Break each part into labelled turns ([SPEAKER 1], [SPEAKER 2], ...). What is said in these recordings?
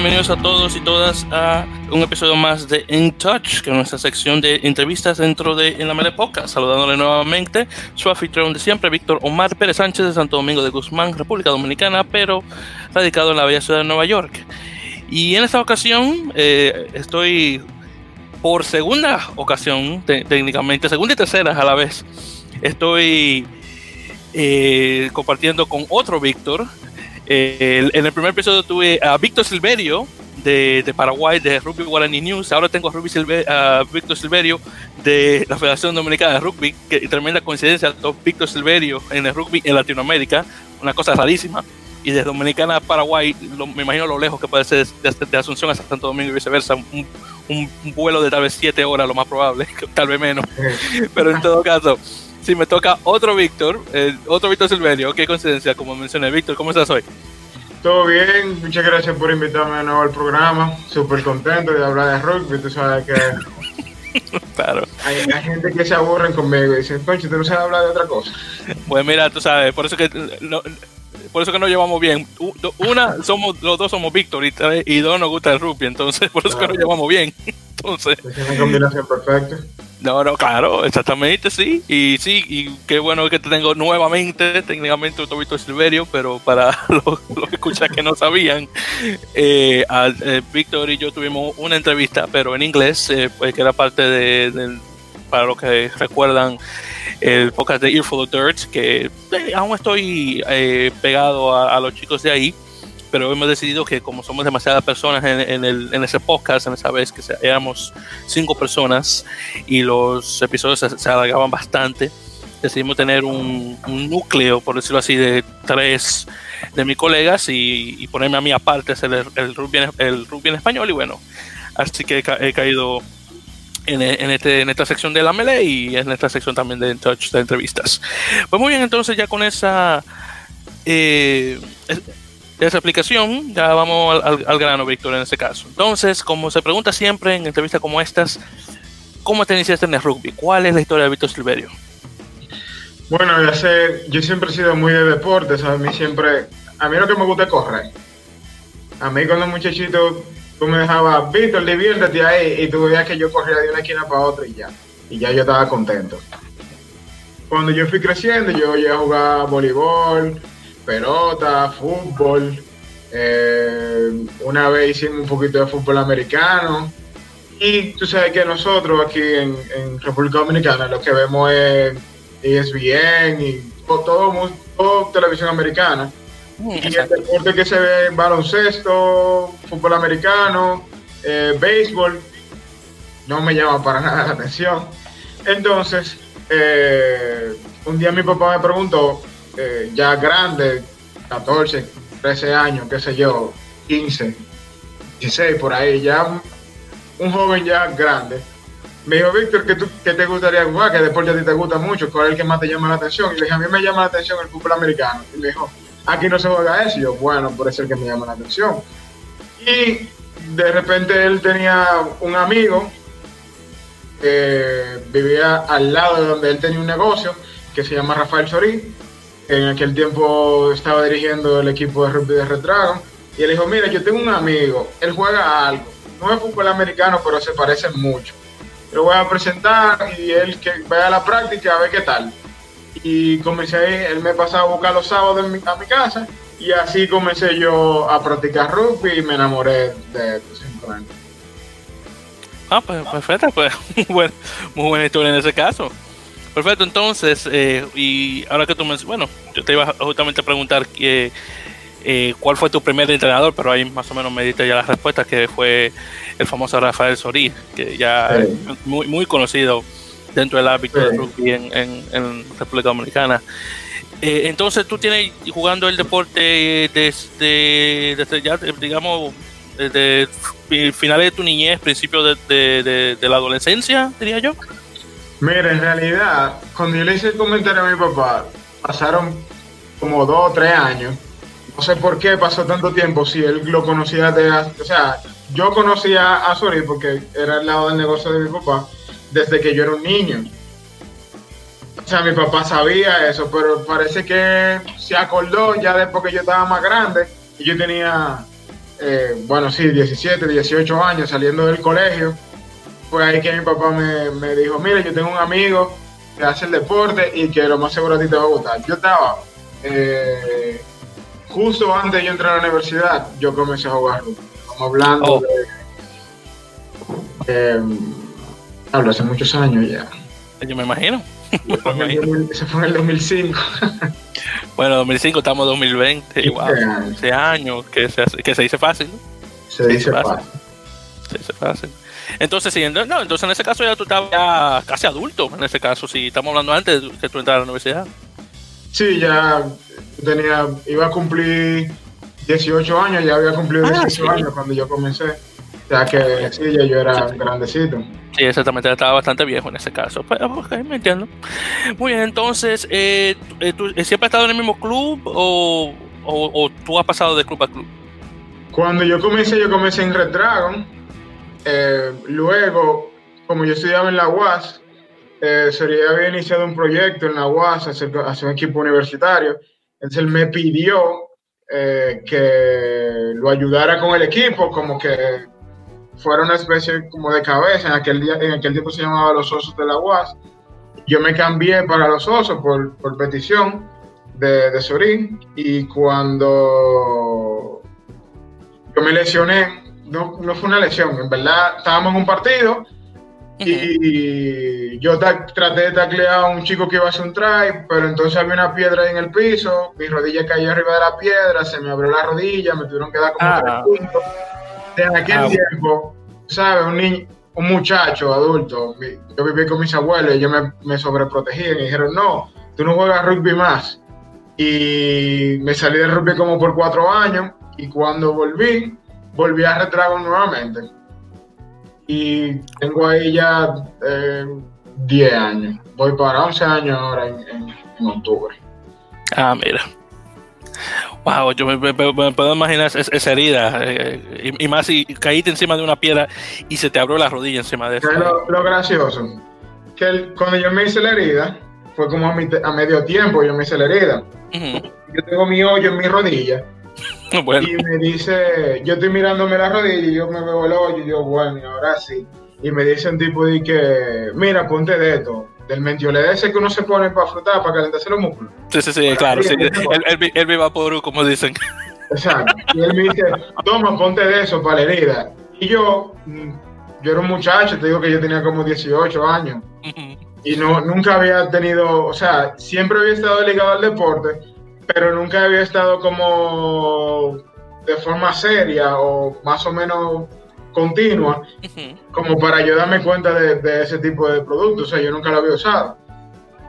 [SPEAKER 1] bienvenidos a todos y todas a un episodio más de In Touch, que es nuestra sección de entrevistas dentro de En la Mele Podcast. Saludándole nuevamente su anfitrión de siempre, Víctor Omar Pérez Sánchez de Santo Domingo de Guzmán, República Dominicana, pero radicado en la bella ciudad de Nueva York. Y en esta ocasión eh, estoy por segunda ocasión, técnicamente, segunda y tercera a la vez, estoy eh, compartiendo con otro Víctor. Eh, en el primer episodio tuve a Víctor Silverio de, Paraguay, de Rugby Guarani News. Ahora tengo a, Víctor Silverio de la Federación Dominicana de Rugby. Que tremenda coincidencia, Víctor Silverio en el rugby en Latinoamérica. Una cosa rarísima. Y de Dominicana a Paraguay, me imagino lo lejos que puede ser de, Asunción hasta Santo Domingo y viceversa. Un, un, vuelo de tal vez siete horas, lo más probable, tal vez menos. Pero en todo caso, si me toca otro Víctor, eh, otro Víctor Silverio, qué coincidencia, como mencioné. Víctor, ¿cómo estás hoy?
[SPEAKER 2] Todo bien, muchas gracias por invitarme de nuevo al programa. Súper contento de hablar de rugby, tú sabes que.
[SPEAKER 1] claro.
[SPEAKER 2] Hay, gente que se aburren conmigo y dicen, Concho, tú no sabes hablar de otra cosa.
[SPEAKER 1] Pues mira, tú sabes, por eso que por eso que nos llevamos bien. Una, somos, los dos somos Víctor y, y dos nos gusta el rugby, entonces por eso que nos llevamos bien. Entonces.
[SPEAKER 2] Es una combinación perfecta.
[SPEAKER 1] No, no, claro, exactamente, sí. Y sí, y qué bueno que te tengo nuevamente, técnicamente Víctor Silverio, pero para los, que escuchan que no sabían, eh, eh, Víctor y yo tuvimos una entrevista, pero en inglés, eh, pues que era parte de, para los que recuerdan, el podcast de Earful of Dirt, que eh, aún estoy eh, pegado a, los chicos de ahí, pero hemos decidido que como somos demasiadas personas en, el, en ese podcast, en esa vez que éramos cinco personas y los episodios se, alargaban bastante, decidimos tener un, núcleo, por decirlo así, de tres de mis colegas y, ponerme a mí aparte hacer el, el, rugby, el rugby en español y bueno, así que he caído en, este, en esta sección de la melee y en esta sección también de Touch de entrevistas. Pues muy bien, entonces ya con esa, eh, esa aplicación, ya vamos al, grano, Víctor, en este caso. Entonces, como se pregunta siempre en entrevistas como estas, ¿cómo te iniciaste en el rugby? ¿Cuál es la historia de Víctor Silverio?
[SPEAKER 2] Bueno, ya sé, yo siempre he sido muy de deportes, a mí siempre, a mí lo que me gusta es correr. A mí cuando muchachito tú me dejabas, Víctor, diviértete ahí, y tú veías que yo corría de una esquina para otra y ya. Y ya yo estaba contento. Cuando yo fui creciendo, yo llegué a voleibol, pelota, fútbol. Eh, una vez hicimos un poquito de fútbol americano. Y tú sabes que nosotros aquí en, República Dominicana lo que vemos es ESPN y todo, todo televisión americana. Y el deporte que se ve, baloncesto, fútbol americano, eh, béisbol, no me llama para nada la atención. Entonces, eh, un día mi papá me preguntó, eh, ya grande, 14, 13 años, qué sé yo, 15, 16, por ahí, ya un, joven ya grande, me dijo, Víctor, ¿qué, ¿qué, te gustaría jugar? ¿Qué deporte a ti te gusta mucho? ¿Cuál es el que más te llama la atención? Y le dije, a mí me llama la atención el fútbol americano. Y me dijo, aquí no se juega eso. Y yo, bueno, por eso es que me llama la atención. Y de repente él tenía un amigo que vivía al lado de donde él tenía un negocio que se llama Rafael Sorí. En aquel tiempo estaba dirigiendo el equipo de rugby de Retrago. Y él dijo, mira, yo tengo un amigo, él juega algo. No es fútbol americano, pero se parecen mucho. Lo voy a presentar y él que vaya a la práctica a ver qué tal y comencé, él me pasaba a buscar los sábados a mi casa y así comencé yo a practicar rugby y me enamoré de esto simplemente.
[SPEAKER 1] Ah, pues perfecto, pues muy buena, historia en ese caso. Perfecto, entonces, eh, y ahora que tú me bueno, yo te iba justamente a preguntar que, eh, cuál fue tu primer entrenador, pero ahí más o menos me diste ya la respuesta, que fue el famoso Rafael Sorí, que ya es muy, muy conocido dentro del ámbito del rugby en, en, República Dominicana. Eh, entonces tú tienes jugando el deporte desde, desde ya, digamos, desde finales de tu niñez, principios de, de, la adolescencia, diría yo.
[SPEAKER 2] Mira, en realidad, cuando yo le hice el comentario a mi papá, pasaron como dos o tres años. No sé por qué pasó tanto tiempo, si él lo conocía de... O sea, yo conocía a Sori porque era el lado del negocio de mi papá, desde que yo era un niño. O sea, mi papá sabía eso, pero parece que se acordó ya después que yo estaba más grande y yo tenía eh, bueno, sí, 17, 18 años, saliendo del colegio, fue ahí que mi papá me, me dijo, mira, yo tengo un amigo que hace el deporte y que lo más seguro a ti te va a gustar. Yo estaba, eh, justo antes de yo entrar a la universidad, yo comencé a jugar Estamos hablando
[SPEAKER 1] Oh.
[SPEAKER 2] de... eh, hablo, hace muchos años ya.
[SPEAKER 1] Yo me imagino. Me
[SPEAKER 2] Fue en el
[SPEAKER 1] imagino.
[SPEAKER 2] 2000 Eso fue en el 2005.
[SPEAKER 1] Bueno, 2005 estamos en 2020. y wow,
[SPEAKER 2] Quince años.
[SPEAKER 1] 11 años que se, hace- que se dice fácil.
[SPEAKER 2] Se
[SPEAKER 1] Sí,
[SPEAKER 2] dice
[SPEAKER 1] pasa.
[SPEAKER 2] fácil.
[SPEAKER 1] Se dice fácil. Entonces, ento- no, entonces en ese caso ya tú estabas ya casi adulto. En ese caso, si estamos hablando antes de que tú entras a la universidad.
[SPEAKER 2] Sí, ya tenía, iba a cumplir 18 años, ya había cumplido
[SPEAKER 1] Ah,
[SPEAKER 2] 18
[SPEAKER 1] sí.
[SPEAKER 2] años cuando yo comencé. Sea que sí, ya yo era grandecito.
[SPEAKER 1] Sí, exactamente, estaba bastante viejo en ese caso. Pero, ok, me entiendo. Muy bien, entonces, eh, tú- eh, ¿tú siempre has estado en el mismo club o, o- o tú has pasado de club a club?
[SPEAKER 2] Cuando yo comencé, yo comencé en Red Dragon. Eh, luego, como yo estudiaba en la UAS, eh, Sería había iniciado un proyecto en la UAS hacia, hacia un equipo universitario. Entonces él me pidió eh, que lo ayudara con el equipo, como que fuera una especie como de cabeza. En aquel, día, en aquel tiempo se llamaba Los Osos de la UAS. Yo me cambié para Los Osos por, por petición de, de Sorín y cuando yo me lesioné, no, no fue una lesión, en verdad estábamos en un partido y yo traté de taclear a un chico que iba a hacer un try, pero entonces había una piedra ahí en el piso, mi rodilla cayó arriba de la piedra, se me abrió la rodilla, me tuvieron que dar como
[SPEAKER 1] Ah.
[SPEAKER 2] tres puntos. En aquel
[SPEAKER 1] Ah.
[SPEAKER 2] tiempo, ¿sabes? Un niño, un muchacho adulto, yo viví con mis abuelos y ellos me, me sobreprotegían y dijeron, no, tú no juegas rugby más. Y me salí del rugby como por cuatro años y cuando volví, volví a Red Dragon nuevamente. Y tengo ahí ya eh, 10 años. Voy para 11 años ahora en, en- en octubre.
[SPEAKER 1] Ah, mira. Wow, yo me, me- me puedo imaginar es- esa herida. eh, y, y más si caíste encima de una piedra y se te abrió la rodilla encima de eso.
[SPEAKER 2] ¿Sabes Lo, lo gracioso, que el- cuando yo me hice la herida, fue como a, mi- a medio tiempo yo me hice la herida. Yo tengo mi hoyo en mi rodilla
[SPEAKER 1] Bueno,
[SPEAKER 2] y me dice, yo estoy mirándome la rodilla y yo me veo el hoyo y yo, bueno, y ahora sí. Y me dice un tipo de que, mira, ponte de esto, del mentiolé ese que uno se pone para frutar, para calentarse los músculos.
[SPEAKER 1] sí, sí, sí, claro. Sí, el, el, viva por como dicen.
[SPEAKER 2] Exacto. Y él me dice, toma, ponte de eso para la herida. Y yo, mm, yo era un muchacho, te digo que yo tenía como 18 años. Y no, nunca había tenido, o sea, siempre había estado ligado al deporte, pero nunca había estado como de forma seria o más o menos continua,
[SPEAKER 1] Ujú.
[SPEAKER 2] como para yo darme cuenta de, de ese tipo de productos. O sea, yo nunca lo había usado.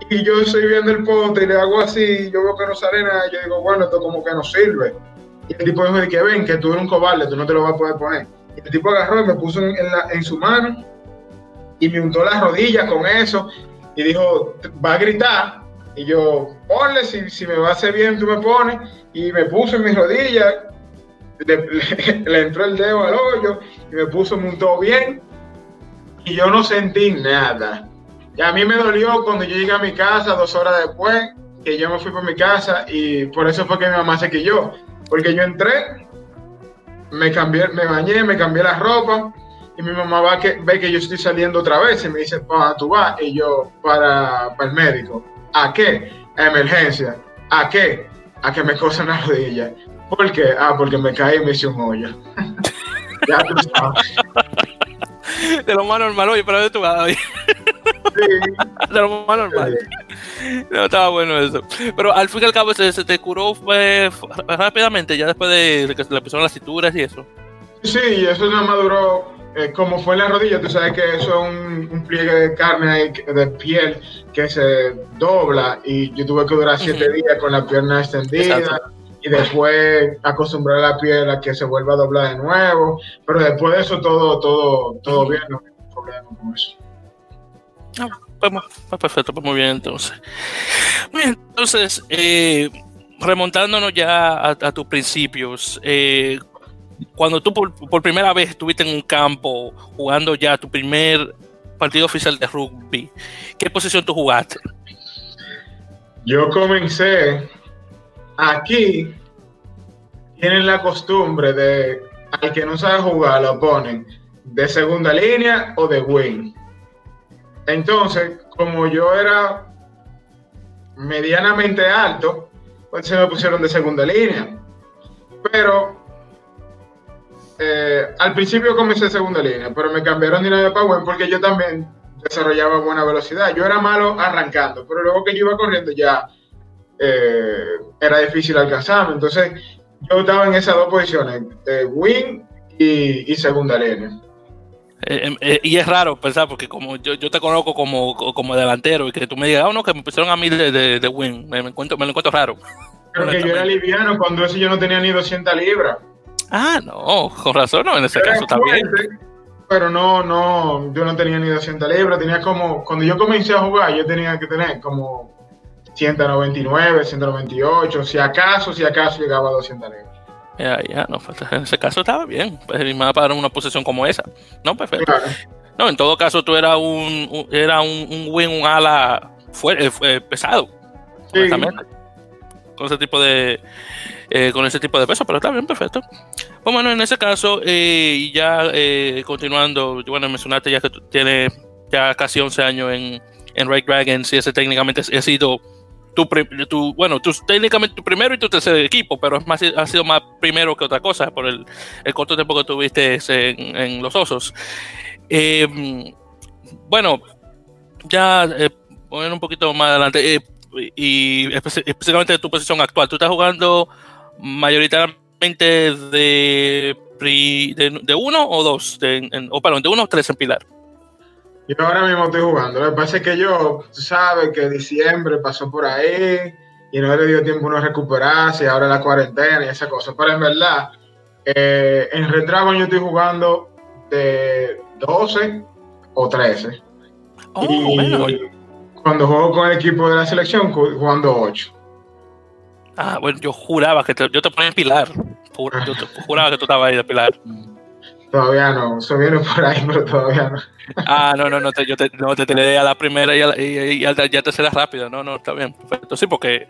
[SPEAKER 2] Y yo estoy viendo el pote y le hago así, yo veo que no sale nada, y yo digo, bueno, esto como que no sirve. Y el tipo dijo de que ven, que tú eres un cobarde, tú no te lo vas a poder poner. Y el tipo agarró y me puso en, en la- en su mano y me untó las rodillas con eso y dijo, va a gritar. Y yo, ponle, si, si me va a hacer bien, tú me pones. Y me puso en mis rodillas, le, le- le entró el dedo al hoyo y me puso, me untó bien. Y yo no sentí nada. Y a mí me dolió cuando yo llegué a mi casa dos horas después, que yo me fui por mi casa y por eso fue que mi mamá se quilló. Porque yo entré, me cambié, me bañé, me cambié la ropa y mi mamá va que, ve que yo estoy saliendo otra vez y me dice, ¿para tú vas? Y yo, para, para el médico. ¿A qué? A emergencia. ¿A qué? A que me cosen la rodilla. ¿Por qué? Ah, porque me caí y me hice un hoyo. ya tú sabes.
[SPEAKER 1] De lo más normal, oye, pero de tu lado,
[SPEAKER 2] Sí,
[SPEAKER 1] de lo más normal. No, estaba bueno eso. Pero al fin y al cabo se, se te curó fue, fue rápidamente, ya después de que le empezaron las cinturas y eso.
[SPEAKER 2] Sí, eso nada más duró, eh, como fue en la rodilla, tú sabes que eso es un, un pliegue de carne ahí, de piel que se dobla y yo tuve que durar siete días con la pierna extendida
[SPEAKER 1] Exacto.
[SPEAKER 2] Y después acostumbrar a la piel a que se vuelva a doblar de nuevo, pero después de eso todo, todo, todo bien, no hay problema con eso.
[SPEAKER 1] Pues, mu- pues perfecto, pues muy bien entonces. Bien, entonces, eh, remontándonos ya a, a tus principios, eh, cuando tú por, por primera vez estuviste en un campo jugando ya tu primer partido oficial de rugby, ¿qué posición tú jugaste?
[SPEAKER 2] Yo comencé aquí, tienen la costumbre de al que no sabe jugar lo ponen de segunda línea o de wing. Entonces, como yo era medianamente alto, pues se me pusieron de segunda línea. Pero eh, al principio comencé de segunda línea, pero me cambiaron de línea para wing porque yo también desarrollaba buena velocidad. Yo era malo arrancando, pero luego que yo iba corriendo ya eh, era difícil alcanzarme. Entonces yo estaba en esas dos posiciones, de wing y, segunda línea.
[SPEAKER 1] Eh, em, eh, y es raro pensar, porque como yo, yo te conozco como, como delantero y que tú me digas, ah, no, que me pusieron a mí de, de, wing, me, encuentro, me lo encuentro raro.
[SPEAKER 2] Creo que yo era liviano cuando eso yo no tenía ni 200 libras.
[SPEAKER 1] Ah, no, con razón, no, en ese caso bien.
[SPEAKER 2] Pero no, no, yo no tenía ni 200 libras, tenía como, cuando yo comencé a jugar, yo tenía que tener como 199, 198, si acaso, si acaso llegaba a 200 libras.
[SPEAKER 1] Ya, ya, no, pues, en ese caso estaba bien, pues más para una posición como esa. No, perfecto. No, en todo caso tú eras un, era un, un win, un ala eh, eh, pesado. Sí. Con ese tipo de eh, con ese tipo de peso, pero está bien, perfecto. Pues bueno, en ese caso, y ya continuando, bueno, mencionaste ya que tú tienes ya casi 11 años en, en Red Dragons y ese técnicamente ha sido tu, bueno, tu, técnicamente tu primero y tu tercer equipo, pero es más, ha sido más primero que otra cosa por el, corto tiempo que tuviste en, los osos. Em, bueno, ya eh, un poquito más adelante, eh, y específicamente tu posición actual, tú estás jugando mayoritariamente de, de, uno o dos, o perdón, de uno o tres en Pilar.
[SPEAKER 2] Yo ahora mismo estoy jugando. Lo que pasa es que yo, tú sabes que diciembre pasó por ahí y no le dio tiempo uno a recuperarse, y ahora la cuarentena y esa cosa. Pero en verdad, eh, en Red Dragon yo estoy jugando de 12 o 13. y cuando juego con el equipo de la selección, jugando 8.
[SPEAKER 1] Ah, bueno, yo juraba que yo te ponía en pilar. Yo juraba que tú estabas ahí de pilar.
[SPEAKER 2] Todavía no, eso viene por ahí, pero todavía no.
[SPEAKER 1] Ah, no, no, no, te, yo te, no, te tiré a la primera y, a la, y, a ya te será rápido. No, no, está bien, perfecto. Sí, porque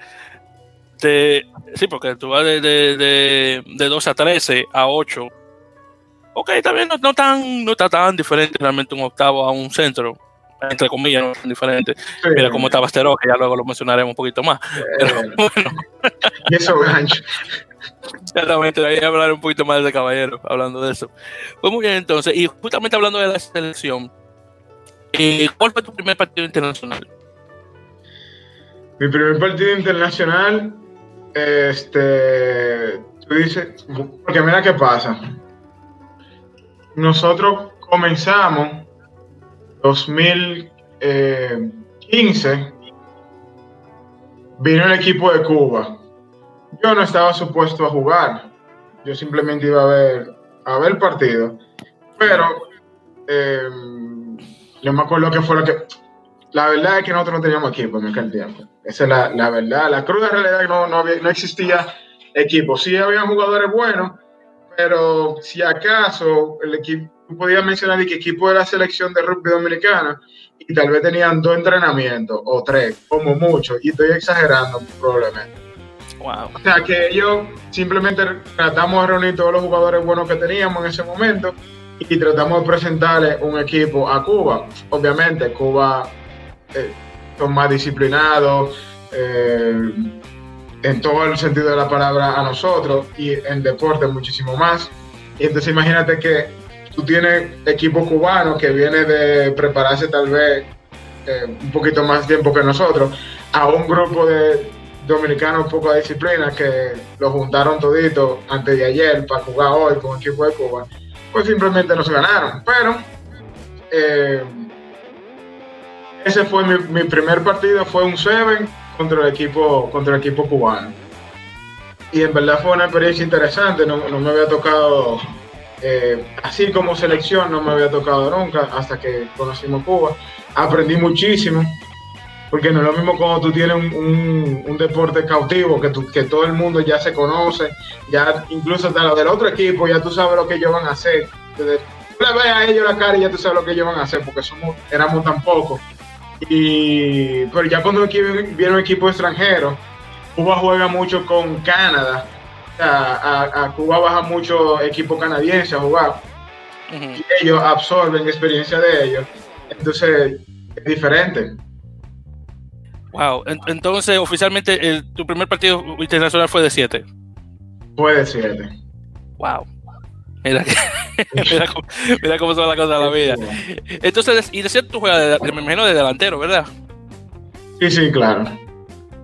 [SPEAKER 1] te, sí, porque tú vas de, de, de, 12 a 13 a 8. Ok, bien, no, no, tan, no está tan diferente realmente un octavo a un centro. Entre comillas, no tan diferente. Mira cómo estaba Astero, que ya luego lo mencionaremos un poquito más. Pero, bueno.
[SPEAKER 2] y eso gancho.
[SPEAKER 1] Exactamente, voy a hablar un poquito más de caballero, hablando de eso. Pues muy bien, entonces, y justamente hablando de la selección, eh, ¿cuál fue tu primer partido internacional?
[SPEAKER 2] Mi primer partido internacional, este, tú dices, porque mira qué pasa. Nosotros comenzamos 2015, vino el equipo de Cuba yo no estaba supuesto a jugar. Yo simplemente iba a ver, a ver el partido. Pero eh, yo me acuerdo que fue lo que. La verdad es que nosotros no teníamos equipo en aquel tiempo. Esa es la, la verdad. La cruda realidad es que no, no, no existía equipo. Sí había jugadores buenos, pero si acaso el equipo, podía mencionar que equipo de la selección de rugby dominicana y tal vez tenían dos entrenamientos o tres, como mucho, y estoy exagerando probablemente. O sea que ellos simplemente tratamos de reunir todos los jugadores buenos que teníamos en ese momento y tratamos de presentarle un equipo a Cuba. Obviamente, Cuba eh, son más disciplinados eh, en todo el sentido de la palabra a nosotros y en deporte muchísimo más. Y entonces imagínate que tú tienes equipo cubano que viene de prepararse tal vez eh, un poquito más tiempo que nosotros a un grupo de dominicano un poco de disciplina que lo juntaron todito antes de ayer para jugar hoy con el equipo de Cuba, pues simplemente no se ganaron. Pero eh, ese fue mi, primer partido, fue un 7 contra el equipo, contra el equipo cubano. Y en verdad fue una experiencia interesante, no, me había tocado, eh, así como selección, no me había tocado nunca hasta que conocimos Cuba. Aprendí muchísimo porque no es lo mismo cuando tú tienes un, deporte cautivo, que, que todo el mundo ya se conoce, ya incluso hasta los del otro equipo, ya tú sabes lo que ellos van a hacer. tú le ves a ellos la cara y ya tú sabes lo que ellos van a hacer, porque somos, éramos tan pocos. Y, pero ya cuando viene un equipo extranjero, Cuba juega mucho con Canadá a, Cuba baja mucho equipo canadiense a jugar. Y ellos absorben experiencia de ellos. Entonces, es diferente.
[SPEAKER 1] Wow, entonces oficialmente tu primer partido internacional fue de 7.
[SPEAKER 2] Fue de 7.
[SPEAKER 1] Wow. Mira, mira, cómo, son las cosas de la vida. Entonces, y de cierto tú juegas, me imagino, de delantero, ¿verdad?
[SPEAKER 2] Sí, sí, claro.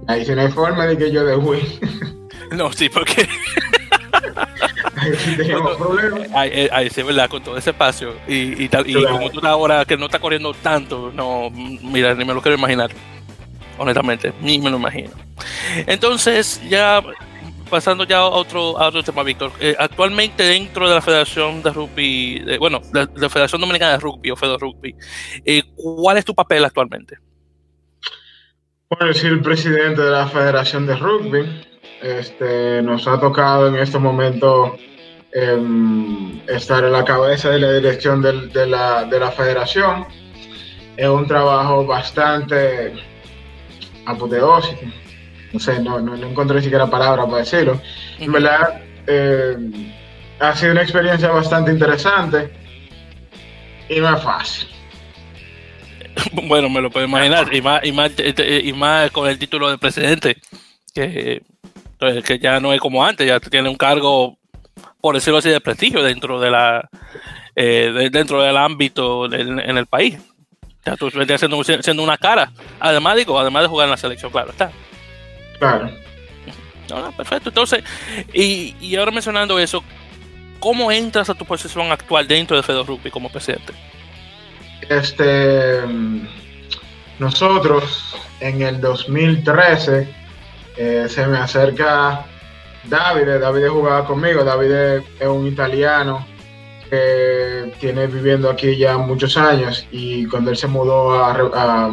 [SPEAKER 2] Ahí sí no hay forma de que yo de Wii.
[SPEAKER 1] No, sí, porque.
[SPEAKER 2] ahí tenemos problemas.
[SPEAKER 1] Ahí, ahí, sí, ¿verdad? Con todo ese espacio. Y, y, tal, y como tú ahora que no está corriendo tanto, no, mira, ni me lo quiero imaginar. Honestamente, ni me lo imagino. Entonces, ya pasando ya a otro, a otro tema, Víctor. Eh, actualmente dentro de la Federación de Rugby, bueno, la Federación Dominicana de Rugby o Fedo Rugby, eh, ¿cuál es tu papel actualmente?
[SPEAKER 2] Bueno, soy el presidente de la Federación de Rugby. Este, nos ha tocado en este momento em, estar en la cabeza de la dirección de, la, de la federación. Es un trabajo bastante apoteósico no sé, no, no, encontré ni siquiera palabras para decirlo. En verdad, eh, ha sido una experiencia bastante interesante y no es fácil.
[SPEAKER 1] Bueno, me lo puedo imaginar, y más, y más, y más con el título de presidente, que, pues, que ya no es como antes, ya tiene un cargo, por decirlo así, de prestigio dentro de la eh, dentro del ámbito en el país. Ya tú vendrías siendo, siendo una cara. Además, digo, además de jugar en la selección, claro, está.
[SPEAKER 2] Claro.
[SPEAKER 1] No, perfecto. Entonces, y, y, ahora mencionando eso, ¿cómo entras a tu posición actual dentro de Fedo Rugby como presidente?
[SPEAKER 2] Este, nosotros en el 2013 eh, se me acerca David, David jugaba conmigo, David es un italiano que tiene viviendo aquí ya muchos años y cuando él se mudó a,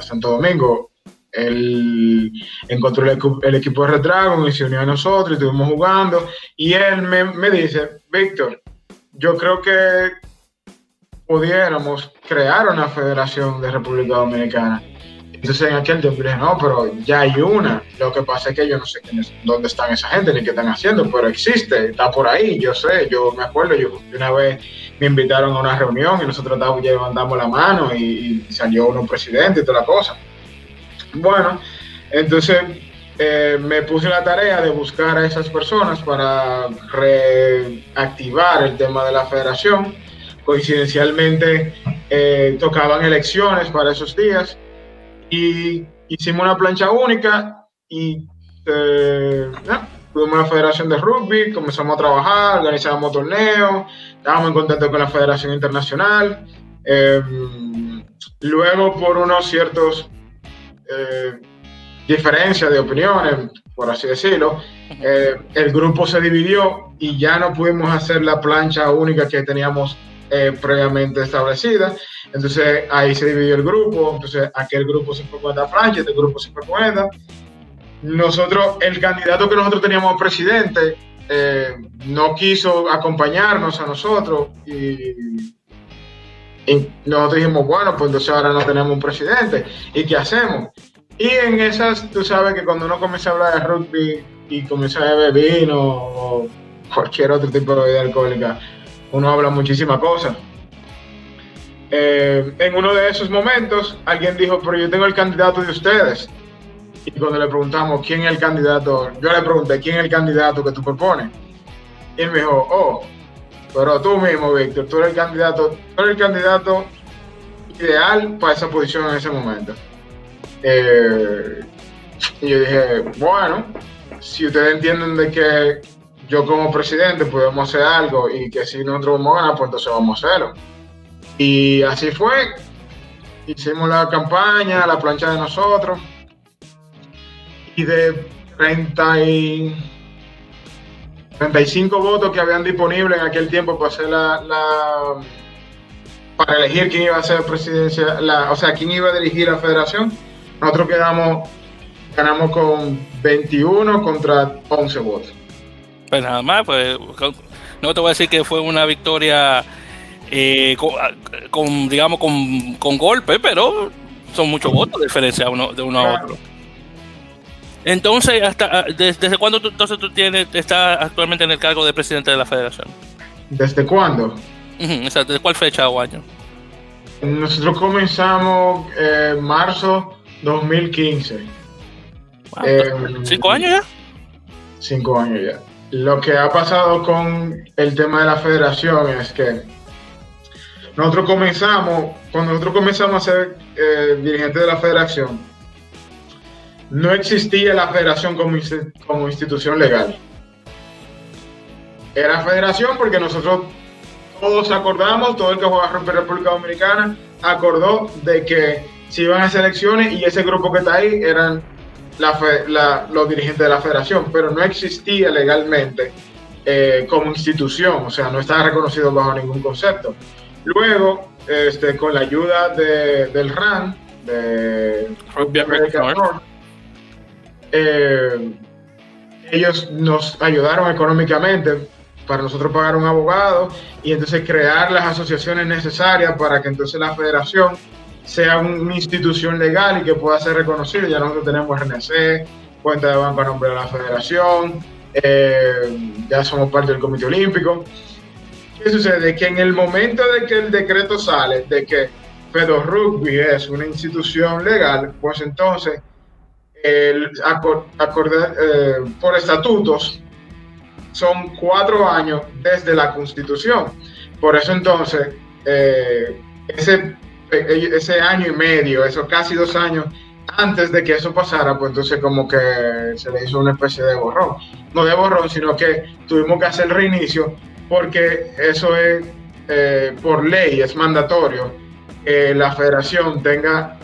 [SPEAKER 2] Santo Domingo, él encontró el, equipo de Redragon y se unió a nosotros y estuvimos jugando. Y él me, dice, Víctor, yo creo que pudiéramos crear una federación de República Dominicana. Entonces en aquel tiempo dije, no, pero ya hay una. Lo que pasa es que yo no sé dónde están esa gente ni qué están haciendo, pero existe, está por ahí, yo sé, yo me acuerdo, yo una vez me invitaron a una reunión y nosotros ya levantamos la mano y, y salió uno presidente y toda la cosa. Bueno, entonces eh, me puse la tarea de buscar a esas personas para reactivar el tema de la federación. Coincidencialmente eh, tocaban elecciones para esos días y hicimos una plancha única y eh, tuvimos la federación de rugby, comenzamos a trabajar, organizábamos torneos, estábamos en contacto con la federación internacional. luego por unos ciertos eh, diferencia de opiniones, por así decirlo, eh, el grupo se dividió y ya no pudimos hacer la plancha única que teníamos eh, previamente establecida. Entonces ahí se dividió el grupo, entonces aquel grupo se fue esta plancha, este grupo se fue esta. Nosotros, el candidato que nosotros teníamos presidente, no quiso acompañarnos a nosotros y y nosotros dijimos, bueno, pues entonces ahora no tenemos un presidente. ¿Y qué hacemos? Y en esas, tú sabes que cuando uno comienza a hablar de rugby y comienza a beber vino o cualquier otro tipo de bebida alcohólica, uno habla muchísimas cosas. Eh, en uno de esos momentos, alguien dijo, pero yo tengo el candidato de ustedes. Y cuando le preguntamos quién es el candidato, yo le pregunté, ¿quién es el candidato que tú propones? Y él me dijo, oh, pero tú mismo, Víctor, tú eres el candidato, tú eres el candidato ideal para esa posición en ese momento. Eh, y yo dije, bueno, si ustedes entienden de que yo como presidente podemos hacer algo y que si nosotros vamos a ganar, pues entonces vamos a hacerlo. Y así fue. Hicimos la campaña, la plancha de nosotros. Y de 30 y 35 votos que habían disponibles en aquel tiempo para hacer la, para elegir quién iba a ser presidencia, o sea, quién iba a dirigir la federación. Nosotros quedamos, ganamos con 21 contra 11 votos.
[SPEAKER 1] Pues nada más, pues no te voy a decir que fue una victoria eh, con, digamos, con, golpe, pero son muchos votos de diferencia uno, de uno a otro. Entonces, hasta desde, ¿desde cuándo tú, entonces tú tienes, estás actualmente en el cargo de presidente de la federación?
[SPEAKER 2] ¿Desde cuándo?
[SPEAKER 1] Ujú, o sea, ¿desde cuál fecha o año?
[SPEAKER 2] Nosotros comenzamos en marzo 2015.
[SPEAKER 1] Ah,
[SPEAKER 2] Eh,
[SPEAKER 1] ¿Cinco años ya?
[SPEAKER 2] Cinco años ya. Lo que ha pasado con el tema de la federación es que nosotros comenzamos, cuando nosotros comenzamos a ser eh, dirigentes de la federación, no existía la federación como, como institución legal. Era federación porque nosotros todos acordamos, todo el que juega rugby en República Dominicana acordó de que si iban a hacer elecciones y ese grupo que está ahí eran la fe- la- los dirigentes de la federación, pero no existía legalmente eh, como institución, o sea, no estaba reconocido bajo ningún concepto. Luego, este, con la ayuda de- del RAN, de
[SPEAKER 1] Rugby. North,
[SPEAKER 2] eh, ellos nos ayudaron económicamente para nosotros pagar un abogado y entonces crear las asociaciones necesarias para que entonces la federación sea un- una institución legal y que pueda ser reconocida. Ya nosotros tenemos RNC, cuenta de banco a nombre de la federación, eh, ya somos parte del Comité Olímpico. ¿Qué sucede? Que en el momento de que el decreto sale de que Fedo Rugby es una institución legal, pues entonces el acor- acordar, eh, por estatutos son cuatro años desde la constitución. Por eso entonces, eh, ese, ese año y medio, esos casi dos años antes de que eso pasara, pues entonces como que se le hizo una especie de borrón. No de borrón, sino que tuvimos que hacer reinicio porque eso es eh, por ley, es mandatorio que la federación tenga,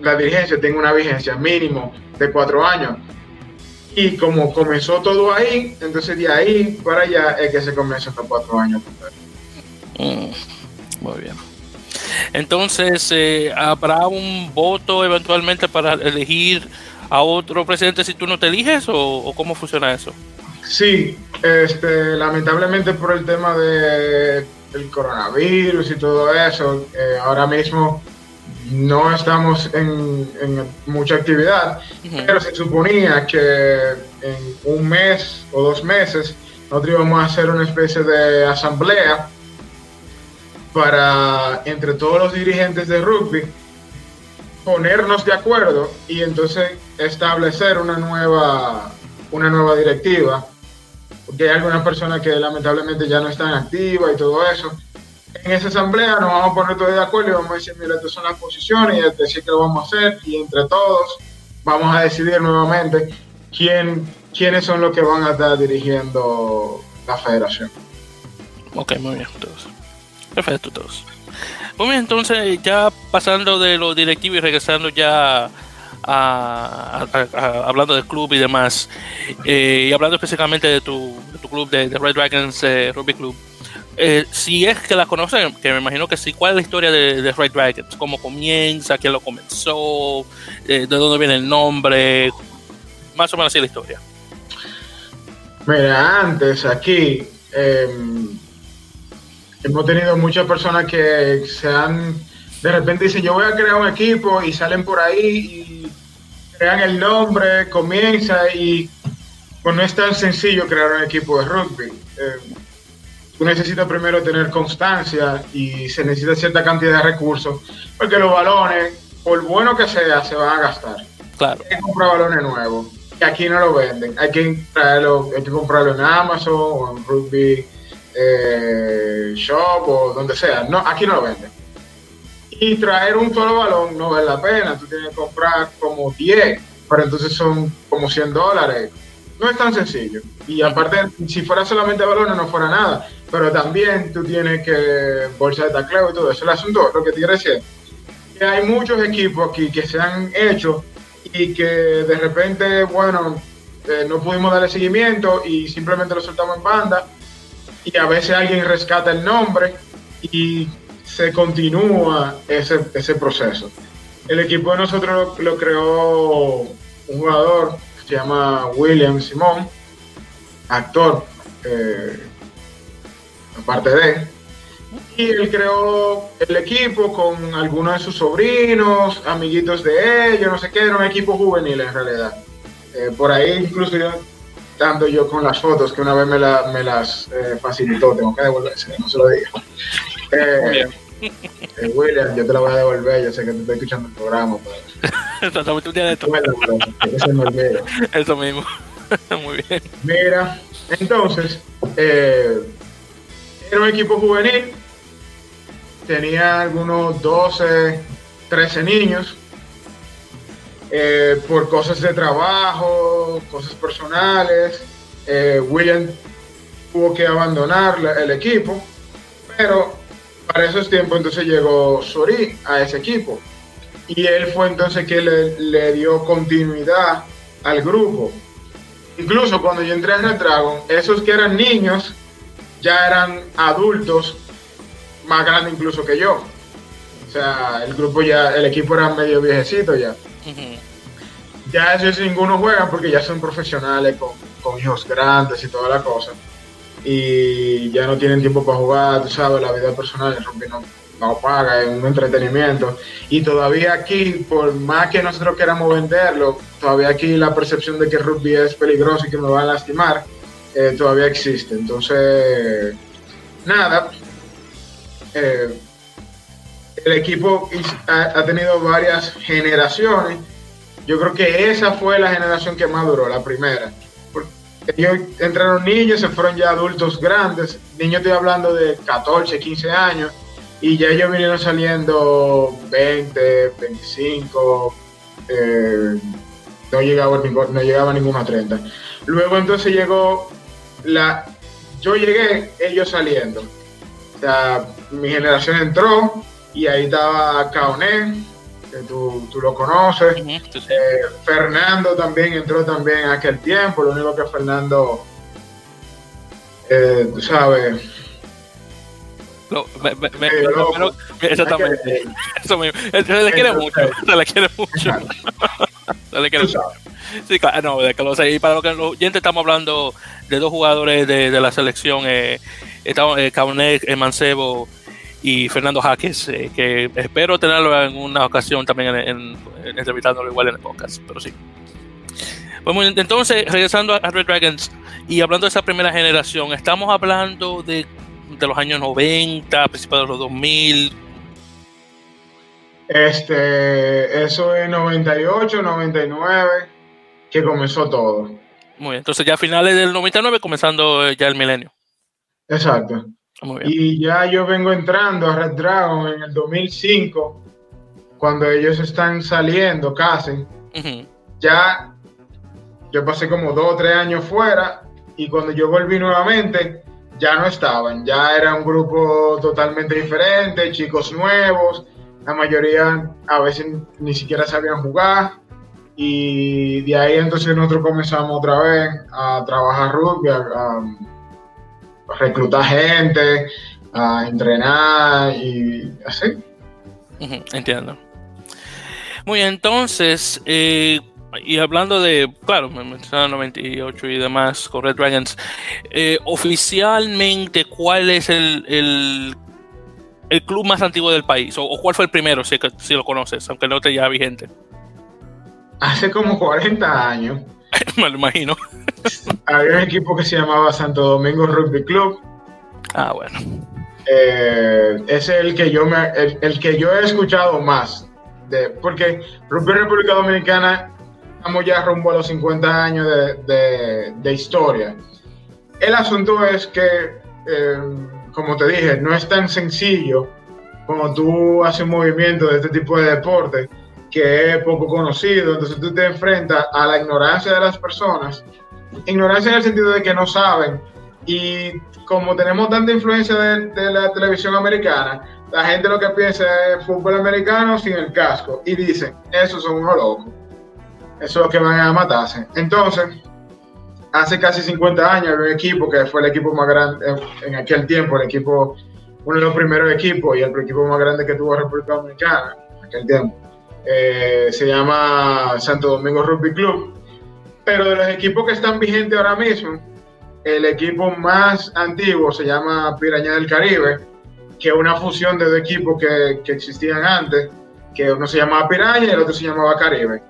[SPEAKER 2] la dirigencia tenga una vigencia mínimo de cuatro años. Y como comenzó todo ahí, entonces de ahí para allá es que se comienza estos cuatro años.
[SPEAKER 1] Mm, muy bien. Entonces, eh, ¿habrá un voto eventualmente para elegir a otro presidente si tú no te eliges o, o cómo funciona eso?
[SPEAKER 2] Sí, este, lamentablemente por el tema de el coronavirus y todo eso, eh, ahora mismo no estamos en, en mucha actividad, pero se suponía que en un mes o dos meses nosotros íbamos a hacer una especie de asamblea para entre todos los dirigentes de rugby ponernos de acuerdo y entonces establecer una nueva una nueva directiva. Porque hay algunas personas que lamentablemente ya no están activas y todo eso. En esa asamblea nos vamos a poner todos de acuerdo y vamos a decir mira estas son las posiciones y decir qué vamos a hacer y entre todos vamos a decidir nuevamente quién quiénes son los que van a estar dirigiendo la federación.
[SPEAKER 1] Ok, muy bien, todos. Perfecto, todos. Muy bien, entonces ya pasando de lo directivo y regresando ya a, hablando del club y demás, eh, y hablando específicamente de tu, de tu club, de, de Red Dragons eh, Rugby Club, eh, si es que la conocen, que me imagino que sí, ¿cuál es la historia de, de Red Dragons? ¿Cómo comienza? ¿Quién lo comenzó? ¿De dónde viene el nombre? Más o menos así la historia.
[SPEAKER 2] Mira, antes aquí eh, hemos tenido muchas personas que se han, de repente dicen, yo voy a crear un equipo y salen por ahí y crean el nombre, comienza y pues no es tan sencillo crear un equipo de rugby. Eh, tú necesitas primero tener constancia y se necesita cierta cantidad de recursos porque los balones, por bueno que sea, se van a gastar
[SPEAKER 1] Claro.
[SPEAKER 2] hay que comprar balones nuevos. Y aquí no lo venden. Hay que traerlo, hay que comprarlo en Amazon o en Rugby eh, Shop o donde sea. No, aquí no lo venden. Y traer un solo balón no vale la pena. Tú tienes que comprar como 10, pero entonces son como 100 dólares. No es tan sencillo. Y aparte, si fuera solamente balones no fuera nada. Pero también tú tienes que bolsa de tacleo y todo eso. El asunto, lo que te quiero decir, hay muchos equipos aquí que se han hecho y que de repente, bueno, eh, no pudimos darle seguimiento y simplemente lo soltamos en banda y a veces alguien rescata el nombre y se continúa ese, ese proceso. El equipo de nosotros lo, creó un jugador que se llama William Simón, actor, eh, aparte de, y él creó el equipo con algunos de sus sobrinos, amiguitos de ellos, no sé qué, era un equipo juvenil en realidad. Eh, por ahí incluso yo dando yo con las fotos que una vez me, me las eh, facilitó, tengo que devolverse, no se lo diga. Eh, William, yo te la voy a devolver, yo sé que te estoy escuchando el programa.
[SPEAKER 1] Eso mismo. Muy bien.
[SPEAKER 2] Mira, entonces, era un equipo juvenil, tenía algunos 12, 13 niños eh, por cosas de trabajo, cosas personales. Eh, William tuvo que abandonar el equipo, pero para esos tiempos entonces llegó Sori a ese equipo y él fue entonces que le, dio continuidad al grupo. Incluso cuando yo entré en Red Dragon, esos que eran niños ya eran adultos más grandes incluso que yo. O sea, el grupo ya, el equipo era medio viejecito ya. Ya esos ninguno juega porque ya son profesionales con, hijos grandes y toda la cosa. Y ya no tienen tiempo para jugar, tú sabes, la vida personal, el rugby no, no paga, es un entretenimiento. Y todavía aquí, por más que nosotros queramos venderlo, todavía aquí la percepción de que el rugby es peligroso y que me va a lastimar, eh, todavía existe. Entonces, nada. Eh, el equipo ha, tenido varias generaciones. Yo creo que esa fue la generación que más duró, la primera. Ellos entraron niños, se fueron ya adultos grandes. Niños estoy hablando de 14, 15 años. Y ya ellos vinieron saliendo 20, 25. Eh, no, llegaba, no llegaba ninguno a 30. Luego entonces llegó la... Yo llegué, ellos saliendo. O sea, mi generación entró, y ahí estaba Caoné, que tú, tú lo conoces. Eh, Fernando también entró también en aquel tiempo, lo único que Fernando, eh, tú sabes...
[SPEAKER 1] No, me, me, me, exactamente. Eso mismo. Se le quiere mucho. Se le quiere mucho. se le quiere mucho. Sí, claro, no, de que lo sé. Y para lo que los oyentes estamos hablando de dos jugadores de, de la selección, eh, estamos, eh, Caunet, eh, Mancebo y Fernando Jaques, eh, que espero tenerlo en una ocasión también en, entrevistándolo igual en el podcast, pero sí. Bueno, entonces, regresando a Red Dragons y hablando de esa primera generación, estamos hablando de, de los años 90, principios de los 2000.
[SPEAKER 2] Este, eso es 98, 99, que comenzó todo.
[SPEAKER 1] Muy bien, entonces ya a finales del 99, comenzando ya el milenio.
[SPEAKER 2] Exacto. Y ya yo vengo entrando a Red Dragon en el 2005, cuando ellos están saliendo casi. Ya yo pasé como dos o tres años fuera y cuando yo volví nuevamente ya no estaban, ya era un grupo totalmente diferente, chicos nuevos, la mayoría a veces ni siquiera sabían jugar. Y de ahí entonces nosotros comenzamos otra vez a trabajar rugby, a reclutar gente, a entrenar y así.
[SPEAKER 1] entiendo. Muy bien, entonces, eh, y hablando de, claro, me mencionaron 98 y demás con Red Dragons, eh, oficialmente, ¿cuál es el, el, club más antiguo del país? ¿O, cuál fue el primero, si, si, lo conoces, aunque no te ya vigente?
[SPEAKER 2] Hace como 40 años.
[SPEAKER 1] me lo imagino.
[SPEAKER 2] Había un equipo que se llamaba Santo Domingo Rugby Club.
[SPEAKER 1] Ah, bueno.
[SPEAKER 2] Eh, es el que yo me, el, que yo he escuchado más. De, porque Rugby República Dominicana estamos ya rumbo a los 50 años de, de, historia. El asunto es que, eh, como te dije, no es tan sencillo como tú haces un movimiento de este tipo de deporte que es poco conocido, entonces tú te enfrentas a la ignorancia de las personas, ignorancia en el sentido de que no saben, y como tenemos tanta influencia de, la televisión americana, la gente lo que piensa es fútbol americano sin el casco, y dicen, esos son unos locos, eso es lo que van a matarse. Entonces, hace casi 50 años había un equipo que fue el equipo más grande en aquel tiempo, el equipo, uno de los primeros equipos y el equipo más grande que tuvo República Dominicana en aquel tiempo eh, se llama Santo Domingo Rugby Club. Pero de los equipos que están vigentes ahora mismo, el equipo más antiguo se llama Piraña del Caribe, que es una fusión de dos equipos que, que existían antes, que uno se llamaba Piraña y el otro se llamaba Caribe.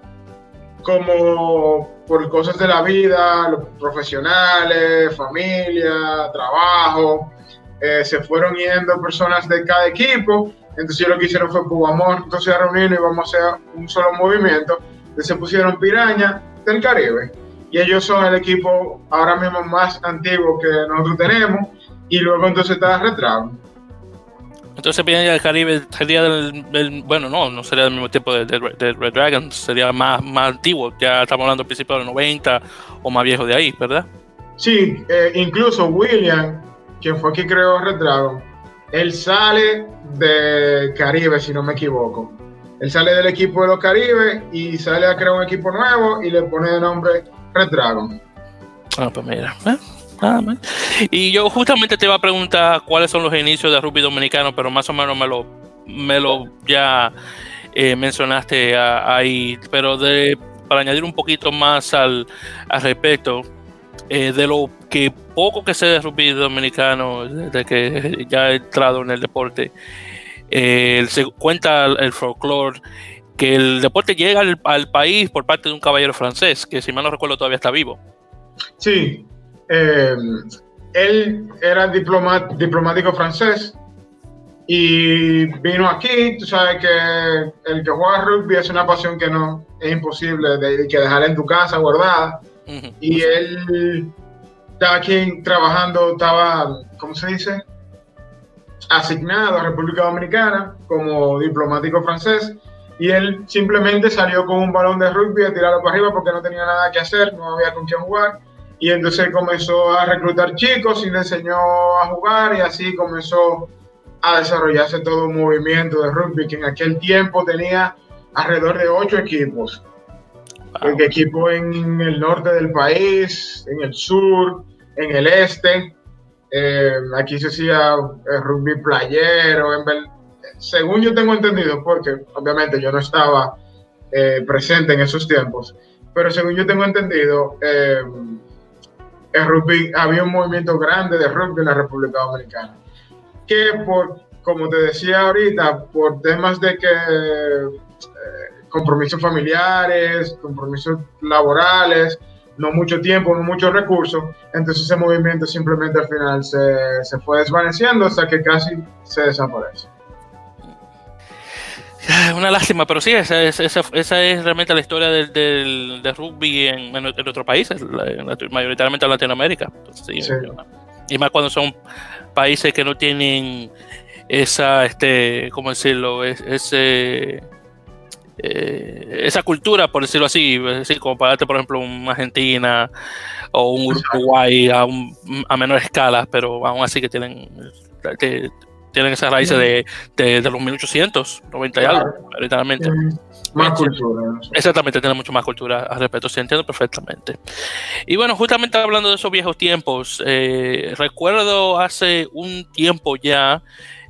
[SPEAKER 2] Como por cosas de la vida, profesionales, familia, trabajo, eh, se fueron yendo personas de cada equipo. Entonces lo que hicieron fue, pues vamos entonces a reunirnos y vamos a hacer un solo movimiento. Entonces se pusieron Piraña del Caribe. Y ellos son el equipo ahora mismo más antiguo que nosotros tenemos. Y luego entonces está Retrago.
[SPEAKER 1] Entonces Piraña del Caribe sería del, bueno, no, no sería del mismo tiempo de, Red Dragon, sería más, más antiguo, ya estamos hablando del principio de los 90 o más viejo de ahí, ¿verdad?
[SPEAKER 2] Sí, eh, incluso William, quien fue quien creó Red Dragon, él sale de Caribe, si no me equivoco. Él sale del equipo de los Caribe y sale a crear un equipo nuevo y le pone de nombre Red Dragon.
[SPEAKER 1] Ah, pues mira. ¿eh? Y yo justamente te iba a preguntar cuáles son los inicios de rugby dominicano, pero más o menos me lo, me lo ya eh, mencionaste ahí. Pero de, para añadir un poquito más al, al respecto, eh, de lo que poco que sé de rugby dominicano, desde que ya he entrado en el deporte, eh, se cuenta el, folclore que el deporte llega al, país por parte de un caballero francés, que si mal no recuerdo todavía está vivo.
[SPEAKER 2] Sí, eh, él era diplomático francés y vino aquí. Tú sabes que el que juega rugby es una pasión que no es imposible de, que dejar en tu casa guardada. Y él estaba aquí trabajando, estaba, ¿cómo se dice? Asignado a República Dominicana como diplomático francés. Y él simplemente salió con un balón de rugby a tirarlo para arriba porque no tenía nada que hacer, no había con quién jugar y entonces comenzó a reclutar chicos y le enseñó a jugar y así comenzó a desarrollarse todo un movimiento de rugby que en aquel tiempo tenía alrededor de ocho equipos. Wow. Equipo en el norte del país, en el sur, en el este. Eh, aquí se hacía eh, rugby playero. En según yo tengo entendido, porque obviamente yo no estaba eh, presente en esos tiempos, pero según yo tengo entendido, el rugby, había un movimiento grande de rugby en la República Dominicana, que por, como te decía ahorita, por temas de que eh, compromisos familiares, compromisos laborales, no mucho tiempo, no muchos recursos, entonces ese movimiento simplemente al final se, se fue desvaneciendo hasta que casi se desaparece.
[SPEAKER 1] Una lástima, pero sí, esa es, esa, esa es realmente la historia del, del, del rugby en, en, nuestros países, mayoritariamente en Latinoamérica. Entonces, sí, sí. Y más cuando son países que no tienen esa, este, ¿cómo decirlo? Es, ese, eh, esa cultura, por decirlo así, como para por ejemplo, una Argentina o un Uruguay a, un, a menor escala, pero aún así que tienen tienen esas raíces de, de, de, los 1800, 90 y algo, literalmente.
[SPEAKER 2] Más cultura.
[SPEAKER 1] Exactamente, tiene mucho más cultura al respecto, se entiende perfectamente. Y bueno, justamente hablando de esos viejos tiempos, eh, recuerdo hace un tiempo ya,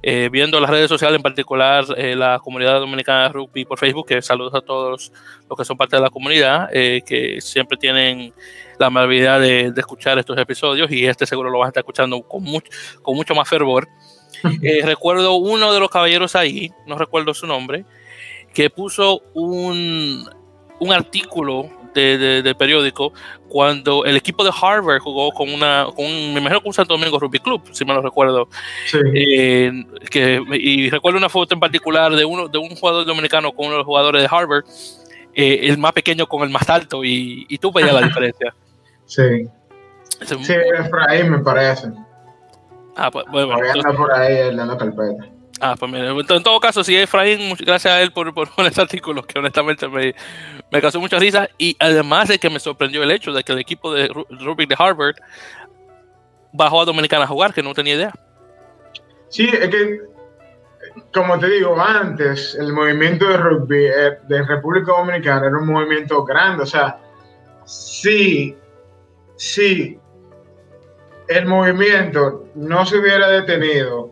[SPEAKER 1] eh, viendo las redes sociales, en particular eh, la comunidad dominicana de rugby por Facebook, que saludos a todos los que son parte de la comunidad, eh, que siempre tienen la amabilidad de, de, escuchar estos episodios y este seguro lo vas a estar escuchando con mucho, con mucho más fervor. Recuerdo uno de los caballeros ahí, no recuerdo su nombre, que puso un, un artículo de, de, de, periódico cuando el equipo de Harvard jugó con una, con un, me imagino con un Santo Domingo Rugby Club, si me lo recuerdo.
[SPEAKER 2] Sí.
[SPEAKER 1] Eh, que, y recuerdo una foto en particular de, uno, de un jugador dominicano con uno de los jugadores de Harvard, eh, el más pequeño con el más alto, y, y tú veías la diferencia.
[SPEAKER 2] Sí. Sí, Efraín me parece.
[SPEAKER 1] Ah, pues bueno.
[SPEAKER 2] Entonces, por ahí dando carpeta.
[SPEAKER 1] Ah, pues en todo caso, sí, Efraín, gracias a él por, por, este artículo que honestamente me, me causó mucha risa y además de que me sorprendió el hecho de que el equipo de rugby de Harvard bajó a Dominicana a jugar, que no tenía idea.
[SPEAKER 2] Sí, es que, como te digo, antes el movimiento de rugby eh, de República Dominicana era un movimiento grande, o sea, sí, sí, el movimiento no se hubiera detenido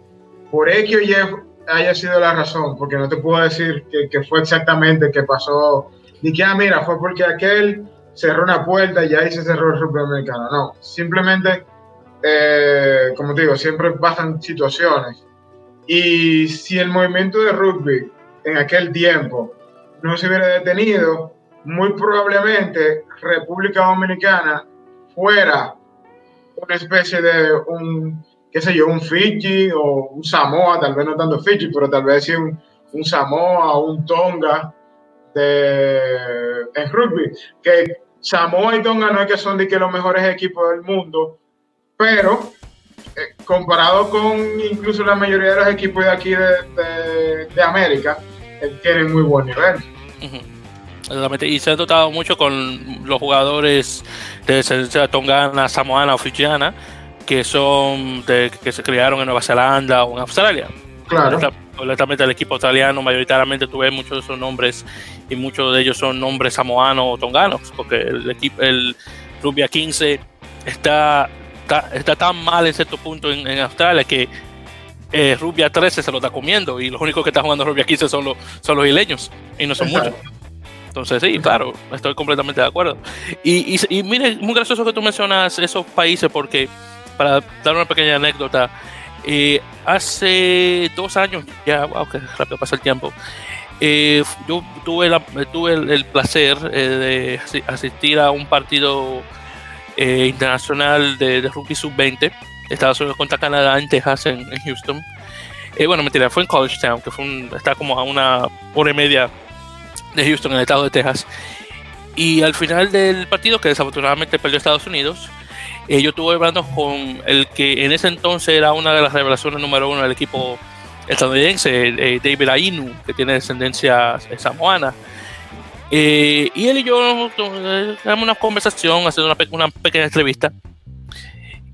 [SPEAKER 2] por X o Y haya sido la razón, porque no te puedo decir que, que fue exactamente que pasó, ni que, ah, mira, fue porque aquel cerró una puerta y ahí se cerró el rugby americano. No, simplemente, eh, como te digo, siempre pasan situaciones. Y si el movimiento de rugby en aquel tiempo no se hubiera detenido, muy probablemente República Dominicana fuera una especie de un, qué sé yo, un Fiji o un Samoa, tal vez no tanto Fiji, pero tal vez sí un, un Samoa o un Tonga de, en rugby. Que Samoa y Tonga no es que son de que los mejores equipos del mundo, pero eh, comparado con incluso la mayoría de los equipos de aquí de, de, América, eh, tienen muy buen nivel.
[SPEAKER 1] Y se ha notado mucho con los jugadores de descendencia tongana, samoana o fijiana, que son de, que se criaron en Nueva Zelanda o en Australia.
[SPEAKER 2] Claro.
[SPEAKER 1] Honestamente, el equipo australiano, mayoritariamente tuve muchos de esos nombres y muchos de ellos son nombres samoanos o tonganos, porque el equipo, el Rubia 15 está, está, tan mal en cierto punto en, Australia que eh, Rubia 13 se lo está comiendo y los únicos que están jugando Rubia 15 son los, son los isleños y no son muchos. Entonces, sí, claro, estoy completamente de acuerdo. Y, y, y mire, muy gracioso que tú mencionas esos países porque, para dar una pequeña anécdota, eh, hace dos años, ya, wow, que rápido pasa el tiempo, eh, yo tuve, la, tuve el, placer eh, de asistir a un partido internacional de, rugby sub-20, Estados Unidos contra Canadá en Texas, en, Houston. bueno, mentira, fue en College Town, que fue un, está como a una hora y media de Houston, en el estado de Texas. Y al final del partido, que desafortunadamente perdió Estados Unidos, eh, yo estuve hablando con el que en ese entonces era una de las revelaciones número uno del equipo estadounidense, eh, David Ainu, que tiene descendencia samoana. Eh, y él y yo tuvimos una conversación, haciendo una, una, pequeña entrevista.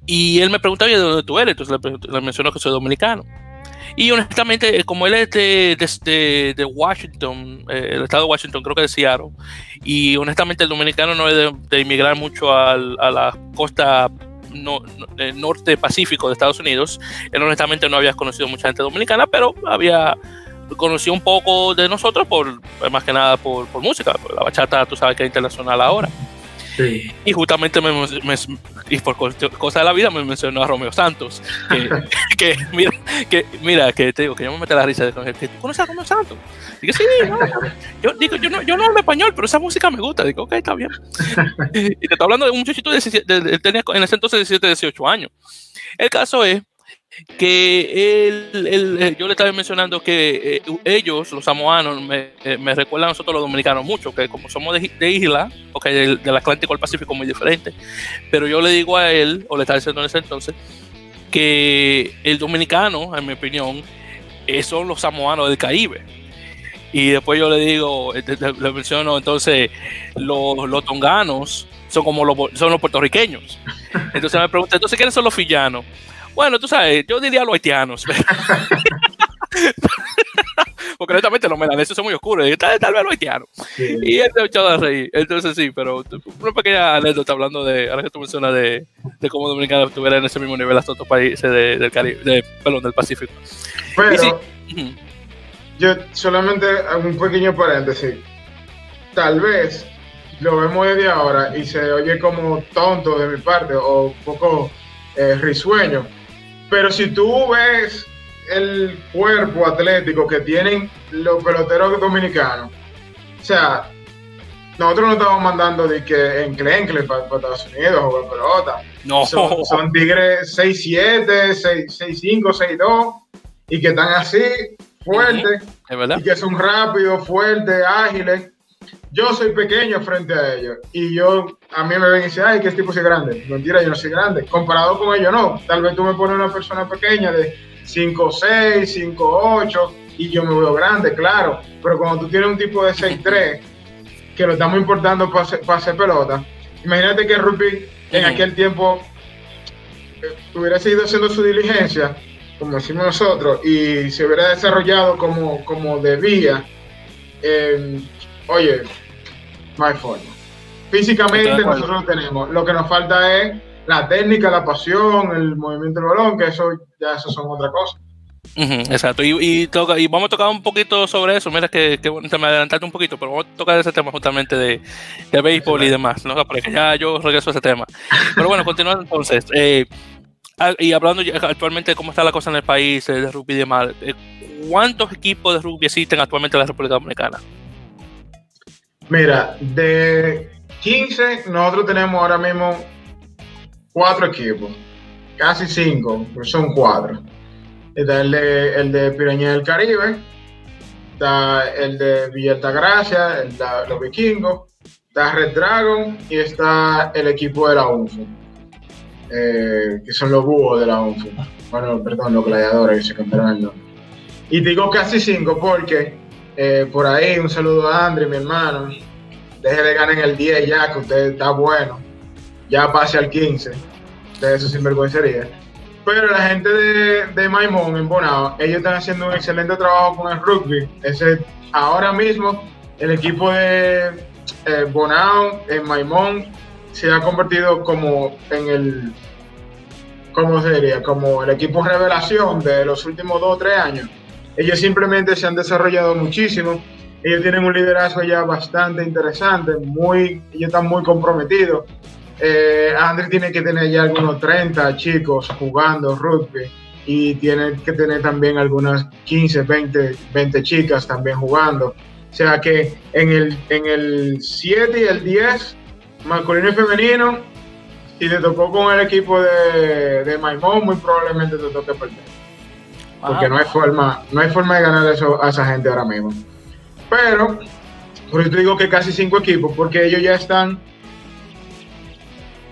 [SPEAKER 1] Y él me preguntaba de dónde tú eres, entonces le, le mencionó que soy dominicano. Y honestamente, eh, como él es de, de, Washington, eh, el estado de Washington, creo que de Seattle, y honestamente el dominicano no es de, inmigrar mucho a la costa norte pacífico de Estados Unidos, él honestamente no había conocido mucha gente dominicana, pero había conocido un poco de nosotros por más que nada por, por música, la bachata tú sabes que es internacional ahora. Y justamente me, y por cosa de la vida me mencionó a Romeo Santos. Que, mira, que, mira, que te digo, que yo me meto la risa de que tú conoces a Romeo Santos. Digo, sí, no, yo, digo, yo no, yo no hablo español, pero esa música me gusta. Digo, ok, está bien. Y te estoy hablando de un muchachito de, de, tenía en ese entonces 17, 18 años. El caso es que él, eh, yo le estaba mencionando que eh, ellos, los samoanos, me, eh, me, recuerdan a nosotros los dominicanos mucho, que como somos de, isla, okay, del, Atlántico al Pacífico muy diferente, pero yo le digo a él, o le estaba diciendo en ese entonces, que el dominicano, en mi opinión, son los samoanos del Caribe. Y después yo le digo, le, menciono entonces, los, los tonganos son como los, son los puertorriqueños. Entonces me pregunta, entonces, ¿quiénes son los fillanos? Bueno, tú sabes, yo diría los haitianos. Porque honestamente los melaneses son muy oscuros. Tal, tal vez los haitianos. Y él se echó a reír. Entonces sí, pero una pequeña anécdota hablando de, ahora que tú mencionas de, de cómo Dominicana estuviera en ese mismo nivel hasta otros países del Caribe, de, perdón, del Pacífico.
[SPEAKER 2] Pero, yo solamente hago un pequeño paréntesis. Tal vez lo vemos desde ahora y se oye como tonto de mi parte o un poco eh, risueño pero si tú ves el cuerpo atlético que tienen los peloteros dominicanos, o sea, nosotros no estamos mandando de que en Clenkle para, Estados Unidos o para pelota.
[SPEAKER 1] No.
[SPEAKER 2] Son, tigres 6'7, 6'5, 6'2 y que están así, fuertes.
[SPEAKER 1] ¿Es
[SPEAKER 2] Y que son rápidos, fuertes, ágiles yo soy pequeño frente a ellos y yo a mí me ven y dicen, ay, que este tipo es grande. Mentira, yo no soy grande. Comparado con ellos, no. Tal vez tú me pones una persona pequeña de 5'6, 5'8 y yo me veo grande, claro. Pero cuando tú tienes un tipo de 6'3 que lo estamos importando para hacer, pelota, imagínate que Rupi en aquel tiempo eh, hubiera seguido haciendo su diligencia, como decimos nosotros, y se hubiera desarrollado como, como debía. Eh, oye, no hay forma. Físicamente nosotros lo tenemos. Lo que nos falta es la técnica, la pasión, el movimiento del balón, que eso ya eso son otra cosa.
[SPEAKER 1] exacto, y, toca, y vamos a tocar un poquito sobre eso. Mira que, que bueno, te me adelantaste un poquito, pero vamos a tocar ese tema justamente de, de béisbol y demás, ¿no? Porque ya yo regreso a ese tema. Pero bueno, continuando entonces. Eh, ah, y hablando actualmente de cómo está la cosa en el país eh, de rugby y demás, eh, ¿cuántos equipos de rugby existen actualmente en la República Dominicana?
[SPEAKER 2] Mira, de 15, nosotros tenemos ahora mismo cuatro equipos, casi cinco, pero son cuatro. Está el de, el del Caribe, está el de Villa Altagracia, el de los vikingos, está Red Dragon y está el equipo de la UNFU, eh, que son los búhos de la UNFU. Bueno, perdón, los gladiadores que se cambiaron el nombre. Y digo casi cinco porque eh, por ahí un saludo a André, mi hermano. Deje de ganar en el 10 ya, que usted está bueno. Ya pase al 15. De eso sinvergüencería. Pero la gente de, de Maimón en Bonao, ellos están haciendo un excelente trabajo con el rugby. Ahora mismo, el equipo de eh, Bonao en Maimón se ha convertido como en el, ¿cómo se diría? Como el equipo revelación de los últimos dos o tres años. Ellos simplemente se han desarrollado muchísimo. Ellos tienen un liderazgo ya bastante interesante, muy, ellos están muy comprometidos eh, Andrés tiene que tener ya algunos 30 chicos jugando rugby y tiene que tener también algunas 15, 20, 20 chicas también jugando. O sea que en el, en el 7 y el 10, masculino y femenino, si te tocó con el equipo de, de Maimón, muy probablemente te toque perder. Porque no hay forma, no hay forma de ganar eso a esa gente ahora mismo. Pero, por eso digo que casi cinco equipos, porque ellos ya están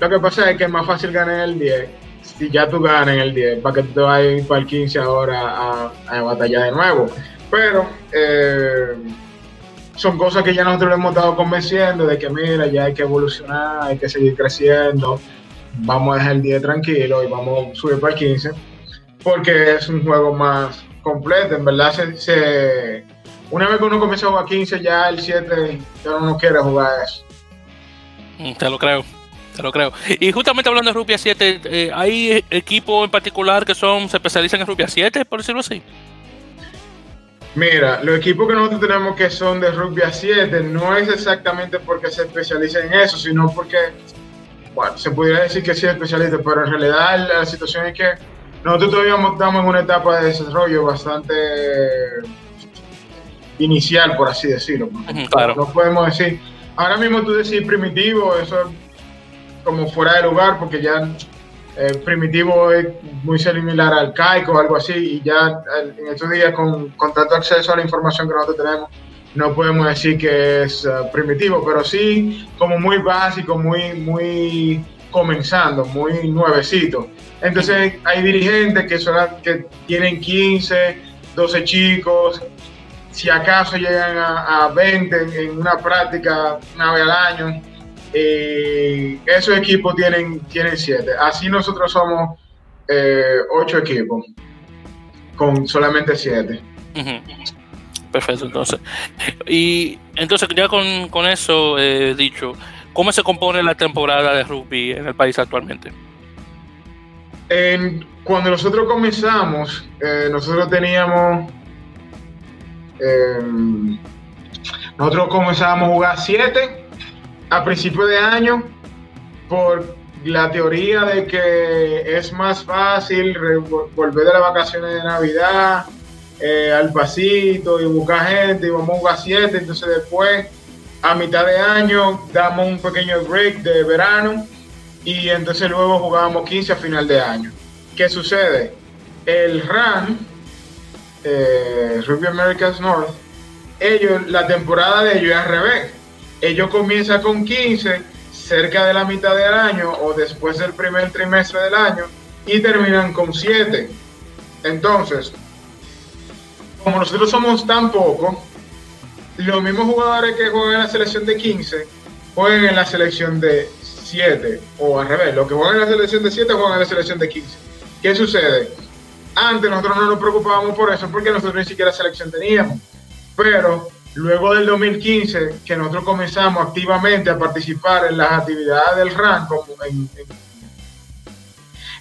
[SPEAKER 2] lo que pasa es que es más fácil ganar el 10 si ya tú ganas en el 10 para que tú te vayas para el 15 ahora a, a batallar de nuevo. Pero eh, son cosas que ya nosotros le hemos estado convenciendo de que mira, ya hay que evolucionar, hay que seguir creciendo, vamos a dejar el 10 tranquilo y vamos a subir para el 15 porque es un juego más completo, en verdad se, una vez que uno comienza a jugar 15 ya el 7 ya no quiere jugar eso.
[SPEAKER 1] Mm, te lo creo. Te lo creo. Y justamente hablando de Rupia 7, eh, ¿hay equipos en particular que son se especializan en Rupia 7, por decirlo así?
[SPEAKER 2] Mira, los equipos que nosotros tenemos que son de Rugby 7 no es exactamente porque se especialicen en eso, sino porque, bueno, se podría decir que sí es especialista, pero en realidad la situación es que nosotros todavía estamos en una etapa de desarrollo bastante inicial, por así decirlo. Claro. No podemos decir, ahora mismo tú decís primitivo, eso es como fuera de lugar porque ya eh, primitivo es muy similar al caico o algo así y ya en estos días con, con, tanto acceso a la información que nosotros tenemos no podemos decir que es eh, primitivo, pero sí como muy básico, muy, muy comenzando, muy nuevecito. Entonces hay dirigentes que, son, que tienen 15, 12 chicos, si acaso llegan a, a 20 en, una práctica una vez al año y esos equipos tienen, tienen siete. Así nosotros somos eh, ocho equipos con solamente siete.
[SPEAKER 1] Perfecto, entonces. Y entonces ya con, con eso eh, dicho, ¿cómo se compone la temporada de rugby en el país actualmente?
[SPEAKER 2] Cuando nosotros comenzamos, eh, nosotros teníamos... Em, nosotros comenzábamos a jugar siete a principio de año por la teoría de que es más fácil volver de las vacaciones de Navidad eh, al pasito y buscar gente y vamos a jugar siete. Entonces después, a mitad de año, damos un pequeño break de verano y entonces luego jugábamos 15 a final de año. ¿Qué sucede? El RAM, eh, Rugby Americas North, ellos, la temporada de ellos es al revés ellos comienzan con 15 cerca de la mitad del año o después del primer trimestre del año y terminan con 7. Entonces, como nosotros somos tan pocos, los mismos jugadores que juegan en la selección de 15 juegan en la selección de 7 o al revés, los que juegan en la selección de 7 juegan en la selección de 15. ¿Qué sucede? Antes nosotros no nos preocupábamos por eso porque nosotros ni siquiera selección teníamos, pero Luego del 2015, que nosotros comenzamos activamente a participar en las actividades del RAN, como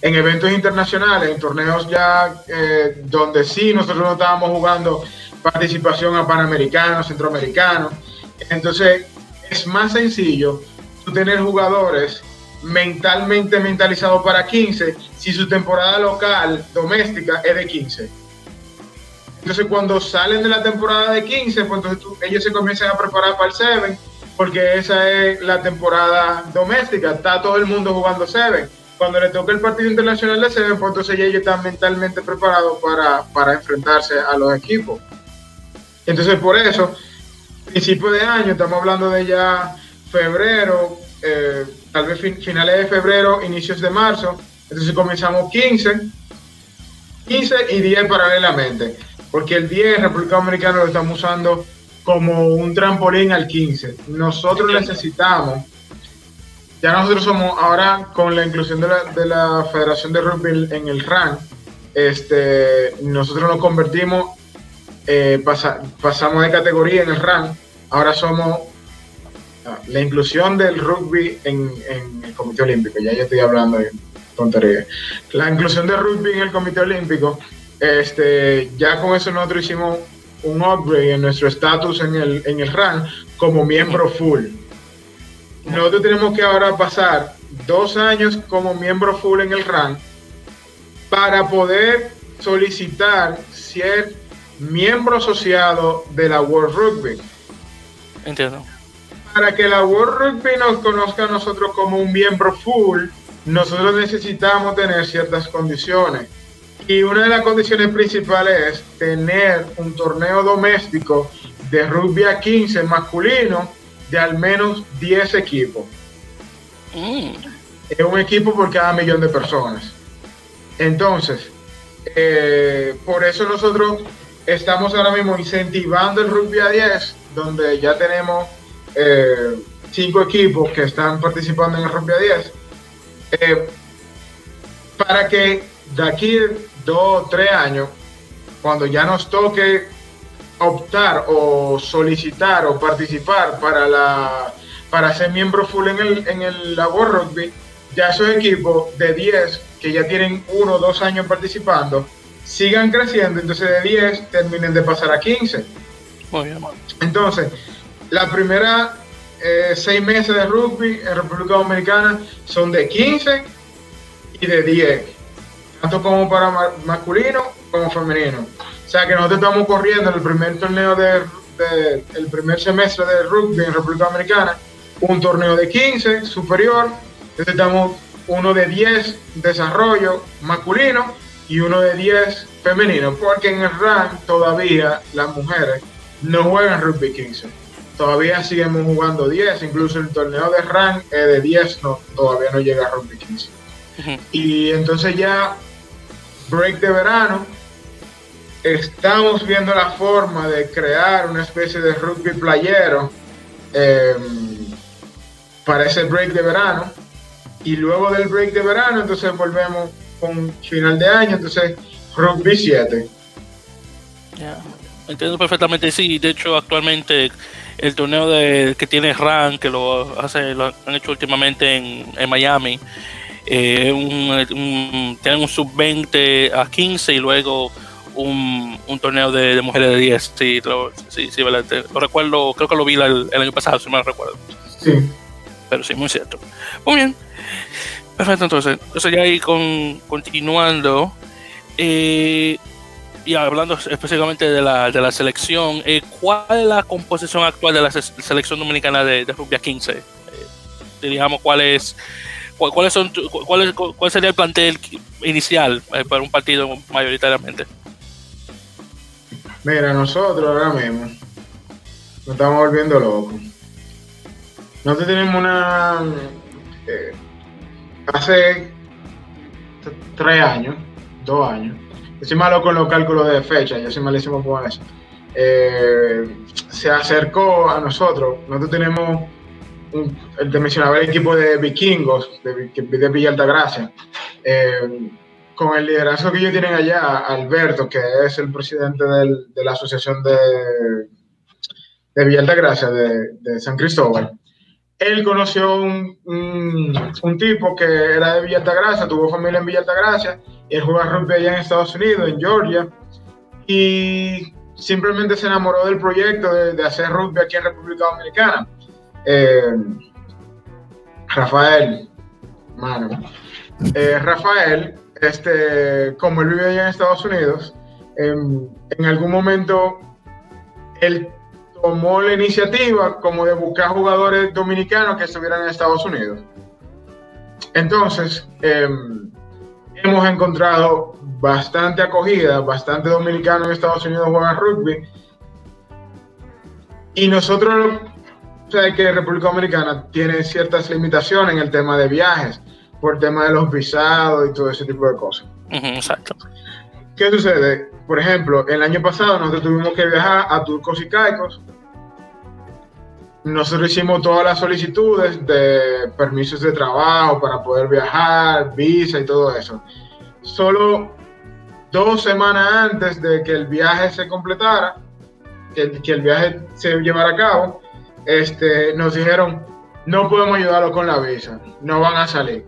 [SPEAKER 2] en, eventos internacionales, en torneos ya eh, donde sí nosotros no estábamos jugando participación a panamericanos, centroamericanos. Entonces, es más sencillo tú tener jugadores mentalmente mentalizados para 15 si su temporada local, doméstica, es de 15 entonces, cuando salen de la temporada de 15, pues entonces ellos se comienzan a preparar para el 7 porque esa es la temporada doméstica, está todo el mundo jugando Seven. Cuando le toca el partido internacional de Seven, pues entonces ellos están mentalmente preparados para, para enfrentarse a los equipos. Entonces por eso, principio de año, estamos hablando de ya febrero, eh, tal vez finales de febrero, inicios de marzo, entonces comenzamos 15, 15 y 10 paralelamente, porque el 10 República Dominicana lo estamos usando como un trampolín al 15. Nosotros necesitamos, ya nosotros somos ahora con la inclusión de la, de la Federación de Rugby en el RAN, este, nosotros nos convertimos, eh, pasamos de categoría en el RAN, ahora somos ah, la inclusión del rugby en, el Comité Olímpico, ya yo estoy hablando de tontería. La inclusión del rugby en el Comité Olímpico, este, ya con eso nosotros hicimos un upgrade en nuestro estatus en el, en el RAN como miembro full. Nosotros tenemos que ahora pasar dos años como miembro full en el RAN para poder solicitar ser miembro asociado de la World Rugby.
[SPEAKER 1] Entiendo.
[SPEAKER 2] Para que la World Rugby nos conozca a nosotros como un miembro full, nosotros necesitamos tener ciertas condiciones y una de las condiciones principales es tener un torneo doméstico de rugby a 15 masculino de al menos 10 equipos. Mm. Es un equipo por cada millón de personas. Entonces, eh, por eso nosotros estamos ahora mismo incentivando el rugby a 10, donde ya tenemos eh, cinco equipos que están participando en el a 10, eh, para que de aquí dos, tres años, cuando ya nos toque optar o solicitar o participar para la para ser miembro full en el en el labor rugby, ya esos equipos de 10 que ya tienen uno o dos años participando sigan creciendo, entonces de 10 terminen de pasar a 15. Entonces, la primera eh, seis meses de rugby en República Dominicana son de 15 y de 10 tanto como para masculino como femenino. O sea que nosotros estamos corriendo en el primer torneo de, el primer semestre de rugby en República Dominicana, un torneo de 15 superior, necesitamos uno de 10 desarrollo masculino y uno de 10 femenino, porque en el RAN todavía las mujeres no juegan rugby 15. Todavía seguimos jugando 10, incluso el torneo de RAN de 10 no, todavía no llega a rugby 15. Y entonces ya break de verano, estamos viendo la forma de crear una especie de rugby playero em, para ese break de verano. Y luego del break de verano, entonces volvemos con final de año, entonces rugby 7.
[SPEAKER 1] Entiendo perfectamente, sí. De hecho, actualmente el torneo de, que tiene RAN, que lo, hace, lo han hecho últimamente en, en Miami, eh, un, tienen un sub-20 a 15 y luego un, torneo de, mujeres de 10. Sí, lo, sí, sí, lo recuerdo, creo que lo vi el, año pasado, si me recuerdo.
[SPEAKER 2] Sí.
[SPEAKER 1] Pero sí, muy cierto. Muy bien. Perfecto, entonces. Entonces ya ahí con, continuando. Eh, y hablando específicamente de la, de la selección, eh, ¿cuál es la composición actual de la selección dominicana de, de rugby a 15? Eh, digamos, ¿cuál es ¿Cuáles son, cuál, ¿Cuál sería el plantel inicial eh, para un partido mayoritariamente?
[SPEAKER 2] Mira, nosotros ahora mismo nos estamos volviendo locos. Nosotros tenemos una. Eh, hace tres años, dos años. Soy malo con los cálculos de fecha, yo soy malísimo con eso. Eh, se acercó a nosotros. Nosotros tenemos te mencionaba el equipo de vikingos de, de Villa Altagracia, eh, con el liderazgo que ellos tienen allá, Alberto, que es el presidente de la asociación de, de Villa Altagracia, de, San Cristóbal. Él conoció un, un, tipo que era de Villa Altagracia, tuvo familia en Villa Altagracia, él juega rugby allá en Estados Unidos, en Georgia, y simplemente se enamoró del proyecto de, de hacer rugby aquí en República Dominicana eh, Rafael, mano, eh, Rafael, este, como él vive allá en Estados Unidos, en algún momento él tomó la iniciativa como de buscar jugadores dominicanos que estuvieran en Estados Unidos. Entonces, em, hemos encontrado bastante acogida, bastante dominicanos en Estados Unidos juegan rugby. Y nosotros, o que República Dominicana tiene ciertas limitaciones en el tema de viajes, por el tema de los visados y todo ese tipo de cosas.
[SPEAKER 1] exacto.
[SPEAKER 2] ¿Qué sucede? Por ejemplo, el año pasado nosotros tuvimos que viajar a Turcos y Caicos. Nosotros hicimos todas las solicitudes de permisos de trabajo para poder viajar, visa y todo eso. Solo dos semanas antes de que el viaje se completara, que, el viaje se llevara a cabo, este, nos dijeron, no podemos ayudarlo con la visa, no van a salir.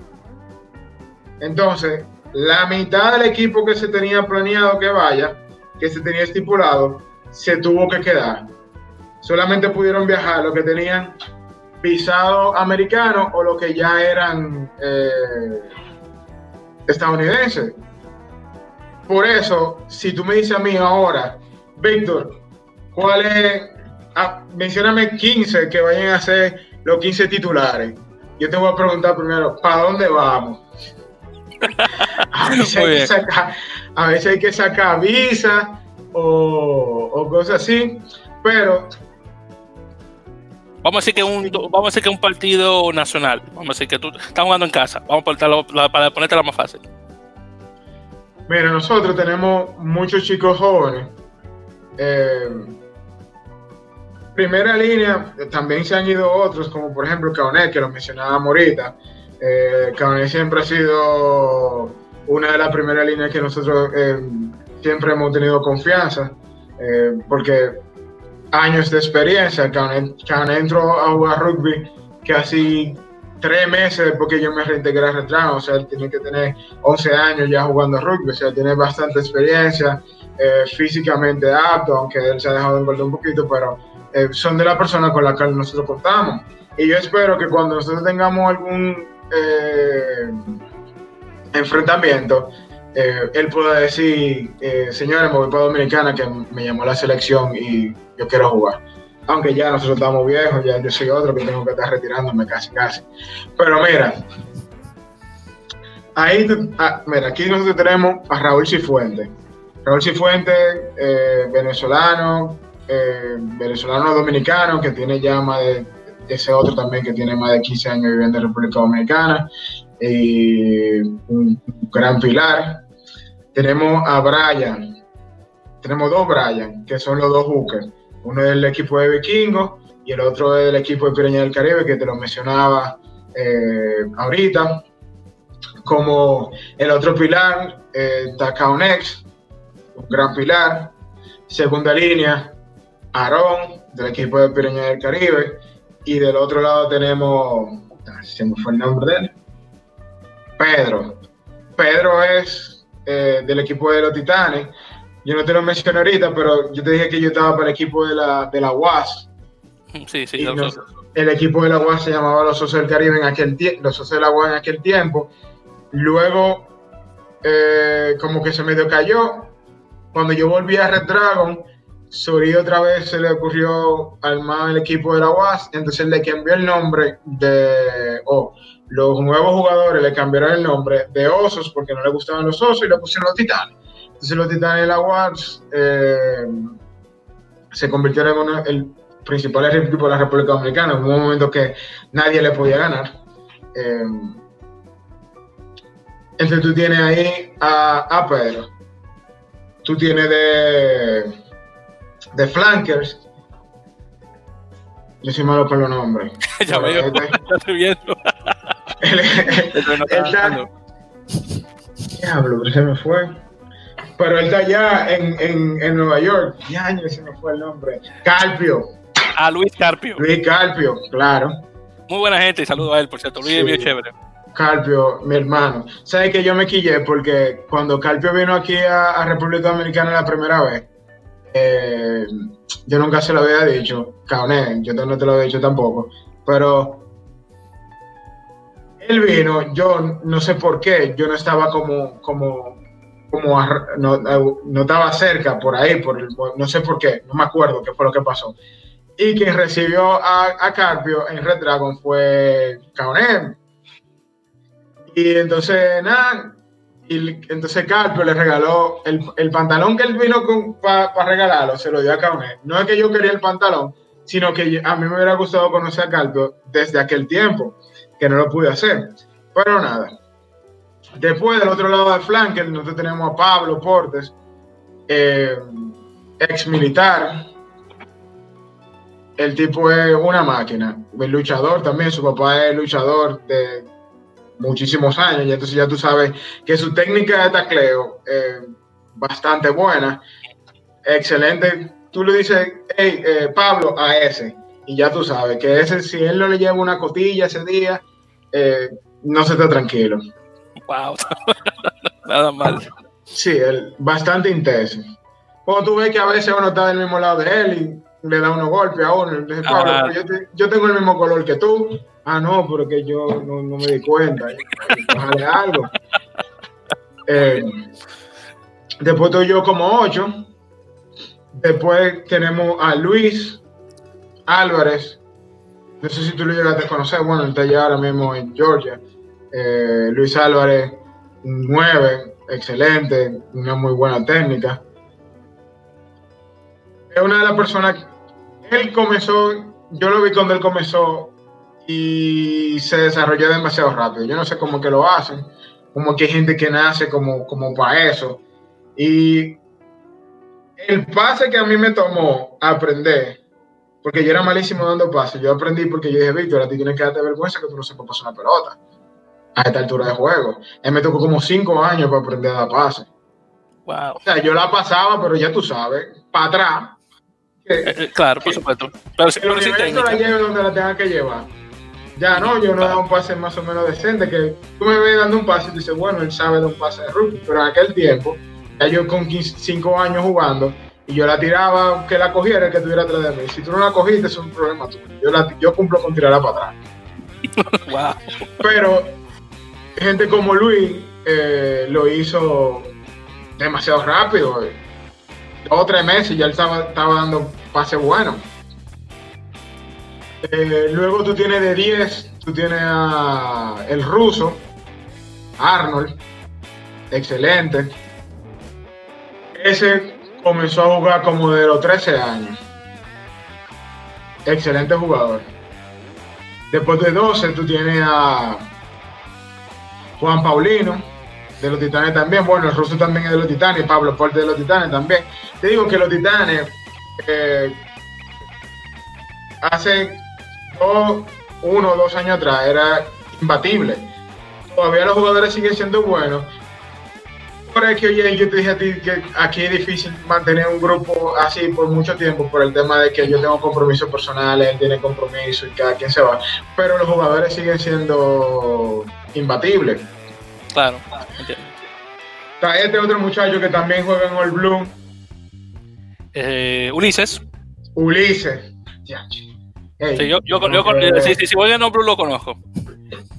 [SPEAKER 2] Entonces, la mitad del equipo que se tenía planeado que vaya, que se tenía estipulado, se tuvo que quedar. Solamente pudieron viajar los que tenían visado americano o los que ya eran eh, estadounidenses. Por eso, si tú me dices a mí ahora, Víctor, ¿cuál es? Ah, mencióname 15 que vayan a ser los 15 titulares. Yo te voy a preguntar primero, ¿para dónde vamos? A veces, hay que, sacar, a veces hay que sacar visa o, cosas así, pero
[SPEAKER 1] Vamos a decir que un vamos a decir que un partido nacional. Vamos a decir que tú estás jugando en casa. Vamos a para ponerte la más fácil.
[SPEAKER 2] Mira, nosotros tenemos muchos chicos jóvenes. Eh, primera línea, también se han ido otros, como por ejemplo Caonet, que lo mencionaba Morita. Eh, siempre ha sido una de las primeras líneas que nosotros eh, siempre hemos tenido confianza, eh, porque años de experiencia, Caonet entró a jugar rugby casi tres meses después que yo me reintegré a Retrano, o sea, él tiene que tener 11 años ya jugando rugby, o sea, tiene bastante experiencia, eh, físicamente apto, aunque él se ha dejado de engordar un poquito, pero son de las personas con las que nosotros contamos. Y yo espero que cuando nosotros tengamos algún eh, enfrentamiento, eh, él pueda decir, eh, señores, me voy para Dominicana, que me llamó la selección y yo quiero jugar. Aunque ya nosotros estamos viejos, ya yo soy otro que tengo que estar retirándome casi, casi. Pero mira, ahí, ah, mira, aquí nosotros tenemos a Raúl Cifuente. Raúl Cifuente, eh, venezolano, venezolano dominicano, que tiene ya más de ese otro también que tiene más de 15 años viviendo en República Dominicana, y un gran pilar. Tenemos a Brian, tenemos dos Brian, que son los dos hookers. Uno es del equipo de Vikingos y el otro del equipo de Pireña del Caribe, que te lo mencionaba eh, ahorita. Como el otro pilar, eh, un gran pilar. Segunda línea, Aarón, del equipo de Pireña del Caribe. Y del otro lado tenemos, se me fue el nombre de él, Pedro. Pedro es eh, del equipo de los Titanes. Yo no te lo mencioné ahorita, pero yo te dije que yo estaba para el equipo de la, de la UAS.
[SPEAKER 1] Sí, sí,
[SPEAKER 2] El equipo de la UAS se llamaba los Socios del Caribe en aquel tiempo, los Socios de la UAS en aquel tiempo. Luego, eh, como que se medio cayó. Cuando yo volví a Red Dragon, Suri otra vez se le ocurrió armar el equipo de la UAS, entonces le cambió el nombre de, o los nuevos jugadores le cambiaron el nombre de Osos porque no le gustaban los Osos y le pusieron los Titanes. Entonces los Titanes de la UAS eh, se convirtieron en el principal equipo de la República Dominicana en un momento que nadie le podía ganar. Eh, entonces tú tienes ahí a, a Pedro, tú tienes de de Flankers. Yo soy malo con los nombres.
[SPEAKER 1] ya veo, este, ya estoy viendo.
[SPEAKER 2] Diablo, pero se me fue. Pero él está allá en, en, en Nueva York. Ya se me fue el nombre. Carpio.
[SPEAKER 1] Ah, Luis Carpio.
[SPEAKER 2] Luis Carpio, claro.
[SPEAKER 1] Muy buena gente y saludo a él, por cierto. Luis es bien chévere.
[SPEAKER 2] Carpio, mi hermano. ¿Sabes que yo me quillé? Porque cuando Carpio vino aquí a, a República Dominicana la primera vez, eh, yo nunca se lo había dicho, cabrón, yo no te lo había dicho tampoco, pero él vino, yo no sé por qué, yo no estaba como, como, como, no, estaba cerca por ahí, por no sé por qué, no me acuerdo qué fue lo que pasó. y quien recibió a, a Carpio en Red Dragon fue Kaonem. Y entonces, nada, y entonces Carpio le regaló el, el pantalón que él vino para regalarlo, se lo dio a Kaonem. No es que yo quería el pantalón, sino que a mí me hubiera gustado conocer a Carpio desde aquel tiempo, que no lo pude hacer. Pero nada. Después, del otro lado del flanque, nosotros tenemos a Pablo Portes, eh, ex militar. El tipo es una máquina, el luchador también, su papá es luchador de muchísimos años, y entonces ya tú sabes que su técnica de tacleo es bastante buena, excelente. Tú le dices, hey, eh, Pablo, a ese, y ya tú sabes que ese, si él no le lleva una cotilla ese día, eh, no se está tranquilo.
[SPEAKER 1] Wow, nada mal.
[SPEAKER 2] Sí, él, bastante intenso. Cuando tú ves que a veces uno está del mismo lado de él y le da unos golpes a uno, dice, Pablo, yo, yo, tengo el mismo color que tú. Ah, no, porque yo no, me di cuenta. algo. Eh, después tú y yo como ocho. Después tenemos a Luis Álvarez. No sé si tú lo llegaste a conocer. Bueno, él está allá ahora mismo en Georgia. Eh, Luis Álvarez, nueve, excelente, una muy buena técnica. Es una de las personas, él comenzó, yo lo vi cuando él comenzó y se desarrolló demasiado rápido. Yo no sé cómo que lo hacen, como que hay gente que nace como, como para eso. Y el pase que a mí me tomó aprender, porque yo era malísimo dando pases, yo aprendí porque yo dije, Víctor, a ti tienes que darte vergüenza que tú no sepas pasar una pelota a esta altura de juego. Él me tocó como cinco años para aprender a dar pases.
[SPEAKER 1] Wow.
[SPEAKER 2] O sea, yo la pasaba, pero ya tú sabes, para atrás.
[SPEAKER 1] Eh, eh, claro, por supuesto. Pero si
[SPEAKER 2] pero si la lleve donde la tenga que llevar. Ya no, yo no he dado un pase más o menos decente, que tú me ves dando un pase y dices, bueno, él sabe dar un pase de rookie, pero en aquel tiempo, ya yo con 5 años jugando, y yo la tiraba, que la cogiera el que tuviera atrás de mí. Si tú no la cogiste, es un problema tuyo. Yo, yo cumplo con tirarla para atrás.
[SPEAKER 1] wow.
[SPEAKER 2] Pero gente como Luis eh, lo hizo demasiado rápido. Dos o tres meses ya él estaba, estaba dando pases buenos. Eh, luego tú tienes de 10, tú tienes a el ruso, Arnold, excelente. Ese comenzó a jugar como de los 13 años. Excelente jugador. Después de 12 tú tienes a Juan Paulino, de los Titanes también. Bueno, el ruso también es de los Titanes, Pablo Porte de los Titanes también. Te digo que los Titanes eh, hace uno o dos años atrás era imbatible. Todavía los jugadores siguen siendo buenos. Por es que, oye, yo te dije a ti que aquí es difícil mantener un grupo así por mucho tiempo por el tema de que yo tengo compromisos personales, él tiene compromiso y cada quien se va. Pero los jugadores siguen siendo imbatible.
[SPEAKER 1] Claro,
[SPEAKER 2] Está este otro muchacho que también juega en All Blue.
[SPEAKER 1] Eh, Ulises.
[SPEAKER 2] Ulises.
[SPEAKER 1] Sí, yo, si voy a Blue lo conozco.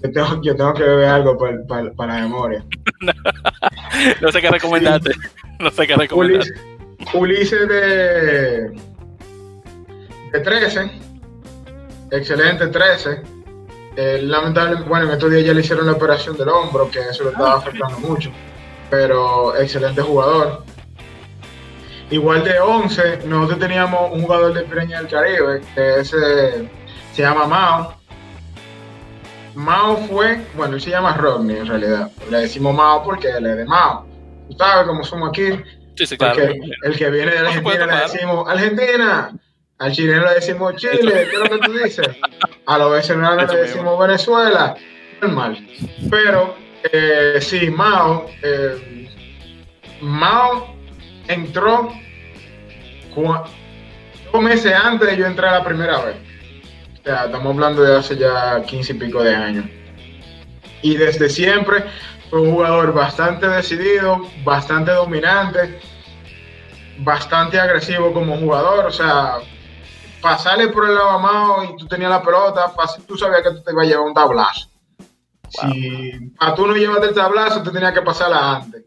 [SPEAKER 2] Yo tengo, yo tengo que beber algo para, para, para la memoria.
[SPEAKER 1] no sé qué recomendarte. No sé qué recomendarte.
[SPEAKER 2] Ulises, Ulises de, de 13. Excelente 13 eh, lamentablemente, bueno, en estos días ya le hicieron la operación del hombro, que eso le estaba ah, afectando mucho, pero excelente jugador. Igual de 11, nosotros teníamos un jugador de Pireña del Caribe, que ese se llama Mao. Mao fue, bueno, él se llama Rodney en realidad. Le decimos Mao porque él es de Mao. Tú sabes cómo somos aquí.
[SPEAKER 1] Sí, sí, claro.
[SPEAKER 2] El que, viene de Argentina le decimos Argentina. Al chileno le decimos Chile, ¿qué es lo que tú dices? A los venezolanos le decimos Venezuela, normal. Pero eh, sí, Mao, eh, Mao entró dos meses antes de yo entrar la primera vez. O sea, estamos hablando de hace ya 15 y pico de años. Y desde siempre fue un jugador bastante decidido, bastante dominante, bastante agresivo como jugador. O sea, pasarle por el lavamao y tú tenías la pelota, tú sabías que tú te ibas a llevar un tablazo. Si a tú no llevaste el tablazo, tú tenías que pasarla antes.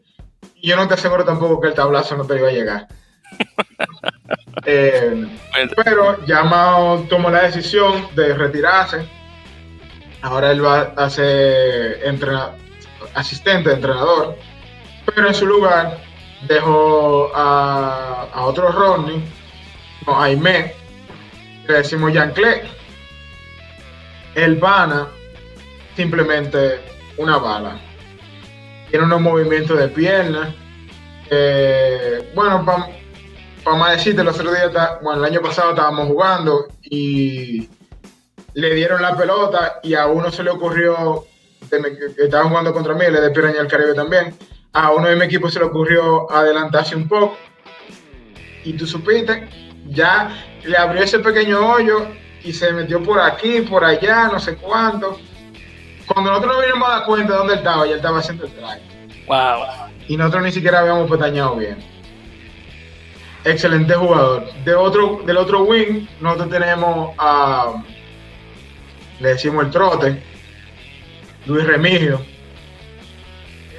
[SPEAKER 2] Y yo no te aseguro tampoco que el tablazo no te iba a llegar. Eh, pero ya Mao tomó la decisión de retirarse. Ahora él va a ser asistente de entrenador. Pero en su lugar dejó a, a otro Rodney, no, a Aimé, le decimos Jean Clay. El Vana, simplemente una bala. Tiene unos movimientos de pierna. bueno, para pa más decirte, los otros días, bueno, el año pasado estábamos jugando y le dieron la pelota y a uno se le ocurrió, que estaba jugando contra mí, le de Piraña al Caribe también, a uno de mi equipo se le ocurrió adelantarse un poco y tú supiste, ya le abrió ese pequeño hoyo y se metió por aquí, por allá, no sé cuánto. Cuando nosotros nos vinimos a dar cuenta de dónde él estaba, ya él estaba haciendo el traje.
[SPEAKER 1] Wow.
[SPEAKER 2] Y nosotros ni siquiera habíamos petañado bien. Excelente jugador. De otro, del otro wing, nosotros tenemos a. Le decimos el trote. Luis Remigio.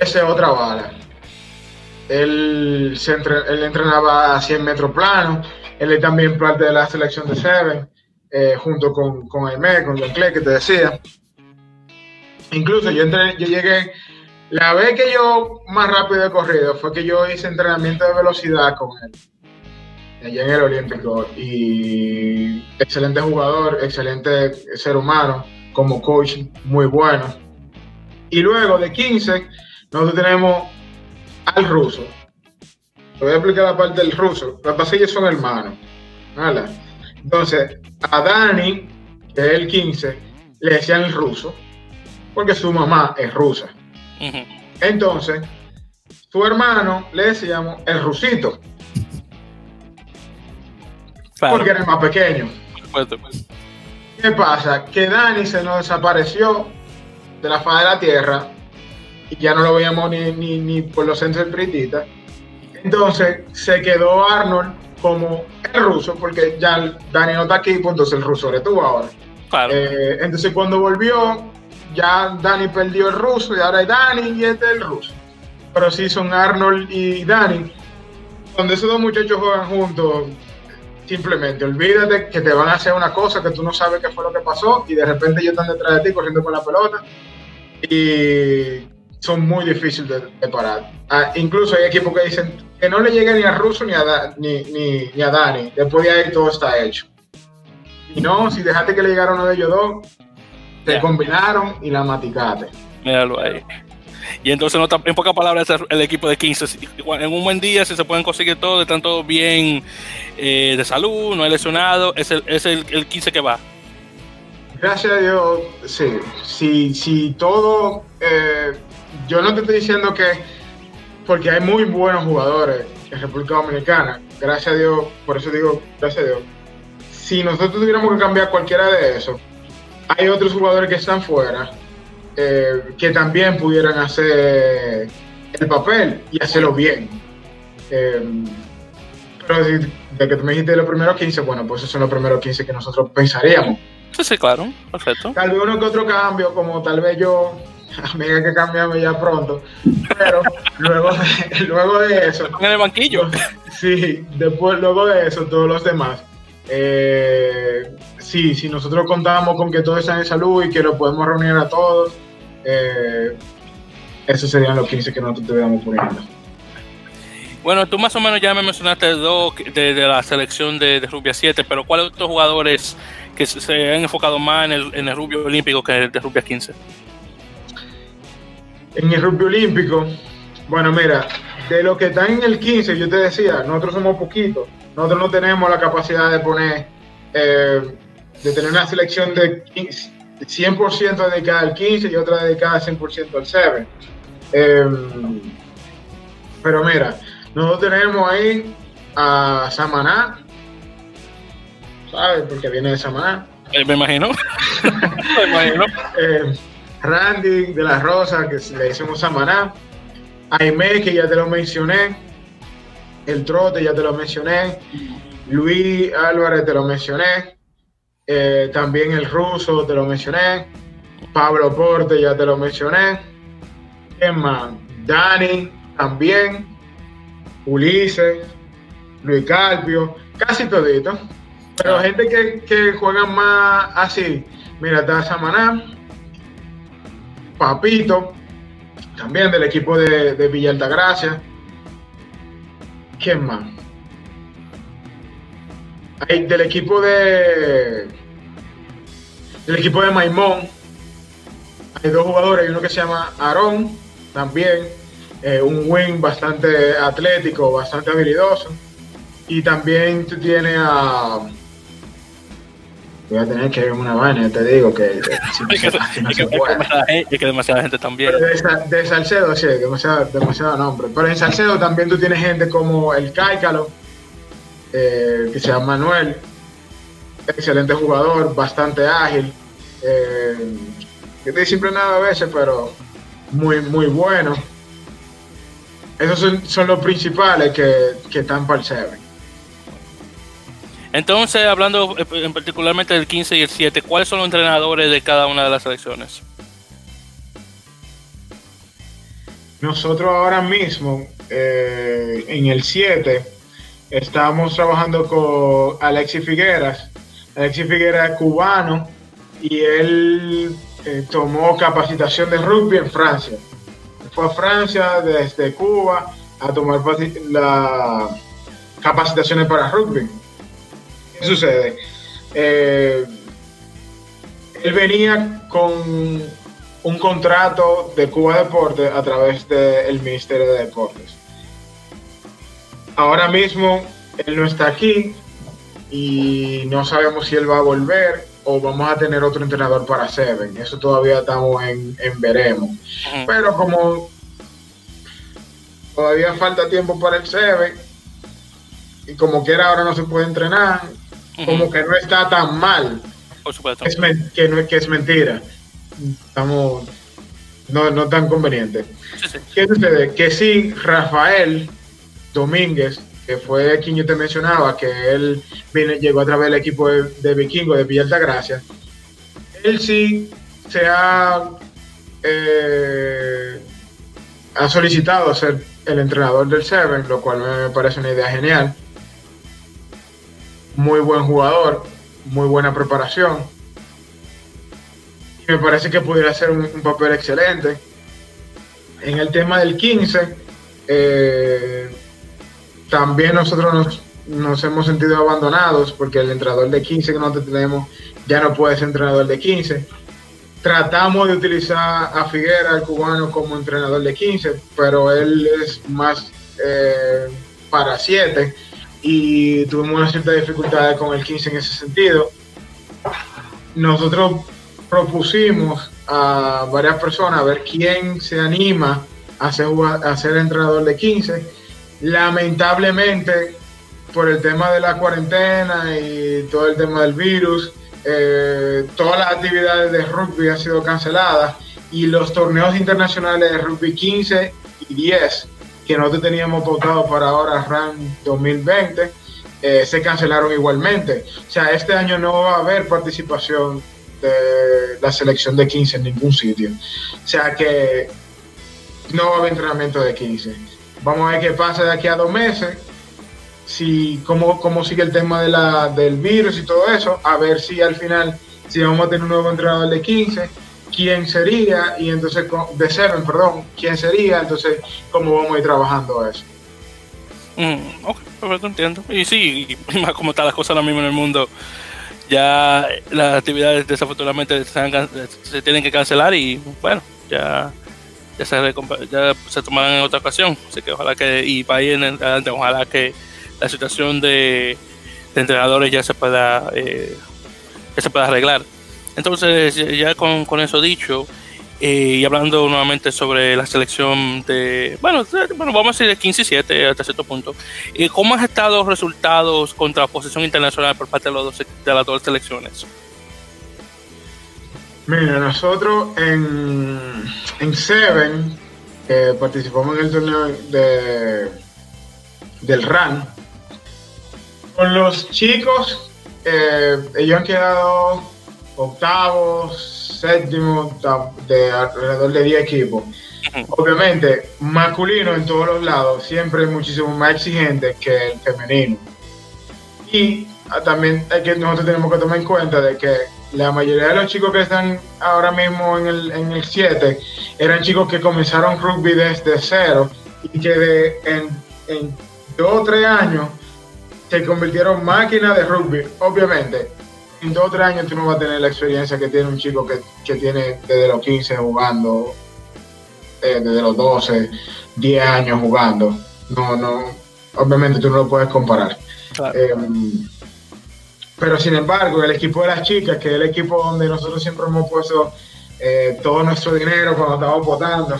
[SPEAKER 2] Ese es otra bala. Él, se él entrenaba a 100 metros plano. Él es también parte de la selección de Seven. Eh, junto con, con Aimé, con John Clay, que te decía. Incluso yo, entré, yo llegué, la vez que yo más rápido he corrido fue que yo hice entrenamiento de velocidad con él, allá en el Olímpico, y excelente jugador, excelente ser humano, como coach muy bueno. Y luego de 15, nosotros tenemos al ruso. Te voy a explicar la parte del ruso. Las pasillas son hermanos. ¿vale? Entonces, a Dani, que es el 15, le decían el ruso, porque su mamá es rusa. Entonces, su hermano le decíamos el rusito. Porque era el más pequeño. Pues. ¿Qué pasa? Que Dani se nos desapareció de la faz de la tierra y ya no lo veíamos ni, ni, por los centros espiritistas. Entonces se quedó Arnold como el ruso, porque ya Dani no está aquí, pues entonces el ruso eres tú ahora. Eh, entonces cuando volvió, ya Dani perdió el ruso y ahora es Dani y este es el ruso. Pero sí son Arnold y Dani. Cuando esos dos muchachos juegan juntos, simplemente olvídate que te van a hacer una cosa que tú no sabes qué fue lo que pasó y de repente ellos están detrás de ti corriendo con la pelota y son muy difíciles de, parar. Ah, incluso hay equipos que dicen que no le llegue ni a Russo ni a, ni, ni, a Dani. Después de ahí todo está hecho. Y no, si dejaste que le llegara uno de ellos dos, te combinaron y la maticaste.
[SPEAKER 1] Míralo ahí. Y entonces, en pocas palabras, el equipo de 15, en un buen día, si se pueden conseguir todo, están todos bien eh, de salud, no hay lesionado, es el, es el, 15 que va.
[SPEAKER 2] Gracias a Dios, sí. Si, si todo, eh, yo no te estoy diciendo que porque hay muy buenos jugadores en República Dominicana. Gracias a Dios, por eso digo, gracias a Dios. Si nosotros tuviéramos que cambiar cualquiera de esos, hay otros jugadores que están fuera eh, que también pudieran hacer el papel y hacerlo bien. Eh, pero de que tú me dijiste los primeros 15, bueno, pues esos son los primeros 15 que nosotros pensaríamos.
[SPEAKER 1] Sí, sí, claro, perfecto.
[SPEAKER 2] Tal vez uno que otro cambio, como tal vez yo amiga que cambiamos ya pronto. Pero luego, de, luego de eso.
[SPEAKER 1] En el banquillo.
[SPEAKER 2] Sí, después, luego de eso, todos los demás. Eh, sí, si nosotros contamos con que todos están en salud y que lo podemos reunir a todos, eh, esos serían los 15 que nosotros deberíamos poniendo.
[SPEAKER 1] Bueno, tú más o menos ya me mencionaste dos de, la selección de, Rubia 7, pero ¿cuáles otros jugadores que se, han enfocado más en el, en el Rubio Olímpico que el de Rubia 15?
[SPEAKER 2] En el rugby olímpico, bueno, mira, de lo que están en el 15, yo te decía, nosotros somos poquitos. Nosotros no tenemos la capacidad de poner, eh, de tener una selección de 100% dedicada al 15 y otra dedicada 100% al 7. Em, pero mira, nosotros tenemos ahí a Samaná, ¿sabes? Porque viene de Samaná.
[SPEAKER 1] Eh, me imagino. me imagino.
[SPEAKER 2] Eh, Randy de la Rosa, que le hicimos Samaná, Aime, que ya te lo mencioné, el Trote, ya te lo mencioné, Luis Álvarez, te lo mencioné, eh, también el Ruso, te lo mencioné, Pablo Porte, ya te lo mencioné, Emma, Dani, también, Ulises, Luis Carpio, casi todito. Pero gente que, que juega más así. Mira, está Samaná, Papito, también del equipo de, de Villa Altagracia. ¿Quién más? Hay del equipo de. Del equipo de Maimón. Hay dos jugadores, hay uno que se llama Aarón, también. eh, un wing bastante atlético, bastante habilidoso. Y también tú tienes a. Voy a tener que ir una vaina, te digo que.
[SPEAKER 1] Es que, demasiada gente- también.
[SPEAKER 2] Pero de, Sa- de Salcedo, sí, demasiado, demasiado nombre. Pero en Salcedo también tú tienes gente como el Cáicalo, eh, que se llama Manuel, excelente jugador, bastante ágil, eh, que te nada a veces, pero muy, muy bueno. Esos son, son los principales que, que están para el Seven.
[SPEAKER 1] Entonces, hablando eh, en particularmente del 15 y el 7, ¿cuáles son los entrenadores de cada una de las selecciones?
[SPEAKER 2] Nosotros ahora mismo, eh, en el 7, estamos trabajando con Alexis Figueras. Alexis Figueras es cubano y él eh, tomó capacitación de rugby en Francia. Fue a Francia desde Cuba a tomar la capacitaciones para rugby. ¿Qué sucede? Eh, él venía con un contrato de Cuba Deportes a través del Ministerio de Deportes. Ahora mismo él no está aquí y no sabemos si él va a volver o vamos a tener otro entrenador para Seven. Eso todavía estamos en, en veremos. Pero como todavía falta tiempo para el Seven y como quiera ahora no se puede entrenar, como que no está tan mal
[SPEAKER 1] Por supuesto.
[SPEAKER 2] es men- que, no, que es mentira. Estamos no, no tan conveniente.
[SPEAKER 1] Sí, sí.
[SPEAKER 2] ¿Qué sucede? Que sí, Rafael Domínguez, que fue quien yo te mencionaba, que él vino, llegó a través del equipo de, Vikingo de Villa Altagracia, él sí se ha, eh, ha solicitado ser el entrenador del Seven, lo cual me parece una idea genial. Muy buen jugador, muy buena preparación. Y me parece que pudiera ser un, un papel excelente. En el tema del 15, eh, también nosotros nos, hemos sentido abandonados porque el entrenador de 15 que nosotros tenemos ya no puede ser entrenador de 15. Tratamos de utilizar a Figuera, el cubano, como entrenador de 15, pero él es más eh, para 7 y tuvimos una cierta dificultad con el 15 en ese sentido. Nosotros propusimos a varias personas a ver quién se anima a a ser entrenador de 15. Lamentablemente, por el tema de la cuarentena y todo el tema del virus, eh, todas las actividades de rugby han sido canceladas y los torneos internacionales de rugby 15 y 10 que nosotros teníamos pautado para ahora RAN 2020 eh, se cancelaron igualmente. O sea, este año no va a haber participación de la selección de 15 en ningún sitio. O sea que no va a haber entrenamiento de 15. Vamos a ver qué pasa de aquí a dos meses, si cómo, cómo sigue el tema de la, del virus y todo eso, a ver si al final, si vamos a tener un nuevo entrenador de 15, quién sería, y entonces, de Seven, perdón, quién sería, entonces, cómo vamos a ir trabajando eso.
[SPEAKER 1] Mm, ok, perfecto, entiendo. Y sí, y más como están las cosas ahora mismo en el mundo, ya las actividades desafortunadamente se, se tienen que cancelar y bueno, ya, ya, se, ya tomarán en otra ocasión. Así que ojalá que, y para ir adelante, ojalá que la situación de, entrenadores ya se pueda, eh, se pueda arreglar. Entonces, ya- con, con eso dicho, eh, y hablando nuevamente sobre la selección de, bueno, bueno vamos a decir de 15 y 7 hasta cierto punto, eh, ¿cómo han estado los resultados contra la oposición internacional por parte de, los de las dos selecciones?
[SPEAKER 2] Mira, nosotros en, en Seven, que participamos en el torneo de, del RAN, con los chicos, eh, ellos han quedado octavos, séptimos, de alrededor de 10 equipos. Obviamente, masculino en todos los lados, siempre es muchísimo más exigente que el femenino. Y ah, también hay que, nosotros tenemos que tomar en cuenta de que la mayoría de los chicos que están ahora mismo en el, en el 7 eran chicos que comenzaron rugby desde cero y que de, en, en dos o tres años se convirtieron máquinas de rugby. Obviamente, en dos o tres años tú no vas a tener la experiencia que tiene un chico que, que tiene desde los 15 jugando, eh, desde los 12, 10 años jugando. No, no, obviamente tú no lo puedes comparar. Eh, pero sin embargo, el equipo de las chicas, que es el equipo donde nosotros siempre hemos puesto eh, todo nuestro dinero cuando estamos votando,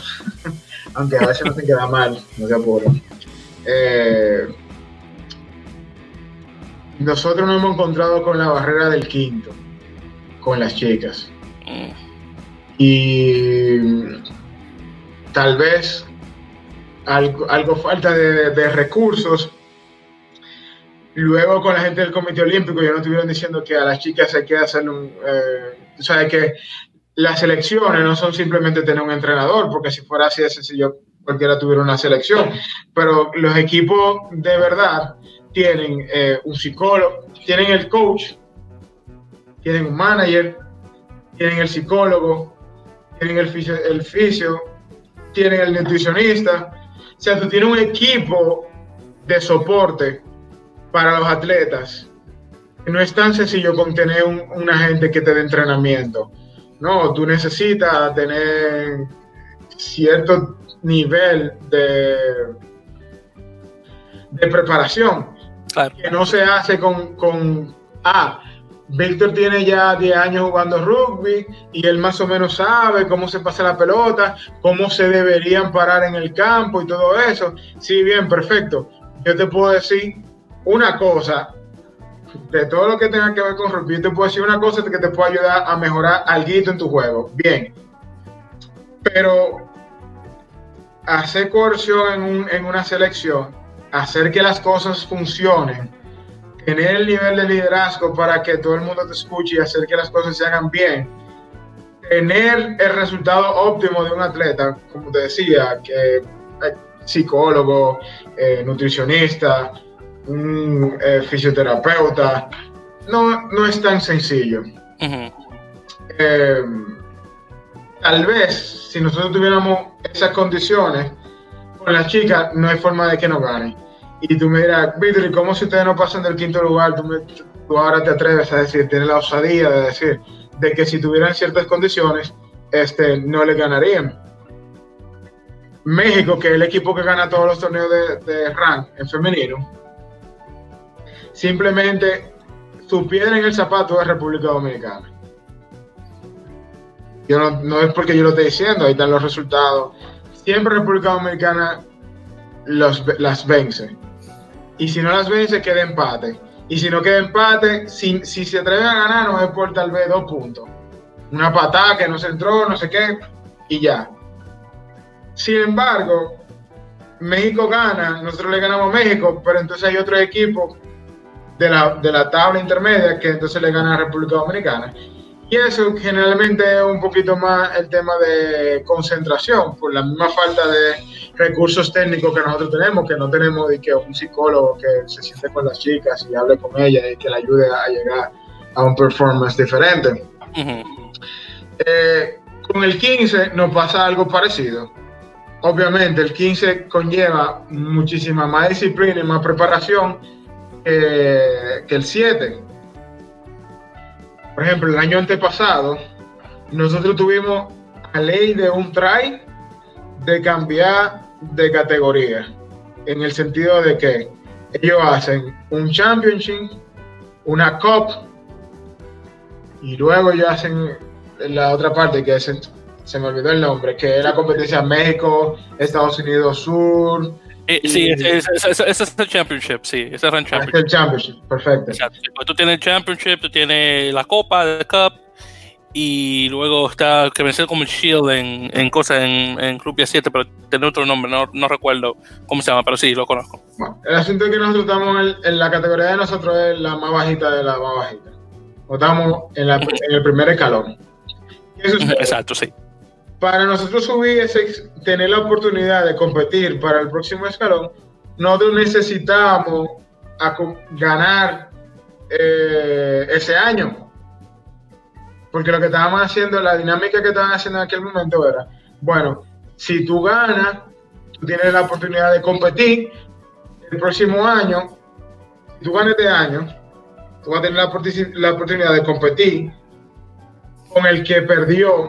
[SPEAKER 2] aunque a veces no se queda mal, no se apuren. Eh, nosotros nos hemos encontrado con la barrera del quinto, con las chicas. Y tal vez algo, falta de recursos Luego con la gente del Comité Olímpico ya no estuvieron diciendo que a las chicas hay que hacer un... Eh, o que las elecciones no son simplemente tener un entrenador, porque si fuera así de sencillo, cualquiera tuviera una selección. Pero los equipos de verdad tienen eh, un psicólogo, tienen el coach, tienen un manager, tienen el psicólogo, tienen el fisio, el fisio tienen el nutricionista. O sea, tú tienes un equipo de soporte para los atletas. No es tan sencillo con tener un, una gente que te dé entrenamiento. No, tú necesitas tener cierto nivel de, de preparación. Que no se hace con, con ah, Víctor tiene ya 10 años jugando rugby y él más o menos sabe cómo se pasa la pelota, cómo se deberían parar en el campo y todo eso. Sí, bien, perfecto. Yo te puedo decir una cosa, de todo lo que tenga que ver con rugby, te puedo decir una cosa que te puede ayudar a mejorar algo en tu juego. Bien. Pero hacer coerción en, en una selección, hacer que las cosas funcionen, tener el nivel de liderazgo para que todo el mundo te escuche y hacer que las cosas se hagan bien, tener el resultado óptimo de un atleta, como te decía, que psicólogo, eh, nutricionista, un eh, fisioterapeuta, no, no es tan sencillo. Eh, tal vez si nosotros tuviéramos esas condiciones, con las chicas no hay forma de que no gane. Y tú me dirás, Víctor, ¿cómo si ustedes no pasan del quinto lugar? Tú, ahora te atreves a decir, tienes la osadía de decir, de que si tuvieran ciertas condiciones, este, no le ganarían. México, que es el equipo que gana todos los torneos de, de rank en femenino, simplemente su piedra en el zapato es República Dominicana. Yo no, es porque yo lo esté diciendo, ahí están los resultados. Siempre República Dominicana los, las vence. Y si no las vence, queda empate. Y si no queda empate, si, si se atreve a ganar, no es por tal vez dos puntos. Una patada que no se entró, no sé qué, y ya. Sin embargo, México gana, nosotros le ganamos a México, pero entonces hay otro equipo de la, de la tabla intermedia que entonces le gana a República Dominicana. Y eso generalmente es un poquito más el tema de concentración, por la misma falta de recursos técnicos que nosotros tenemos, que no tenemos de que un psicólogo que se siente con las chicas y hable con ellas y que le ayude a llegar a un performance diferente. Eh, con el 15 nos pasa algo parecido. Obviamente el 15 conlleva muchísima más disciplina y más preparación que el 7. Por ejemplo, el año antepasado, nosotros tuvimos la ley de un try de cambiar de categoría, en el sentido de que ellos hacen un championship, una cup, y luego ellos hacen la otra parte que se me olvidó el nombre, que es la competencia México, Estados Unidos Sur,
[SPEAKER 1] eh, sí, ese es, el Championship, sí, ese es el Championship.
[SPEAKER 2] el Championship, perfecto.
[SPEAKER 1] Pues tú tienes el Championship, tú tienes la Copa, el Cup, y luego está que me como el Shield en, en cosas en, en Club 7, pero tiene otro nombre, no, no, recuerdo cómo se llama, pero sí, lo conozco.
[SPEAKER 2] Bueno, el asunto es que nosotros estamos en, la categoría de nosotros es la más bajita de la más bajita. estamos en, la, en el primer escalón.
[SPEAKER 1] Exacto, sí
[SPEAKER 2] para nosotros subir, tener la oportunidad de competir para el próximo escalón, nosotros necesitamos ganar eh, ese año. Porque lo que estábamos haciendo, la dinámica que estaban haciendo en aquel momento era, bueno, si tú ganas, tú tienes la oportunidad de competir el próximo año, si tú ganas este año, tú vas a tener la, oportunidad de competir con el que perdió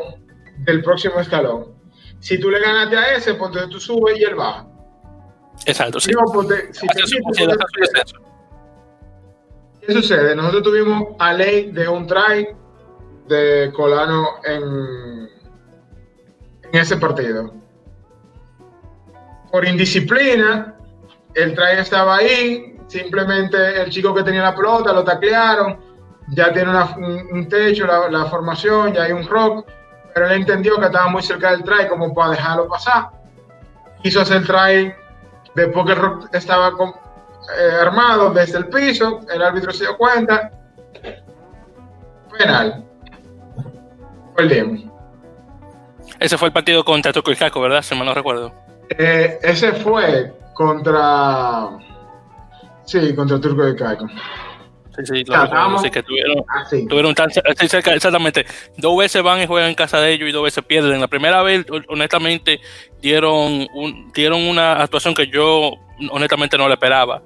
[SPEAKER 2] del próximo escalón. Si tú le ganaste a ese, pues entonces tú subes y él baja.
[SPEAKER 1] Exacto, sí.
[SPEAKER 2] ¿Qué sucede? Nosotros tuvimos a ley de un try de Colano en, en ese partido. Por indisciplina, el try estaba ahí, simplemente el chico que tenía la pelota lo taclearon, ya tiene un, techo, la, formación, ya hay un rock, pero él entendió que estaba muy cerca del try como para dejarlo pasar. Quiso hacer el try después que el rock estaba eh, armado desde el piso, el árbitro se dio cuenta, penal. Perdimos.
[SPEAKER 1] Ese fue el partido contra Turco y Caco, ¿verdad? Si mal no recuerdo.
[SPEAKER 2] Eh, ese fue contra. Sí, contra Turco y Caco.
[SPEAKER 1] Sí, sí, claro. sí, que tuvieron, ah, tuvieron tan cerca, exactamente. Dos veces van y juegan en casa de ellos y dos veces pierden. La primera vez, honestamente, dieron, un, dieron una actuación que yo, honestamente, no le esperaba.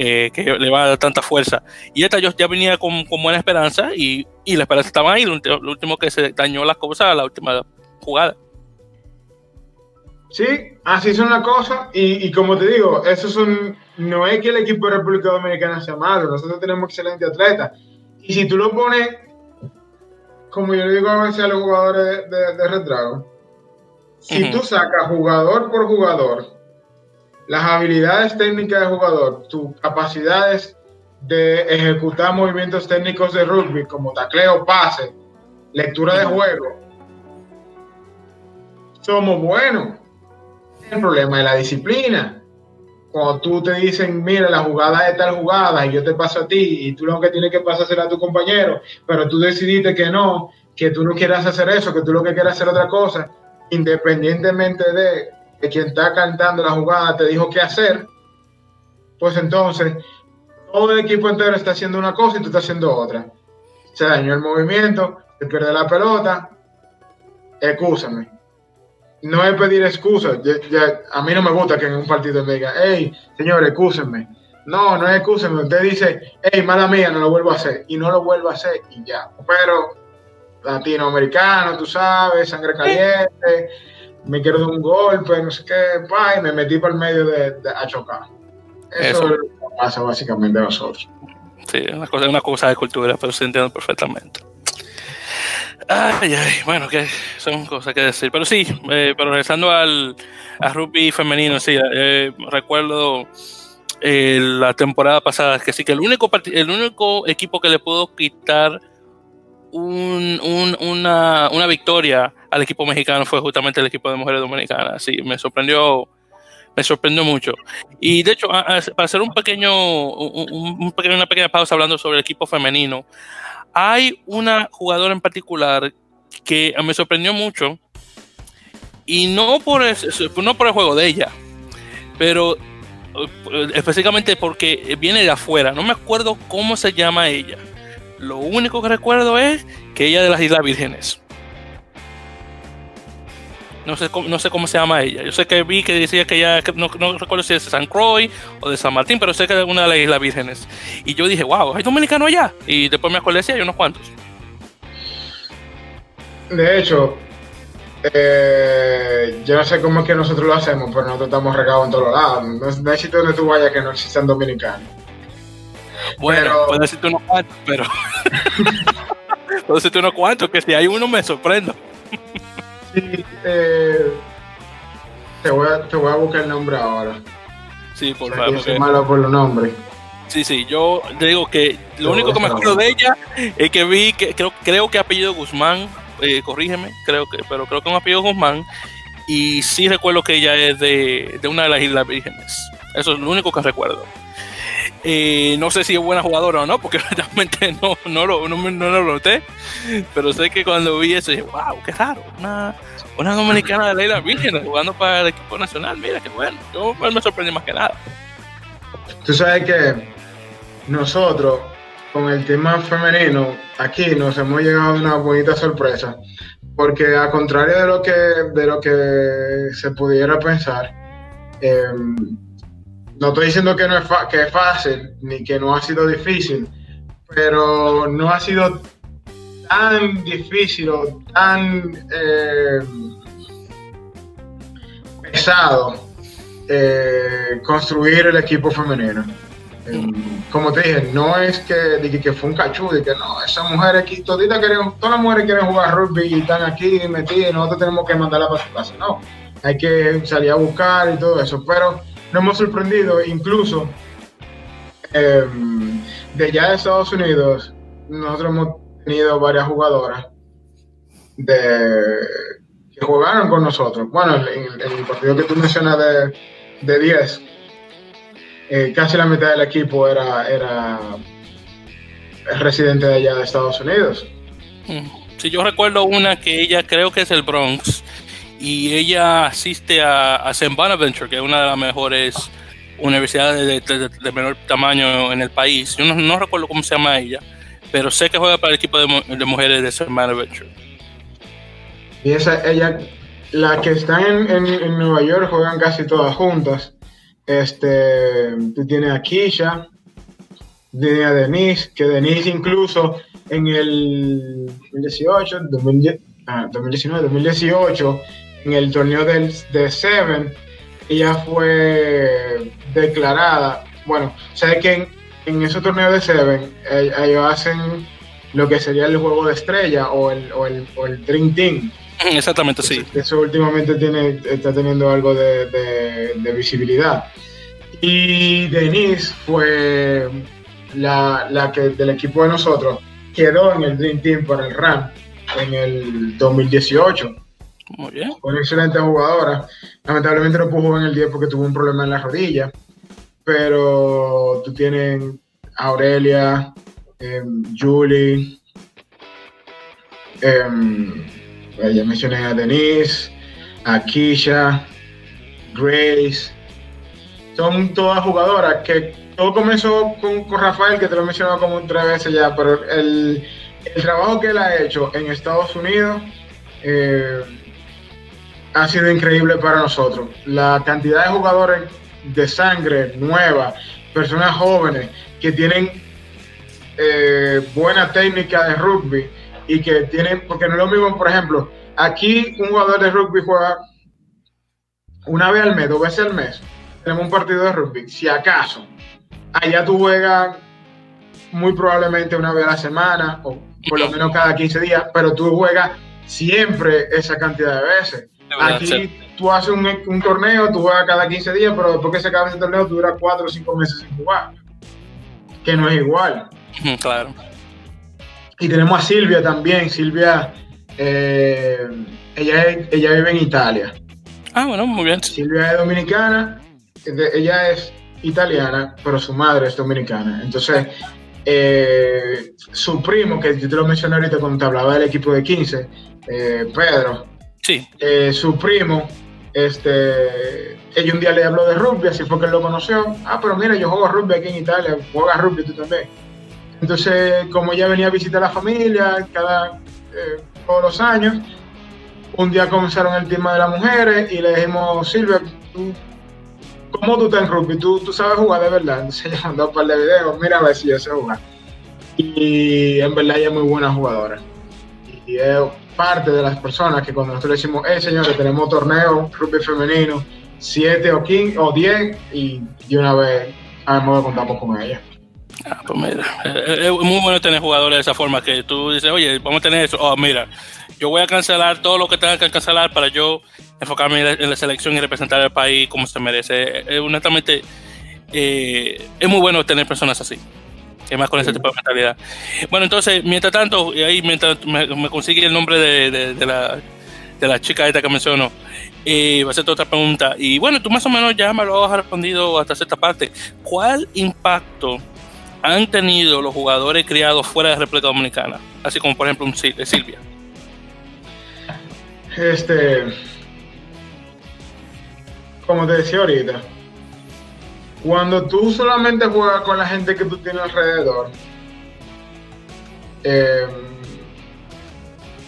[SPEAKER 1] Eh, que le va a dar tanta fuerza. Y esta yo ya venía con, con buena esperanza y, y, la esperanza estaba ahí. Lo, último que se dañó las cosas, la última jugada.
[SPEAKER 2] Sí, así son las cosas. Y, y, como te digo, eso son, no es que el equipo de República Dominicana sea malo. Nosotros tenemos excelentes atletas. Y si tú lo pones, como yo le digo a veces a los jugadores de, de, de si tú sacas jugador por jugador las habilidades técnicas del jugador, tus capacidades de ejecutar movimientos técnicos de rugby como tacleo, pase, lectura de juego, somos buenos. El problema es la disciplina. Cuando tú te dicen, mira, la jugada es tal jugada y yo te paso a ti y tú lo que tienes que pasar a tu compañero, pero tú decidiste que no, que tú no quieras hacer eso, que tú lo que quieras hacer otra cosa, independientemente de que quien está cantando la jugada te dijo qué hacer, pues entonces todo el equipo entero está haciendo una cosa y tú estás haciendo otra. Se dañó el movimiento, se pierde la pelota, excúsame. No es pedir excusas. a mí no me gusta que en un partido me diga, hey, señor, excúsenme. No, no es excúsenme. Usted dice, hey, mala mía, no lo vuelvo a hacer. Y no lo vuelvo a hacer y ya. Pero latinoamericano, tú sabes, sangre caliente me quiero dar un golpe, no sé qué, pa, y me metí por el medio de, a chocar. Eso, es lo que pasa básicamente a nosotros.
[SPEAKER 1] Sí, es una cosa, una cosa de cultura, pero se entiende perfectamente. Ay, ay, bueno, que son cosas que decir. Pero sí, eh, pero regresando al a rugby femenino, sí, eh, recuerdo eh, la temporada pasada que sí, que el único, el único equipo que le pudo quitar un, un, una, una victoria al equipo mexicano fue justamente el equipo de mujeres dominicanas. Sí, me sorprendió, me sorprendió mucho. Y de hecho, para hacer un pequeño, un, pequeño, una pequeña pausa hablando sobre el equipo femenino, hay una jugadora en particular que me sorprendió mucho y no por el, no por el juego de ella, pero eh, específicamente porque viene de afuera. No me acuerdo cómo se llama ella. Lo único que recuerdo es que ella es de las Islas Vírgenes. No sé, cómo, no sé cómo se llama ella. Yo sé que vi que decía que ella, no, recuerdo si es de San Croix o de San Martín, pero sé que es una de las Islas Vírgenes. Y yo dije, wow, hay dominicano allá. Y después me acordé si hay unos cuantos.
[SPEAKER 2] De hecho, eh, yo no sé cómo es que nosotros lo hacemos, pero nosotros estamos regados en todos lados. No, no hay sitio donde tú vayas que no existan dominicanos.
[SPEAKER 1] Bueno, pero... puedo decirte unos cuantos, pero. puedo decirte unos cuantos, que si hay uno me sorprendo.
[SPEAKER 2] Eh, te, voy a, te voy a buscar el nombre ahora.
[SPEAKER 1] Sí, por favor.
[SPEAKER 2] Soy malo por los nombres.
[SPEAKER 1] Sí, sí, yo digo que lo único que me acuerdo de ella es que vi que creo, creo que apellido Guzmán, eh, corrígeme, creo que, pero creo que es un apellido Guzmán. Y sí recuerdo que ella es de, de una de las Islas Vírgenes. Eso es lo único que recuerdo. Eh, no sé si es buena jugadora o no, porque realmente no, no, lo, no, no, lo noté. Pero sé que cuando vi eso dije, wow, qué raro. Una, una dominicana de Leila Virgen jugando para el equipo nacional. Mira, qué bueno. Yo me sorprendí más que nada.
[SPEAKER 2] Tú sabes que nosotros, con el tema femenino, aquí nos hemos llegado a una bonita sorpresa, porque a contrario de lo que, de lo que se pudiera pensar, em, no estoy diciendo que, no es que es fácil ni que no ha sido difícil, pero no ha sido tan difícil o tan eh, pesado eh, construir el equipo femenino. como te dije, no es que, que, fue un cachú, de que no, esas mujeres aquí, toditas todas las mujeres quieren jugar rugby y están aquí metidas y nosotros tenemos que mandarla para su casa. No, hay que salir a buscar y todo eso, pero nos hemos sorprendido, incluso em, de allá de Estados Unidos, nosotros hemos tenido varias jugadoras que jugaron con nosotros. Bueno, en, el partido que tú mencionas de, de 10, eh, casi la mitad del equipo era, era residente de allá de Estados Unidos.
[SPEAKER 1] Si yo recuerdo una que ella creo que es el Bronx y ella asiste a, a St. Bonaventure, que es una de las mejores universidades de, menor tamaño en el país. Yo no, recuerdo cómo se llama ella, pero sé que juega para el equipo de, mujeres de St. Bonaventure.
[SPEAKER 2] Y esa, ella, la que está en, Nueva York juegan casi todas juntas. Este, tú a Kisha, tienes a Denise, que Denise incluso en el 2018, 2019, 2018 en el torneo del, de Seven, ella fue declarada, bueno, sé que en, en ese torneo de Seven, eh, ellos hacen lo que sería el juego de estrella o el, o el, o el Dream Team.
[SPEAKER 1] Exactamente, sí.
[SPEAKER 2] Eso, últimamente tiene, está teniendo algo de, de, visibilidad. Y Denise fue la, la, que del equipo de nosotros quedó en el Dream Team para el RAM en el 2018.
[SPEAKER 1] Muy bien.
[SPEAKER 2] Una excelente jugadora. Lamentablemente no pudo jugar en el 10 porque tuvo un problema en la rodilla. Pero tú tienes Aurelia, eh, Julie, eh, ya mencioné a Denise, a Kisha, Grace. Son todas jugadoras que todo comenzó con, Rafael, que te lo he mencionado como tres veces ya, pero el, el trabajo que él ha hecho en Estados Unidos eh, ha sido increíble para nosotros. La cantidad de jugadores de sangre nueva, personas jóvenes que tienen eh, buena técnica de rugby y que tienen, porque no es lo mismo, por ejemplo, aquí un jugador de rugby juega una vez al mes, dos veces al mes, tenemos un partido de rugby, si acaso, allá tú juegas muy probablemente una vez a la semana o por lo menos cada 15 días, pero tú juegas siempre esa cantidad de veces. Aquí tú haces un, torneo, tú juegas cada 15 días, pero después que se acaba ese torneo, tú duras 4 o 5 meses sin jugar. Que no es igual.
[SPEAKER 1] Claro.
[SPEAKER 2] Y tenemos a Silvia también. Silvia, eh, ella, ella vive en Italia.
[SPEAKER 1] Ah, bueno, muy bien.
[SPEAKER 2] Silvia es dominicana, ella es italiana, pero su madre es dominicana. Entonces, eh, su primo, que yo te lo mencioné ahorita cuando te hablaba del equipo de 15, eh, Pedro,
[SPEAKER 1] Sí.
[SPEAKER 2] Eh, su primo, este, ella un día le habló de rugby, así fue que él lo conoció. Ah, pero mira, yo juego rugby aquí en Italia, juegas rugby tú también. Entonces, como ella venía a visitar a la familia cada, eh, todos los años, un día comenzaron el tema de las mujeres y le dijimos, Silvia, ¿cómo tú estás en rugby? ¿Tú, tú sabes jugar de verdad? Entonces ella mandó un par de videos, mira a ver si yo sé jugar. Y en verdad ella es muy buena jugadora. Y es parte de las personas que cuando nosotros decimos, eh, señores, tenemos torneo, rugby femenino, 7 o 15 o 10, y de una vez que contamos con ella.
[SPEAKER 1] Ah, pues mira, eh, eh, es muy bueno tener jugadores de esa forma que tú dices, oye, vamos a tener eso. Oh, mira, yo voy a cancelar todo lo que tenga que cancelar para yo enfocarme en la selección y representar al país como se merece. Eh, honestamente, es muy bueno tener personas así que más con ese tipo de mentalidad. Bueno, entonces, mientras tanto, y ahí mientras me, consigue el nombre de, de, la, de la chica esta que menciono, eh, va a ser otra pregunta. Y bueno, tú más o menos ya me lo has respondido hasta cierta parte. ¿Cuál impacto han tenido los jugadores criados fuera de República Dominicana? Así como por ejemplo un Silvia.
[SPEAKER 2] Este, como te decía ahorita, cuando tú solamente juegas con la gente que tú tienes alrededor, eh,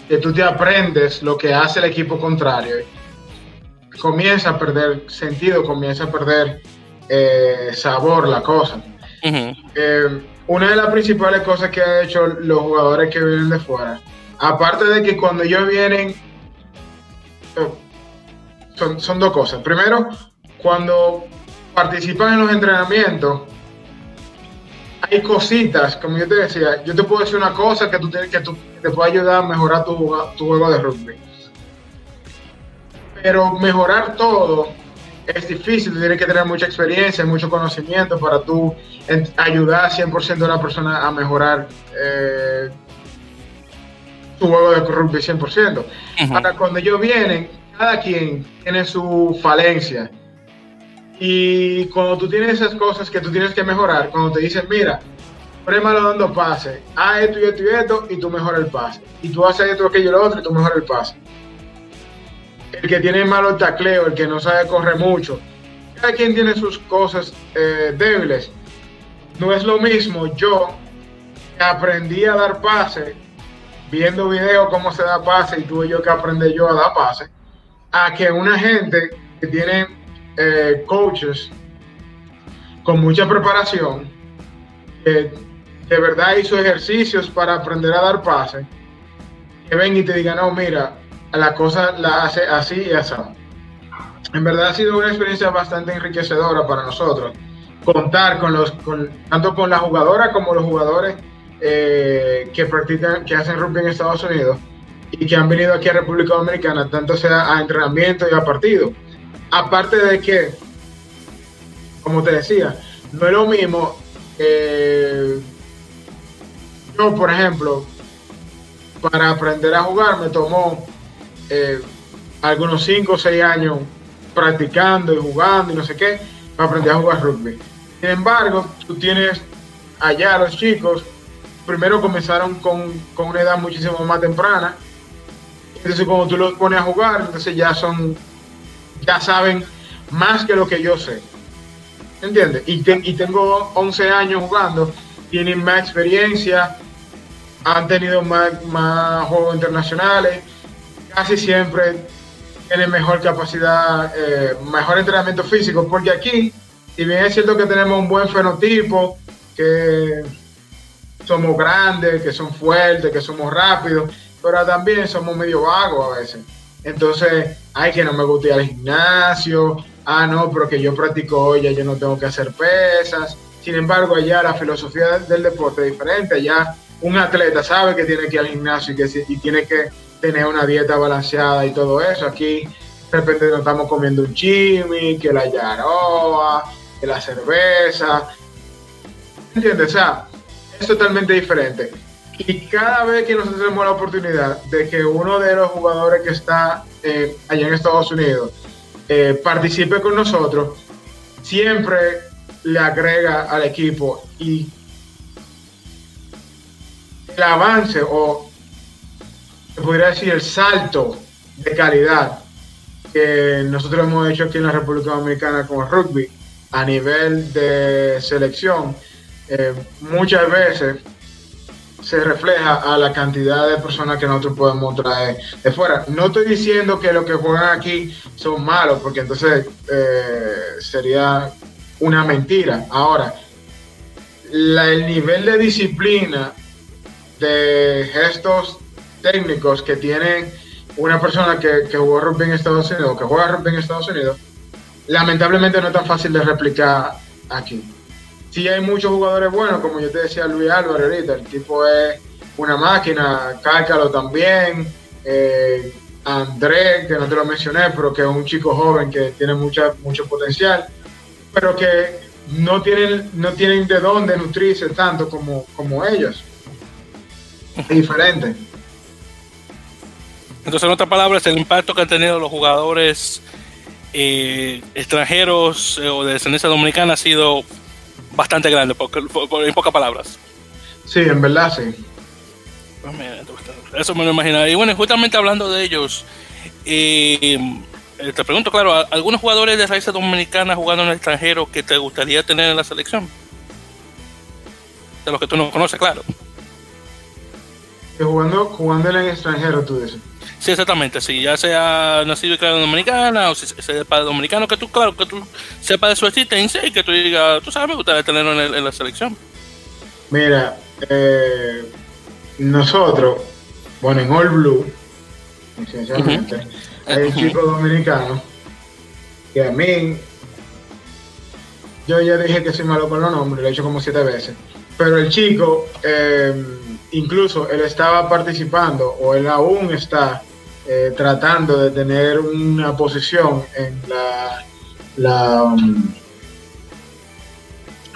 [SPEAKER 2] que tú te aprendes lo que hace el equipo contrario, comienza a perder sentido, comienza a perder eh, sabor la cosa. Eh, una de las principales cosas que han hecho los jugadores que vienen de fuera, aparte de que cuando ellos vienen, son, son dos cosas. Primero, cuando participan en los entrenamientos, hay cositas, como yo te decía, yo te puedo decir una cosa que, tú tienes, que tú, te puede ayudar a mejorar tu, tu juego de rugby. Pero mejorar todo es difícil, tienes que tener mucha experiencia, mucho conocimiento para tú ayudar 100% a una persona a mejorar eh, su juego de rugby 100%. Ahora, cuando ellos vienen, cada quien tiene su falencia y cuando tú tienes esas cosas que tú tienes que mejorar, cuando te dicen, mira, prémalo dando pase, haz esto y esto y esto, y tú mejoras el pase. Y tú haces esto, aquello y lo otro, y tú mejoras el pase. El que tiene malo tacleo, el que no sabe correr mucho, cada quien tiene sus cosas eh, débiles. No es lo mismo yo que aprendí a dar pase, viendo videos cómo se da pase, y tuve yo que aprender yo a dar pase, a que una gente que tiene eh, coaches con mucha preparación, que de verdad hizo ejercicios para aprender a dar pases, que ven y te digan, no, mira, la cosa la hace así y así. En verdad ha sido una experiencia bastante enriquecedora para nosotros contar con los, con, tanto con la jugadora como los jugadores eh, que practican, que hacen rugby en Estados Unidos y que han venido aquí a República Dominicana, tanto sea a entrenamiento y a partido. Aparte de que, como te decía, no es lo mismo. Eh, yo, por ejemplo, para aprender a jugar me tomó eh, algunos 5 o 6 años practicando y jugando y no sé qué, para aprender a jugar rugby. Sin embargo, tú tienes allá los chicos, primero comenzaron con, con una edad muchísimo más temprana, entonces cuando tú los pones a jugar, entonces ya son ya saben más que lo que yo sé. ¿Entiendes? Y, tengo 11 años jugando, tienen más experiencia, han tenido más, más juegos internacionales, casi siempre tienen mejor capacidad, eh, mejor entrenamiento físico, porque aquí, si bien es cierto que tenemos un buen fenotipo, que somos grandes, que son fuertes, que somos rápidos, pero también somos medio vagos a veces. Entonces, ay, que no me gusta ir al gimnasio, ah, no, pero que yo practico hoy, ya yo no tengo que hacer pesas. Sin embargo, allá la filosofía del deporte es diferente. Allá un atleta sabe que tiene que ir al gimnasio y, que, y tiene que tener una dieta balanceada y todo eso. Aquí de repente nos estamos comiendo un chimi, que la yaroa, que la cerveza. ¿Entiendes? O sea, es totalmente diferente. Y cada vez que nosotros tenemos la oportunidad de que uno de los jugadores que está eh, allá en Estados Unidos eh, participe con nosotros, siempre le agrega al equipo y el avance o podría decir el salto de calidad que nosotros hemos hecho aquí en la República Dominicana con el rugby a nivel de selección, eh, muchas veces se refleja a la cantidad de personas que nosotros podemos traer de fuera. No estoy diciendo que los que juegan aquí son malos, porque entonces eh, sería una mentira. Ahora, el nivel de disciplina, de gestos técnicos que tiene una persona que, que jugó rugby en Estados Unidos, que juega rugby en Estados Unidos, lamentablemente no es tan fácil de replicar aquí sí hay muchos jugadores buenos, como yo te decía Luis Álvarez ahorita, el tipo es una máquina, Cárcalo también, eh, André, que no te lo mencioné, pero que es un chico joven que tiene mucha, mucho potencial, pero que no tienen, no tienen de dónde nutrirse tanto como, como ellos. Es diferente.
[SPEAKER 1] Entonces, en otras palabras, el impacto que han tenido los jugadores eh, extranjeros eh, o de descendencia dominicana ha sido bastante grande, en pocas palabras.
[SPEAKER 2] Sí, en verdad sí.
[SPEAKER 1] Pues eso me lo imaginaba. Y bueno, justamente hablando de ellos, eh, eh, te pregunto, claro, ¿algunos jugadores de raíces dominicanas jugando en el extranjero que te gustaría tener en la selección? De los que tú no conoces, claro.
[SPEAKER 2] Jugando, jugando en el extranjero, tú dices.
[SPEAKER 1] Sí, exactamente, sí, ya sea nacido y criado en Dominicana o si sea padre dominicano, que tú, claro, que tú sepas de su existencia y que tú digas, tú sabes, me gustaría tenerlo en, en la selección.
[SPEAKER 2] Mira, eh, nosotros, bueno, en All Blue, esencialmente, hay un chico dominicano que a mí, yo ya dije que soy malo con los nombres, lo he hecho como siete veces, pero el chico, eh, incluso él estaba participando, o él aún está eh, tratando de tener una posición en la, la, um,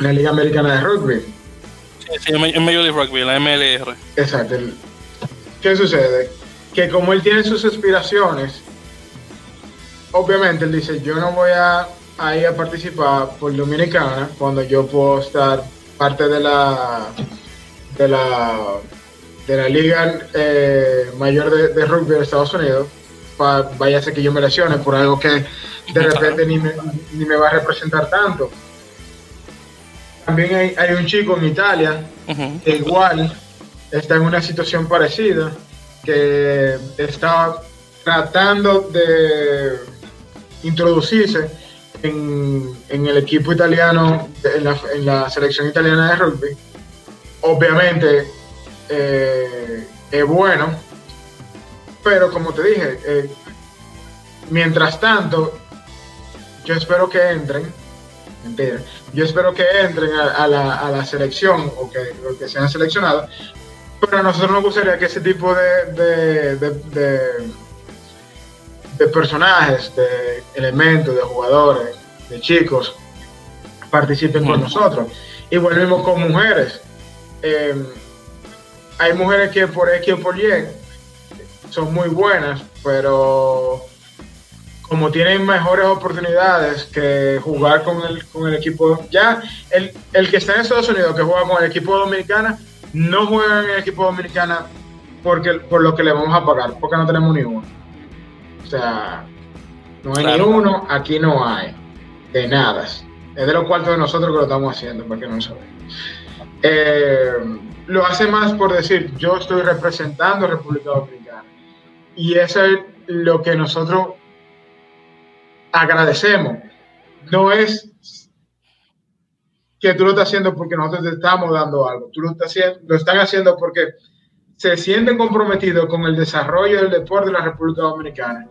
[SPEAKER 2] la Liga Americana de Rugby.
[SPEAKER 1] Sí, sí, en medio de rugby, la MLR.
[SPEAKER 2] Exacto. ¿Qué sucede? Que como él tiene sus aspiraciones, obviamente él dice, yo no voy a, a ir a participar por Dominicana cuando yo puedo estar parte de la de la de la liga eh, mayor de, de, rugby de Estados Unidos pa, vaya a ser que yo me lesione por algo que de repente ni me, ni me va a representar tanto también hay, hay un chico en Italia uh -huh. que igual está en una situación parecida que está tratando de introducirse en, en el equipo italiano, en la, en la, selección italiana de rugby. Obviamente eh, es bueno, pero como te dije, eh, mientras tanto, yo espero que entren, mentira, yo espero que entren a, a, la, a la, selección o que, o que, sean seleccionados, pero a nosotros nos gustaría que ese tipo de, de, de, de de personajes, de elementos, de jugadores, de chicos, participen con nosotros. Y volvemos con mujeres. Eh, hay mujeres que por X o por Y son muy buenas, pero como tienen mejores oportunidades que jugar con el, con el equipo, ya el, el que está en Estados Unidos, que juega con el equipo dominicana, no juega en el equipo dominicana porque, por lo que le vamos a pagar, porque no tenemos ni uno. O sea, no hay claro. ni uno, aquí no hay. De nada. Es de los cuartos de nosotros que lo estamos haciendo, para que no saben. Eh, lo hace más por decir, yo estoy representando a República Dominicana. Y eso es lo que nosotros agradecemos. No es que tú lo estás haciendo porque nosotros te estamos dando algo. Tú lo, estás haciendo, lo están haciendo porque se sienten comprometidos con el desarrollo del deporte de la República Dominicana.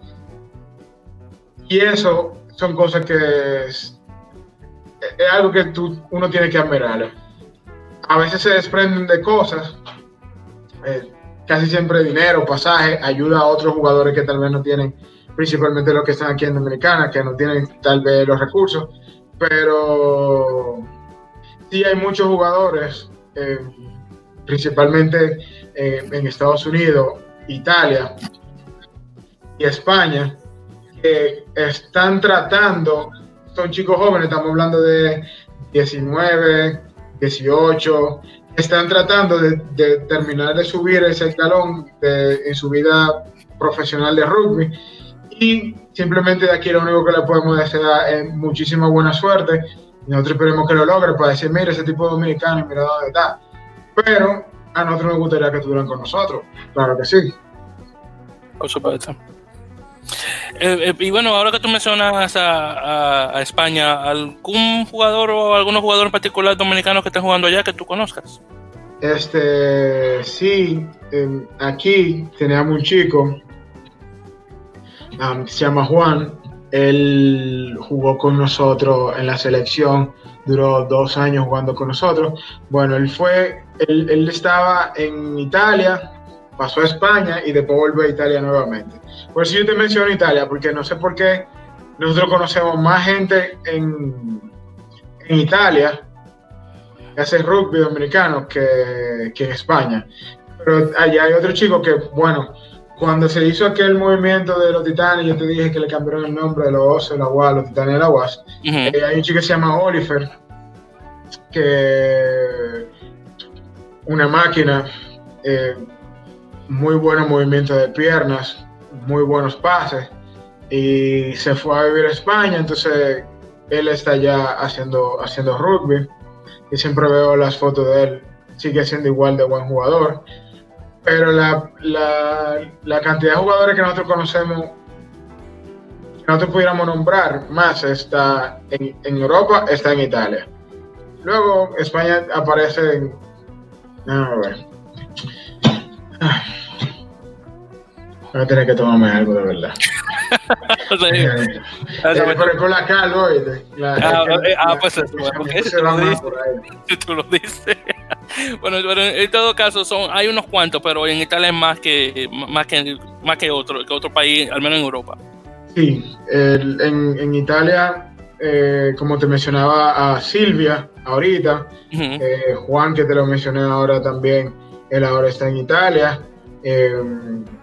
[SPEAKER 2] Y eso son cosas que es, es algo que tú, uno tiene que admirar. A veces se desprenden de cosas, eh, casi siempre dinero, pasaje, ayuda a otros jugadores que tal vez no tienen, principalmente los que están aquí en Dominicana, que no tienen tal vez los recursos, pero sí hay muchos jugadores, eh, principalmente eh, en Estados Unidos, Italia y España, que están tratando, son chicos jóvenes, estamos hablando de 19, 18, están tratando de, terminar de subir ese escalón de, en su vida profesional de rugby y simplemente de aquí lo único que le podemos desear es muchísima buena suerte nosotros esperemos que lo logre para decir, mira ese tipo de dominicano, mira dónde está. Pero a nosotros nos gustaría que estuvieran con nosotros, claro que sí.
[SPEAKER 1] Por supuesto. Eh, eh, y bueno, ahora que tú mencionas a, a, a, España, ¿algún jugador o algunos jugadores en particular dominicanos que estén jugando allá que tú conozcas?
[SPEAKER 2] Este, sí, eh, aquí teníamos un chico, um, se llama Juan, él jugó con nosotros en la selección, duró dos años jugando con nosotros. Bueno, él fue, él, él estaba en Italia, pasó a España y después volvió a Italia nuevamente. Por eso yo te menciono Italia, porque no sé por qué nosotros conocemos más gente en, en Italia que hace rugby dominicano que, que en España. Pero allá hay otro chico que, bueno, cuando se hizo aquel movimiento de los titanes, yo te dije que le cambiaron el nombre de los osos, la UAS, los titanes de la UAS. Uh -huh. eh, hay un chico que se llama Oliver, que una máquina, eh, muy buenos movimientos de piernas, muy buenos pases, y se fue a vivir a España, entonces él está ya haciendo, haciendo rugby, y siempre veo las fotos de él, sigue siendo igual de buen jugador. pero la, la, cantidad de jugadores que nosotros conocemos, que nosotros pudiéramos nombrar más, está en, en Europa, está en Italia. Luego España aparece en... Voy a tener que tomarme algo de verdad. eh, eh, por la cal ah,
[SPEAKER 1] eh, ah, pues eso. Porque eso tú, lo dices, tú lo dices. bueno, pero en todo caso son, hay unos cuantos, pero en Italia es más que más que más que otro, que otro país, al menos en Europa.
[SPEAKER 2] Sí, el, en, en, Italia, eh, como te mencionaba a Silvia ahorita, uh -huh. eh, Juan que te lo mencioné ahora también, él ahora está en Italia. Eh,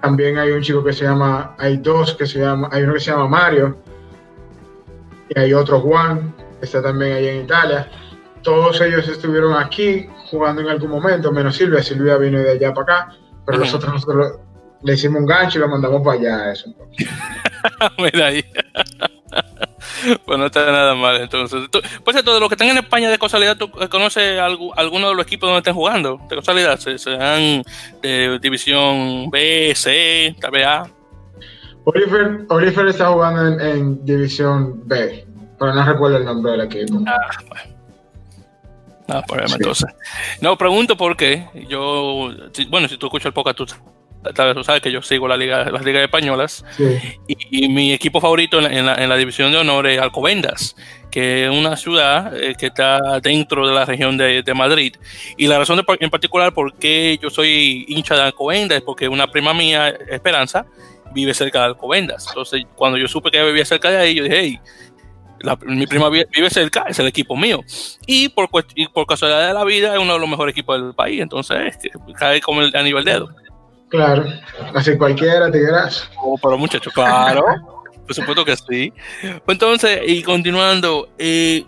[SPEAKER 2] también hay un chico que se llama, hay dos que se llama, hay uno que se llama Mario y hay otro Juan, que está también ahí en Italia. Todos ellos estuvieron aquí jugando en algún momento, menos Silvia. Silvia vino de allá para acá, pero nosotros, nosotros le hicimos un gancho y lo mandamos para allá. Eso.
[SPEAKER 1] Mira ahí. pues no está nada mal. Entonces, tú, por cierto, de los que están en España de casualidad, ¿tú conoces algo, alguno de los equipos donde estén jugando? De casualidad, se, sean de división B, C, A.
[SPEAKER 2] Oliver, Oliver está jugando en, en, división B, pero no recuerdo el nombre del equipo. Ah, bueno.
[SPEAKER 1] No, problema sí. entonces. No, pregunto por qué. Yo, bueno, si tú escuchas el podcast, tú tal vez tú sabes que yo sigo la liga, las ligas españolas sí. y, y, mi equipo favorito en la, en, la, en la, división de honor es Alcobendas, que es una ciudad eh, que está dentro de la región de, de Madrid. Y la razón de, en particular por qué yo soy hincha de Alcobendas es porque una prima mía, Esperanza, vive cerca de Alcobendas. Entonces, cuando yo supe que ella vivía cerca de ahí, yo dije, hey, la, mi prima vive cerca, es el equipo mío. Y por, y por casualidad de la vida es uno de los mejores equipos del país. Entonces, cae como el, a nivel dedo.
[SPEAKER 2] Claro, así cualquiera, Tigras.
[SPEAKER 1] Oh, pero muchachos, claro. por supuesto que sí. Entonces, y continuando, eh,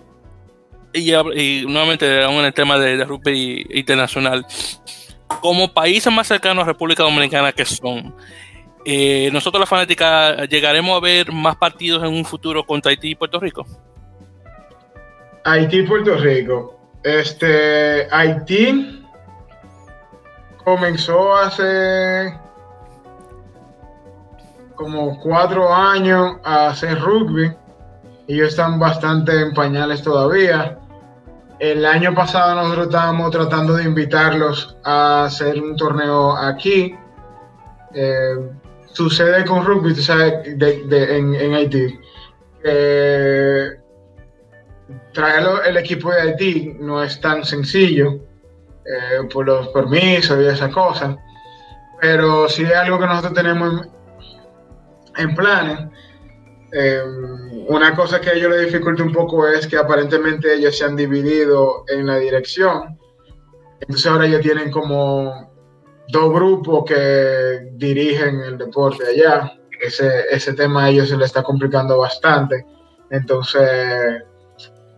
[SPEAKER 1] y, y, nuevamente aún en el tema de, de rugby internacional, como países más cercanos a República Dominicana que son, eh, nosotros la fanática llegaremos a ver más partidos en un futuro contra Haití y Puerto Rico.
[SPEAKER 2] Haití y Puerto Rico. Este, Haití comenzó hace como cuatro años a hacer rugby. Ellos están bastante en pañales todavía. El año pasado nosotros estábamos tratando de invitarlos a hacer un torneo aquí. Eh, sucede con rugby, tú sabes, de, en, Haití. Eh, traer el equipo de Haití no es tan sencillo eh, por los permisos y esas cosas, pero sí es algo que nosotros tenemos en, en planes. Eh, una cosa que a ellos le dificulta un poco es que aparentemente ellos se han dividido en la dirección. Entonces ahora ellos tienen como dos grupos que dirigen el deporte allá. Ese, ese tema a ellos se le está complicando bastante. Entonces,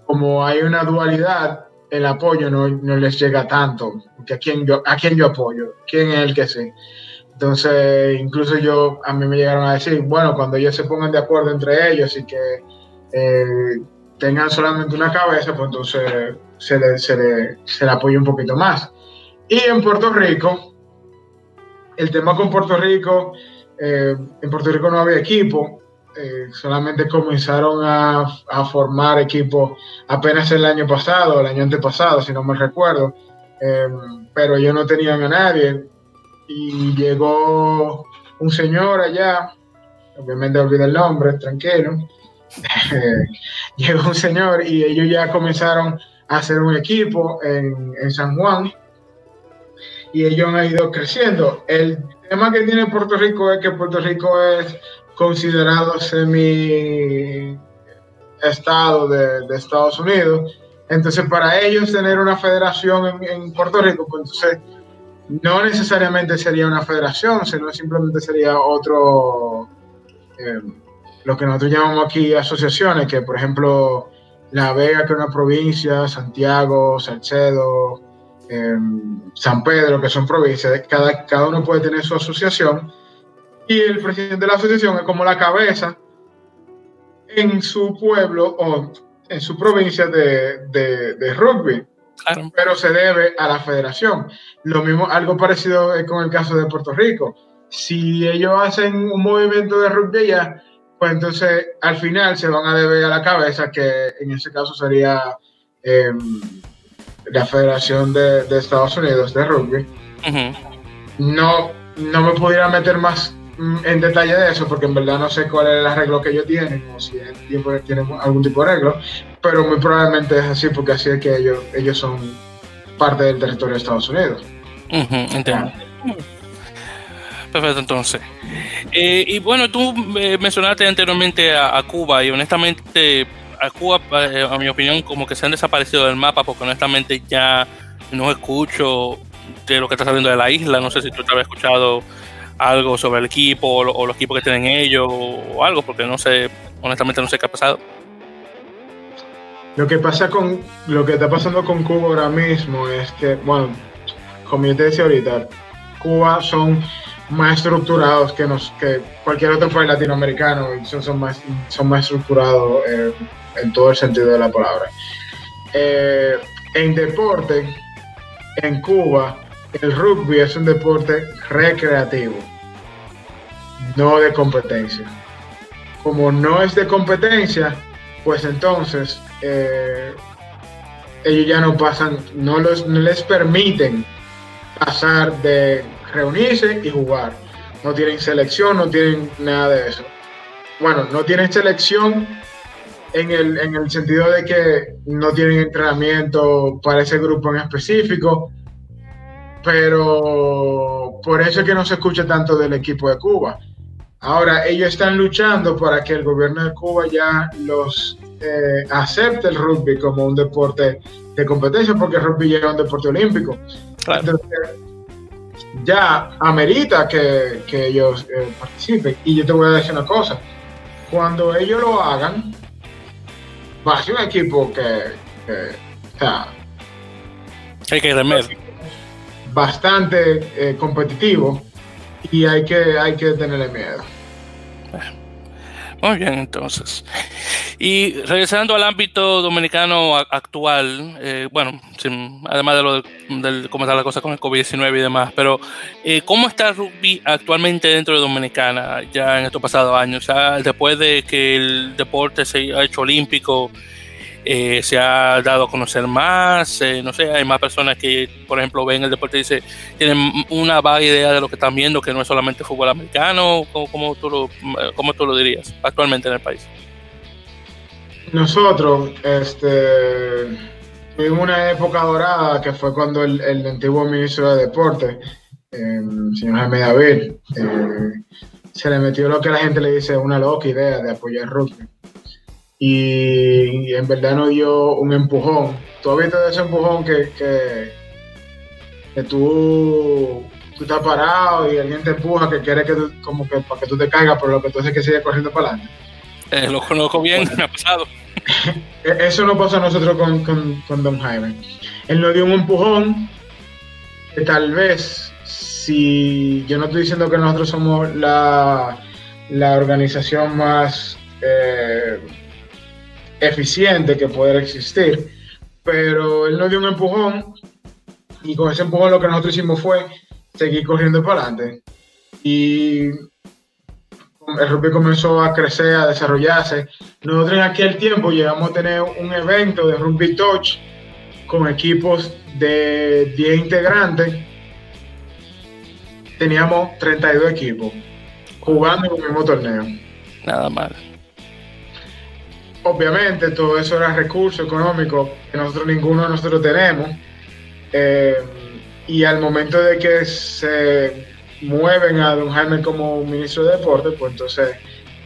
[SPEAKER 2] como hay una dualidad, el apoyo no, no les llega tanto. A, quién yo, ¿A quién yo apoyo? ¿Quién es el que sí? Entonces, incluso yo, a mí me llegaron a decir, bueno, cuando ellos se pongan de acuerdo entre ellos y que eh, tengan solamente una cabeza, pues entonces se le, se le, se le un poquito más. Y en Puerto Rico, el tema con Puerto Rico, eh, en Puerto Rico no había equipo, eh, solamente comenzaron a, formar equipos apenas el año pasado, el año antepasado, si no me recuerdo, eh, pero ellos no tenían a nadie. Y llegó un señor allá, obviamente olvidé el nombre, tranquilo. llegó un señor y ellos ya comenzaron a hacer un equipo en, en San Juan y ellos han ido creciendo. El tema que tiene Puerto Rico es que Puerto Rico es considerado semi estado de, Estados Unidos. Entonces, para ellos tener una federación en, en Puerto Rico, pues entonces no necesariamente sería una federación, sino simplemente sería otro, eh, lo que nosotros llamamos aquí asociaciones, que por ejemplo La Vega, que es una provincia, Santiago, Salcedo, eh, San Pedro, que son provincias, cada, cada uno puede tener su asociación y el presidente de la asociación es como la cabeza en su pueblo o en su provincia de, de, de rugby. pero se debe a la federación. Lo mismo, algo parecido con el caso de Puerto Rico. Si ellos hacen un movimiento de rugby ya, pues entonces al final se van a deber a la cabeza, que en ese caso sería em, la Federación de, Estados Unidos de Rugby. No, no me pudiera meter más en detalle de eso, porque en verdad no sé cuál es el arreglo que ellos tienen, o si tienen algún tipo de arreglo, pero muy probablemente es así, porque así es que ellos, ellos son parte del territorio de Estados Unidos.
[SPEAKER 1] entiendo. Perfecto, entonces. Eh, y bueno, tú eh, mencionaste anteriormente a, Cuba y honestamente a Cuba, eh, a mi opinión, como que se han desaparecido del mapa porque honestamente ya no escucho de lo que está saliendo de la isla. No sé si tú te habías escuchado algo sobre el equipo o, los equipos que tienen ellos o algo, porque no sé, honestamente no sé qué ha pasado.
[SPEAKER 2] Lo que pasa con lo que está pasando con Cuba ahora mismo es que, bueno, como yo te decía ahorita, Cuba son más estructurados que, nos, que cualquier otro país latinoamericano y son, más, son más estructurados eh, en todo el sentido de la palabra. Eh, en deporte, en Cuba, el rugby es un deporte recreativo, no de competencia. Como no es de competencia, pues entonces eh, ellos ya no pasan, no, los, no les permiten pasar de reunirse y jugar. No tienen selección, no tienen nada de eso. Bueno, no tienen selección en el, en el sentido de que no tienen entrenamiento para ese grupo en específico, pero por eso es que no se escucha tanto del equipo de Cuba. Ahora, ellos están luchando para que el gobierno de Cuba ya los eh, acepte el rugby como un deporte de competencia, porque el rugby ya es un deporte olímpico. Entonces, ya amerita que, ellos eh, participen. Y yo te voy a decir una cosa, cuando ellos lo hagan, va a ser un equipo que,
[SPEAKER 1] hay que remer.
[SPEAKER 2] Bastante eh, competitivo y hay que, hay que tenerle miedo.
[SPEAKER 1] Muy bien, entonces. Y regresando al ámbito dominicano actual, eh, bueno, además de lo de, cómo está la cosa con el COVID-19 y demás, pero eh, ¿cómo está el rugby actualmente dentro de Dominicana ya en estos pasados años? después de que el deporte se ha hecho olímpico, eh, se ha dado a conocer más, eh, no sé, hay más personas que, por ejemplo, ven el deporte y dice, tienen una vaga idea de lo que están viendo, que no es solamente fútbol americano, ¿cómo, tú, lo, cómo tú lo dirías actualmente en el país?
[SPEAKER 2] Nosotros, este, tuvimos una época dorada que fue cuando el, antiguo ministro de Deporte, el señor Jaime David, eh, se le metió lo que la gente le dice una loca idea de apoyar rugby y, en verdad nos dio un empujón. Tú has visto ese empujón que, que, tú, tú, estás parado y alguien te empuja que quiere que tú, como que para que tú te caigas, por lo que tú haces que sigue corriendo para adelante.
[SPEAKER 1] Eh, lo conozco bien, me ha pasado.
[SPEAKER 2] E, eso no pasa a nosotros con, con, con Don Jaime. Él nos dio un empujón que tal vez, si yo no estoy diciendo que nosotros somos la, la organización más eh, eficiente que pueda existir. Pero él nos dio un empujón y con ese empujón lo que nosotros hicimos fue seguir corriendo para adelante. Y el rugby comenzó a crecer, a desarrollarse. Nosotros en aquel tiempo llegamos a tener un evento de rugby touch con equipos de 10 integrantes. Teníamos 32 equipos jugando en el mismo torneo.
[SPEAKER 1] Nada mal
[SPEAKER 2] obviamente todo eso era recurso económico que nosotros ninguno de nosotros tenemos. Eh, y al momento de que se mueven a don Jaime como ministro de deporte, pues entonces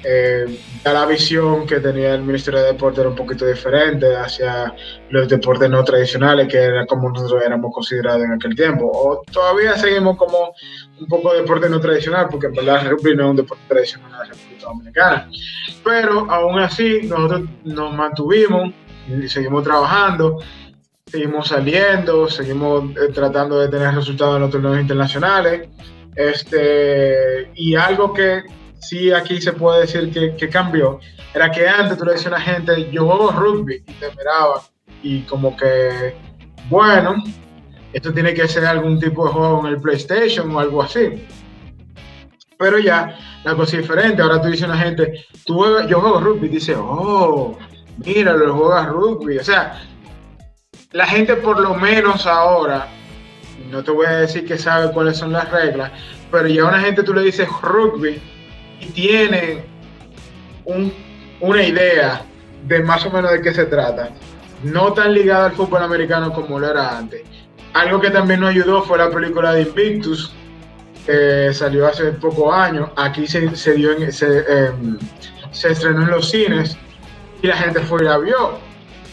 [SPEAKER 2] eh, ya la visión que tenía el Ministerio de Deporte era un poquito diferente hacia los deportes no tradicionales, que era como nosotros éramos considerados en aquel tiempo. O todavía seguimos como un poco deporte no tradicional, porque en verdad el rugby no es un deporte tradicional de la República Dominicana. Pero aún así, nosotros nos mantuvimos y seguimos trabajando, seguimos saliendo, seguimos eh, tratando de tener resultados en los torneos internacionales. Este, y algo que sí aquí se puede decir que, cambió, era que antes tú le decías a la gente, yo juego rugby, y te miraba y como que bueno, esto tiene que ser algún tipo de juego en el PlayStation o algo así. Pero ya, la cosa es diferente. Ahora tú dices a una gente, tú yo juego rugby, y dice, oh, mira, lo juegas rugby. O sea, la gente por lo menos ahora, no te voy a decir que sabe cuáles son las reglas, pero ya a una gente tú le dices rugby y tiene una idea de más o menos de qué se trata. No tan ligada al fútbol americano como lo era antes. Algo que también nos ayudó fue la película de Invictus, que salió hace pocos años. Aquí se, se dio em, se, estrenó en los cines y la gente fue y la vio.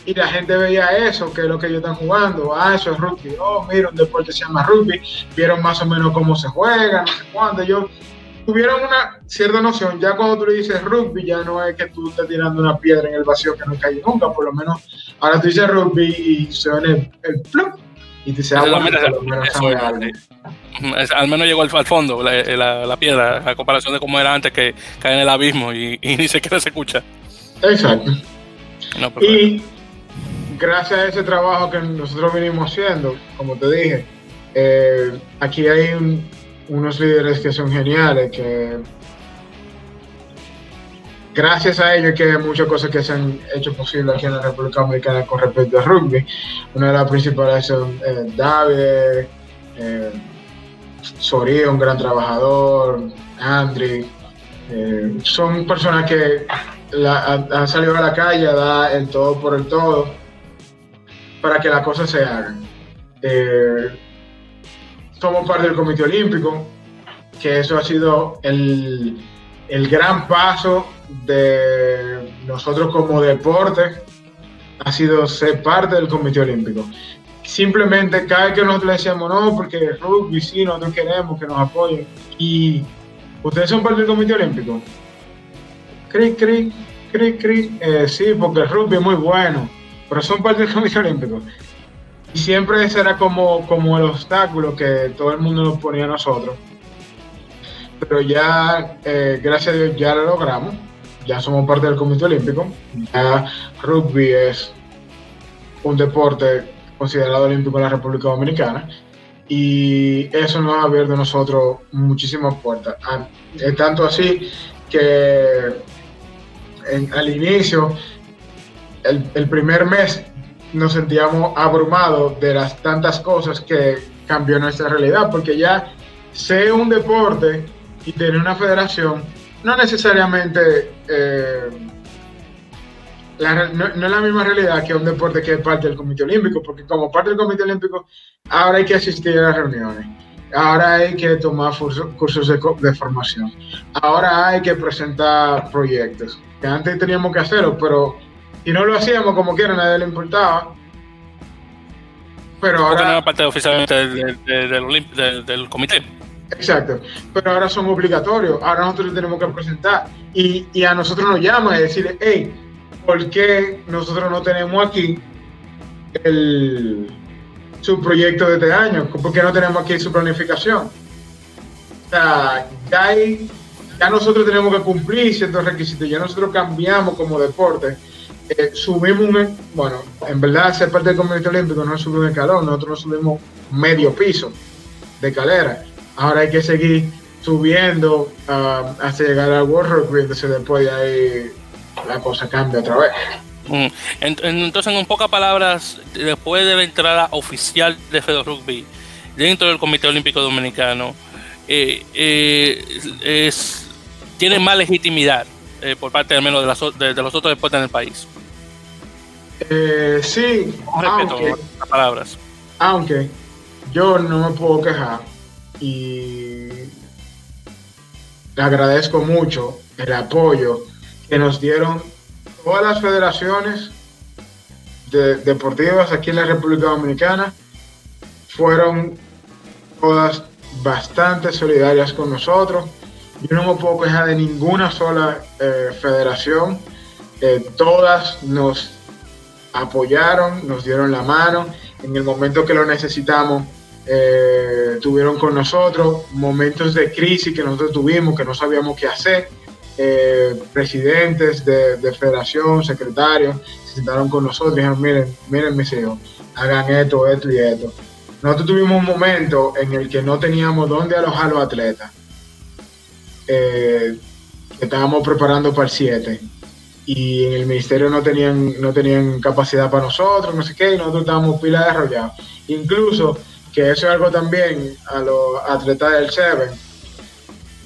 [SPEAKER 2] Y la gente veía eso, que es lo que ellos están jugando. Ah, eso es rugby. Oh, mira, un deporte se llama rugby. Vieron más o menos cómo se juega, no sé cuándo. Yo tuvieron una cierta noción. Ya cuando tú le dices rugby, ya no es que tú estés tirando una piedra en el vacío que no cae nunca. Por lo menos ahora tú dices rugby y suena el, el y te dice, ah, al
[SPEAKER 1] menos llegó al, fondo la, la, piedra, a comparación de cómo era antes que cae en el abismo y, ni siquiera se escucha.
[SPEAKER 2] Exacto. y gracias a ese trabajo que nosotros venimos haciendo, como te dije, eh, aquí hay unos líderes que son geniales, que gracias a ellos que hay muchas cosas que se han hecho posible aquí en la República Dominicana con respecto al rugby. Una de las principales son eh, David, eh, Soria, un gran trabajador, Andri. Eh, son personas que han, salido a la calle a dar el todo por el todo para que las cosas se hagan. Eh, somos parte del Comité Olímpico, que eso ha sido el, el gran paso de nosotros como deporte ha sido ser parte del Comité Olímpico. Simplemente cada vez que nosotros le decíamos no, porque rugby sí, nosotros queremos que nos apoyen. Y ustedes son parte del Comité Olímpico. Cri, cri, cri, cri. Eh, sí, porque el rugby es muy bueno, pero son parte del Comité Olímpico. Y siempre ese era como, como el obstáculo que todo el mundo nos ponía a nosotros. Pero ya, eh, gracias a Dios, ya lo logramos ya somos parte del Comité Olímpico, ya rugby es un deporte considerado olímpico en la República Dominicana y eso nos ha abierto a nosotros muchísimas puertas. Ah, tanto así que al inicio, el, primer mes, nos sentíamos abrumados de las tantas cosas que cambió nuestra realidad, porque ya ser un deporte y tener una federación no necesariamente eh, no, es la misma realidad que un deporte que es parte del Comité Olímpico, porque como parte del Comité Olímpico ahora hay que asistir a las reuniones, ahora hay que tomar cursos, de, formación, ahora hay que presentar proyectos, que antes teníamos que hacerlo, pero y no lo hacíamos como quiera, nadie le importaba.
[SPEAKER 1] Pero ahora... No parte oficialmente del, del comité.
[SPEAKER 2] Exacto, pero ahora son obligatorios, ahora nosotros tenemos que presentar y, a nosotros nos llama y decir, hey, ¿por qué nosotros no tenemos aquí el, su proyecto de este año? ¿Por qué no tenemos aquí su planificación? O sea, ya, ya nosotros tenemos que cumplir ciertos requisitos, ya nosotros cambiamos como deporte. Eh, subimos un, bueno, en verdad ser parte del Comité Olímpico no subir un escalón, nosotros subimos medio piso de calera ahora hay que seguir subiendo uh, hasta llegar al World Rugby, entonces después de ahí la cosa cambia otra vez.
[SPEAKER 1] Mm. Entonces, en pocas palabras, después de la entrada oficial de Fede Rugby dentro del Comité Olímpico Dominicano, eh, eh, tiene más legitimidad eh, por parte al menos de, las, de, los otros deportes en el país.
[SPEAKER 2] sí,
[SPEAKER 1] aunque, palabras.
[SPEAKER 2] Aunque yo no me puedo quejar y le agradezco mucho el apoyo que nos dieron todas las federaciones deportivas aquí en la República Dominicana. Fueron todas bastante solidarias con nosotros. Yo no me puedo quejar de ninguna sola eh, federación. Eh, todas nos apoyaron, nos dieron la mano en el momento que lo necesitamos eh, tuvieron con nosotros, momentos de crisis que nosotros tuvimos, que no sabíamos qué hacer, presidentes de, federación, secretarios, sentaron con nosotros y dijeron, miren, miren mis hijos, hagan esto, esto y esto. Nosotros tuvimos un momento en el que no teníamos dónde alojar los atletas. Eh, estábamos preparando para el 7 y en el ministerio no tenían, no tenían capacidad para nosotros, no sé qué, y nosotros estábamos pila de Incluso, que eso es algo también a los atletas del 7,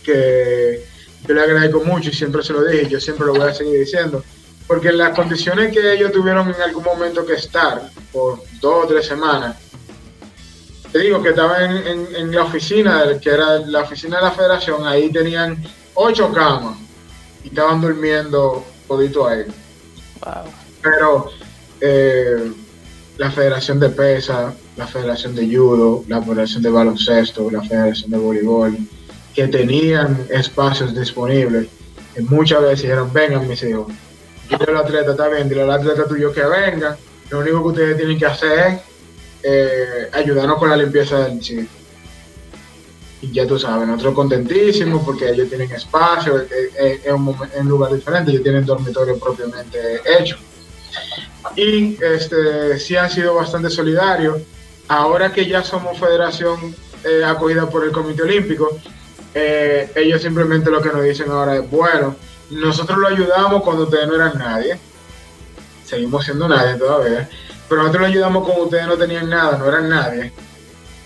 [SPEAKER 2] que yo le agradezco mucho y siempre se lo dije, yo siempre lo voy a seguir diciendo, porque las condiciones que ellos tuvieron en algún momento que estar por dos o tres semanas, te digo que estaba en, la oficina, que era la oficina de la federación, ahí tenían ocho camas y estaban durmiendo todito ahí. Pero eh, la Federación de Pesa, la Federación de Judo, la Federación de Baloncesto, la Federación de Voleibol, que tenían espacios disponibles, y muchas veces dijeron, vengan mis hijos, dile al atleta, está bien, dile al atleta tuyo que venga, lo único que ustedes tienen que hacer es eh, ayudarnos con la limpieza del sitio. Y ya tú sabes, nosotros contentísimos porque ellos tienen espacio, es, un, lugar diferente, ellos tienen dormitorio propiamente hecho. Y este, sí han sido bastante solidarios. Ahora que ya somos federación eh, acogida por el Comité Olímpico, eh, ellos simplemente lo que nos dicen ahora es, bueno, nosotros lo ayudamos cuando ustedes no eran nadie, seguimos siendo nadie todavía, pero nosotros lo ayudamos cuando ustedes no tenían nada, no eran nadie.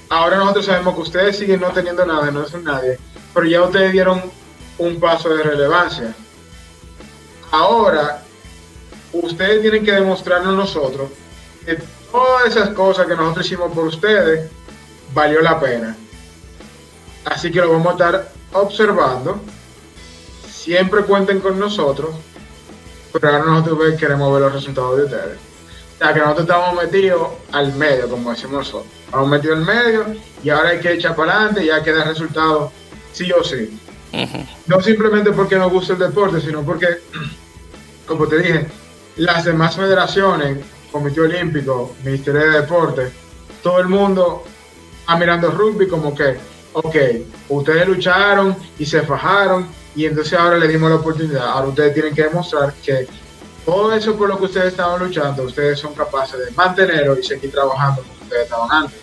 [SPEAKER 2] Ahora nosotros sabemos que ustedes siguen no teniendo nada, no son nadie, pero ya ustedes dieron un paso de relevancia. Ahora, ustedes tienen que demostrarnos nosotros que todas esas cosas que nosotros hicimos por ustedes valió la pena. Así que lo vamos a estar observando. Siempre cuenten con nosotros. Pero ahora nosotros queremos ver los resultados de ustedes. Sea, que nosotros estamos metidos al medio, como decimos nosotros. Estamos metidos al medio y ahora hay que echar para adelante y hay que dar resultados sí o sí. No simplemente porque nos gusta el deporte, sino porque, como te dije, las demás federaciones, Comité Olímpico, Ministerio de Deportes, todo el mundo está mirando rugby como que ok, ustedes lucharon y se fajaron y entonces ahora le dimos la oportunidad. Ahora ustedes tienen que demostrar que todo eso por lo que ustedes estaban luchando, ustedes son capaces de mantenerlo y seguir trabajando como ustedes estaban antes.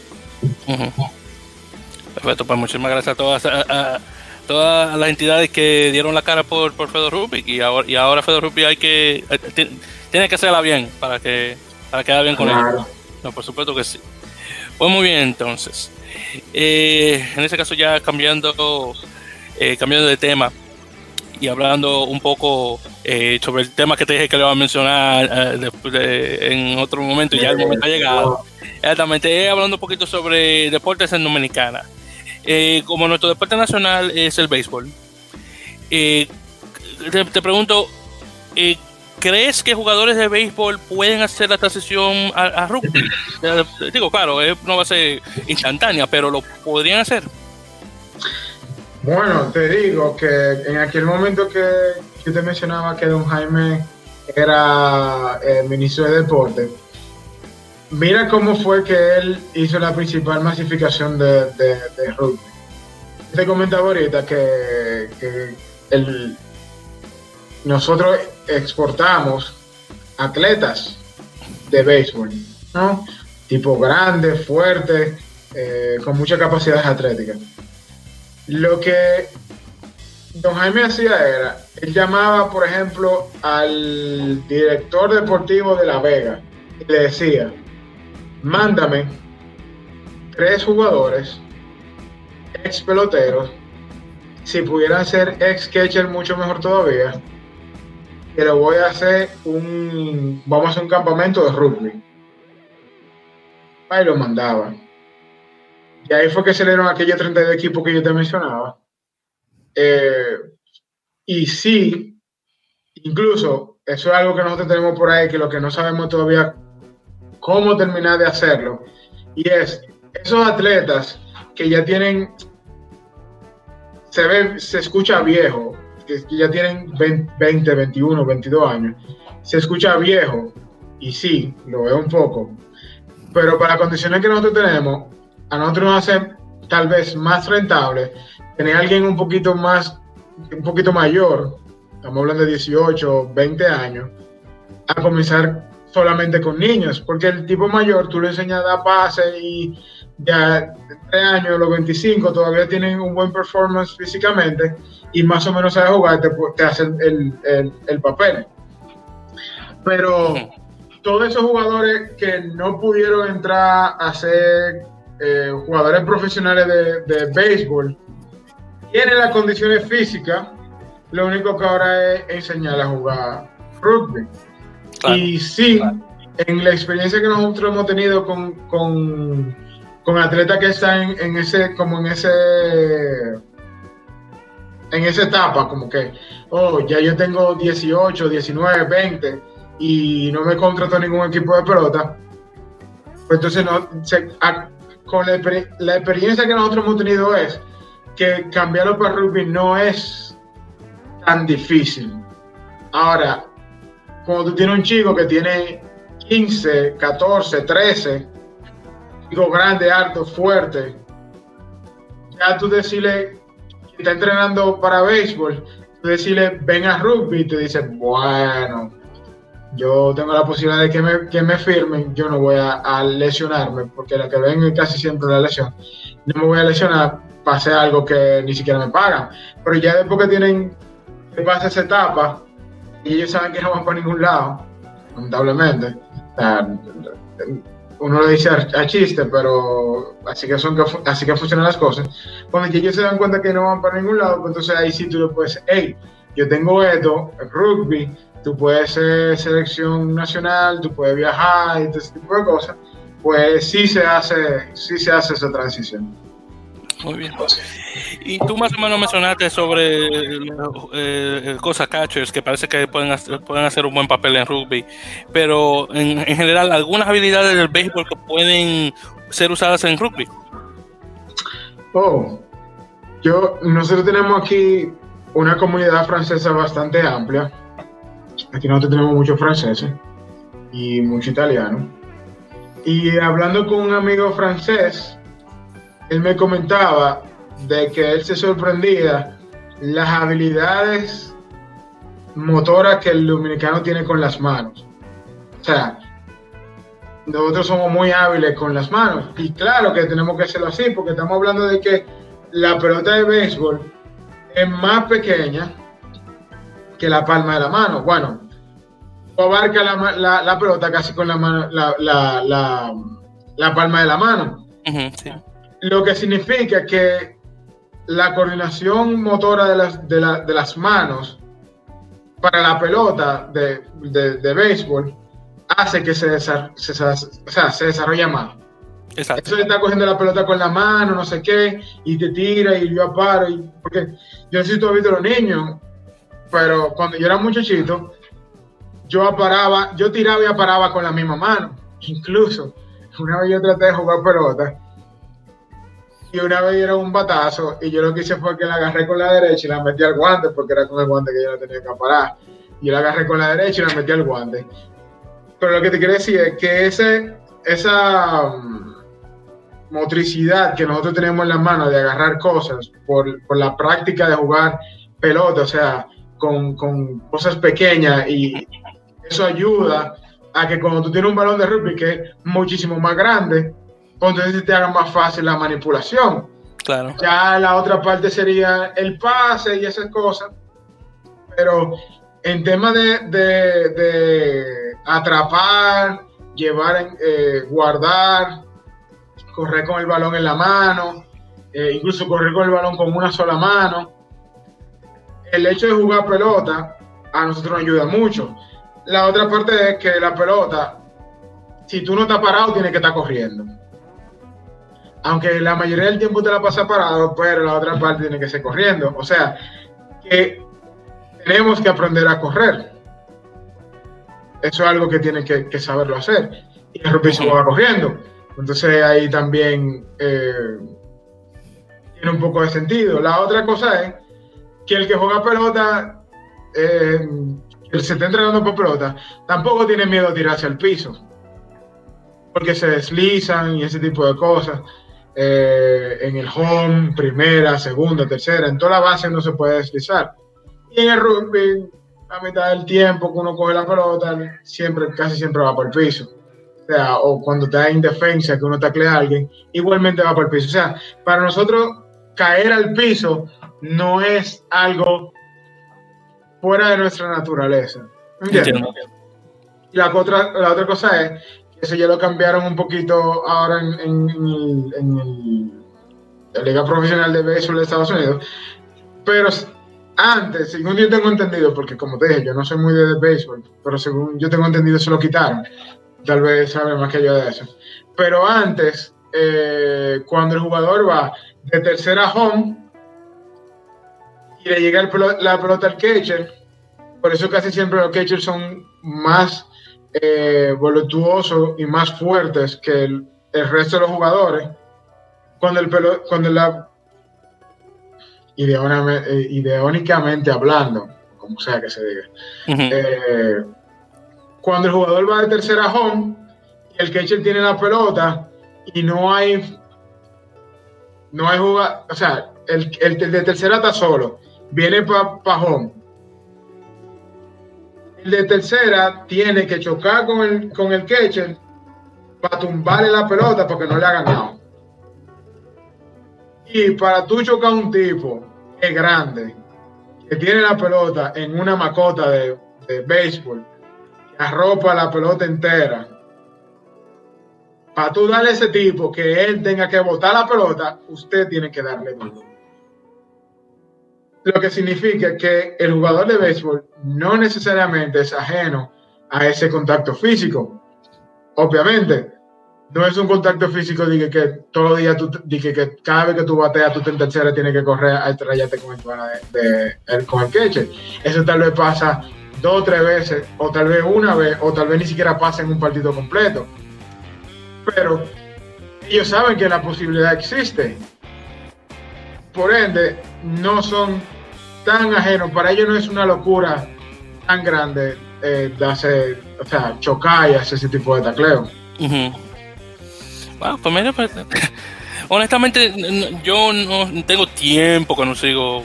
[SPEAKER 1] Perfecto, pues muchísimas gracias a todas, a, todas las entidades que dieron la cara por, por Fedor Rubik y ahora, y ahora Fedor Rubik hay que, eh, tiene que hacerla bien para que para quedar bien con él. No, por supuesto que sí. Pues muy bien, entonces. Eh, en este caso ya cambiando, eh, cambiando de tema y hablando un poco eh, sobre el tema que te dije que le iba a mencionar después en otro momento, ya el momento ha llegado. Exactamente, hablando un poquito sobre deportes en Dominicana. como nuestro deporte nacional es el béisbol, te, pregunto, ¿Crees que jugadores de béisbol pueden hacer la transición a, rugby? Eh, digo, claro, eh, no va a ser instantánea, pero lo podrían hacer.
[SPEAKER 2] Bueno, te digo que en aquel momento que yo te mencionaba que don Jaime era el ministro de Deporte, mira cómo fue que él hizo la principal masificación de, rugby. Te comentaba ahorita que, que nosotros exportamos atletas de béisbol, ¿no? Tipo grandes, fuertes, eh, con mucha capacidad atlética. Lo que don Jaime hacía era, él llamaba, por ejemplo, al director deportivo de La Vega y le decía, mándame tres jugadores, ex peloteros, si pudieran ser ex catcher mucho mejor todavía, pero voy a hacer un, vamos a hacer un campamento de rugby. Ahí lo mandaba. Y ahí fue que se dieron aquellos 32 equipos que yo te mencionaba. Eh, y sí, incluso, eso es algo que nosotros tenemos por ahí, que lo que no sabemos todavía cómo terminar de hacerlo. Y es, esos atletas que ya tienen, se se escucha viejo, que, ya tienen 20, 21, 22 años, se escucha viejo, y sí, lo veo un poco, pero para las condiciones que nosotros tenemos, a nosotros nos hace tal vez más rentable tener a alguien un poquito más, un poquito mayor, estamos hablando de 18, 20 años, a comenzar solamente con niños, porque el tipo mayor tú le enseñas a dar pase y ya tres años, los 25, todavía tienen un buen performance físicamente y más o menos sabe jugar, te, te hacen el, papel. Pero todos esos jugadores que no pudieron entrar a ser eh, jugadores profesionales de, de béisbol, tienen las condiciones físicas, lo único que ahora es enseñar a jugar rugby. y sí, en la experiencia que nosotros hemos tenido con, con, con atletas que están en, ese, como en ese, en esa etapa, como que, oh, ya yo tengo 18, 19, 20 y no me contrato ningún equipo de pelota, pues entonces no, con la, la experiencia que nosotros hemos tenido es que cambiarlo para rugby no es tan difícil. Ahora, cuando tú tienes un chico que tiene 15, 14, 13, chico grande, alto, fuerte, ya tú decirle que está entrenando para béisbol, tú decirle ven a rugby y te dice, bueno, yo tengo la posibilidad de que me, que me firmen, yo no voy a, lesionarme, porque la que ven es casi siempre la lesión. No me voy a lesionar hacer algo que ni siquiera me pagan. Pero ya después que tienen que pasar esa etapa, y ellos saben que no van para ningún lado, lamentablemente. uno lo dice a, chiste, pero así que, son, así que funcionan las cosas. Cuando ellos se dan cuenta que no van para ningún lado, pues entonces ahí sí tú le puedes, hey, yo tengo esto, rugby, tú puedes ser selección nacional, tú puedes viajar y todo ese tipo de cosas, pues sí se hace, sí se hace esa transición.
[SPEAKER 1] Muy bien. Y tú más o menos mencionaste sobre eh, cosas catchers que parece que pueden hacer, pueden hacer un buen papel en rugby, pero en, en, general, algunas habilidades del béisbol que pueden ser usadas en rugby.
[SPEAKER 2] Oh, yo, nosotros tenemos aquí una comunidad francesa bastante amplia. Aquí nosotros tenemos muchos franceses y mucho italiano. Y hablando con un amigo francés, él me comentaba de que él se sorprendía las habilidades motoras que el dominicano tiene con las manos. O sea, nosotros somos muy hábiles con las manos. Y claro que tenemos que hacerlo así, porque estamos hablando de que la pelota de béisbol es más pequeña que la palma de la mano. Bueno, abarca la, pelota casi con la, mano, la, palma de la mano. Lo que significa que la coordinación motora de las, de, las manos para la pelota de, de, béisbol hace que se, se, se desarrolle más. Exacto. Eso está cogiendo la pelota con la mano, no sé qué, y te tira y yo paro. Y, porque yo no sé si tú has visto los niños, pero cuando yo era muchachito, yo aparaba, yo tiraba y aparaba con la misma mano. Incluso, una vez yo traté de jugar pelota y una vez era un batazo y yo lo que hice fue que la agarré con la derecha y la metí al guante porque era con el guante que yo la tenía que parar. Y la agarré con la derecha y la metí al guante. Pero lo que te quiero decir es que ese, esa mm, motricidad que nosotros tenemos en las manos de agarrar cosas por, por la práctica de jugar pelota, o sea, con, con, cosas pequeñas y eso ayuda a que cuando tú tienes un balón de rugby que es muchísimo más grande, entonces te haga más fácil la manipulación. Claro. Ya la otra parte sería el pase y esas cosas. Pero en tema de, de, atrapar, llevar, eh, guardar, correr con el balón en la mano, eh, incluso correr con el balón con una sola mano, el hecho de jugar pelota a nosotros nos ayuda mucho. La otra parte es que la pelota, si tú no estás parado, tienes que estar corriendo aunque la mayoría del tiempo te la pasa parado, pero la otra parte tiene que ser corriendo. O sea, que tenemos que aprender a correr. Eso es algo que tienen que, saberlo hacer. Y el se va corriendo. Entonces ahí también eh, tiene un poco de sentido. La otra cosa es que el que juega pelota, eh, el se está entrenando por pelota, tampoco tiene miedo a tirarse al piso. Porque se deslizan y ese tipo de cosas. Eh, en el home, primera, segunda, tercera, en toda la base no se puede deslizar. Y en el rugby, la mitad del tiempo que uno coge la pelota, siempre, casi siempre va por el piso. O sea, o cuando está en defensa, que uno taclea a alguien, igualmente va por el piso. O sea, para nosotros caer al piso no es algo fuera de nuestra naturaleza. ¿Entiendes? Y la otra, la otra cosa es eso ya lo cambiaron un poquito ahora en, la Liga Profesional de Béisbol de Estados Unidos. Pero antes, según yo tengo entendido, porque como te dije, yo no soy muy de béisbol, pero según yo tengo entendido, se lo quitaron. Tal vez saben más que yo de eso. Pero antes, eh, cuando el jugador va de tercera home y le llega la pelota al catcher, por eso casi siempre los catchers son más eh, voluptuosos y más fuertes que el, resto de los jugadores. Cuando, el cuando la eh, ideónicamente hablando, como sea que se diga. Eh, cuando el jugador va de tercera home el catcher tiene la pelota y no hay no hay jugador, o sea, el, el, de tercera está solo, viene para home. El de tercera tiene que chocar con el, con el catcher para tumbarle la pelota porque no le ha ganado. Y para tú chocar un tipo es grande, que tiene la pelota en una macota de, de béisbol, que arropa la pelota entera, para tú darle a ese tipo que él tenga que botar la pelota, usted tiene que darle duro. Lo que significa que el jugador de béisbol no necesariamente es ajeno a ese contacto físico. Obviamente, no es un contacto físico de que, todos los días, tú, que, cada vez que tú bateas, tú en tercera tienes que correr a estrellarte con el, de, catcher. Eso tal vez pasa dos o tres veces, o tal vez una vez, o tal vez ni siquiera pasa en un partido completo. Pero ellos saben que la posibilidad existe. Por ende, no son tan ajenos. Para ellos no es una locura tan grande eh, de hacer, o sea, chocar y hacer ese tipo de tacleo.
[SPEAKER 1] Pues mira, pues, honestamente, yo no tengo tiempo que no sigo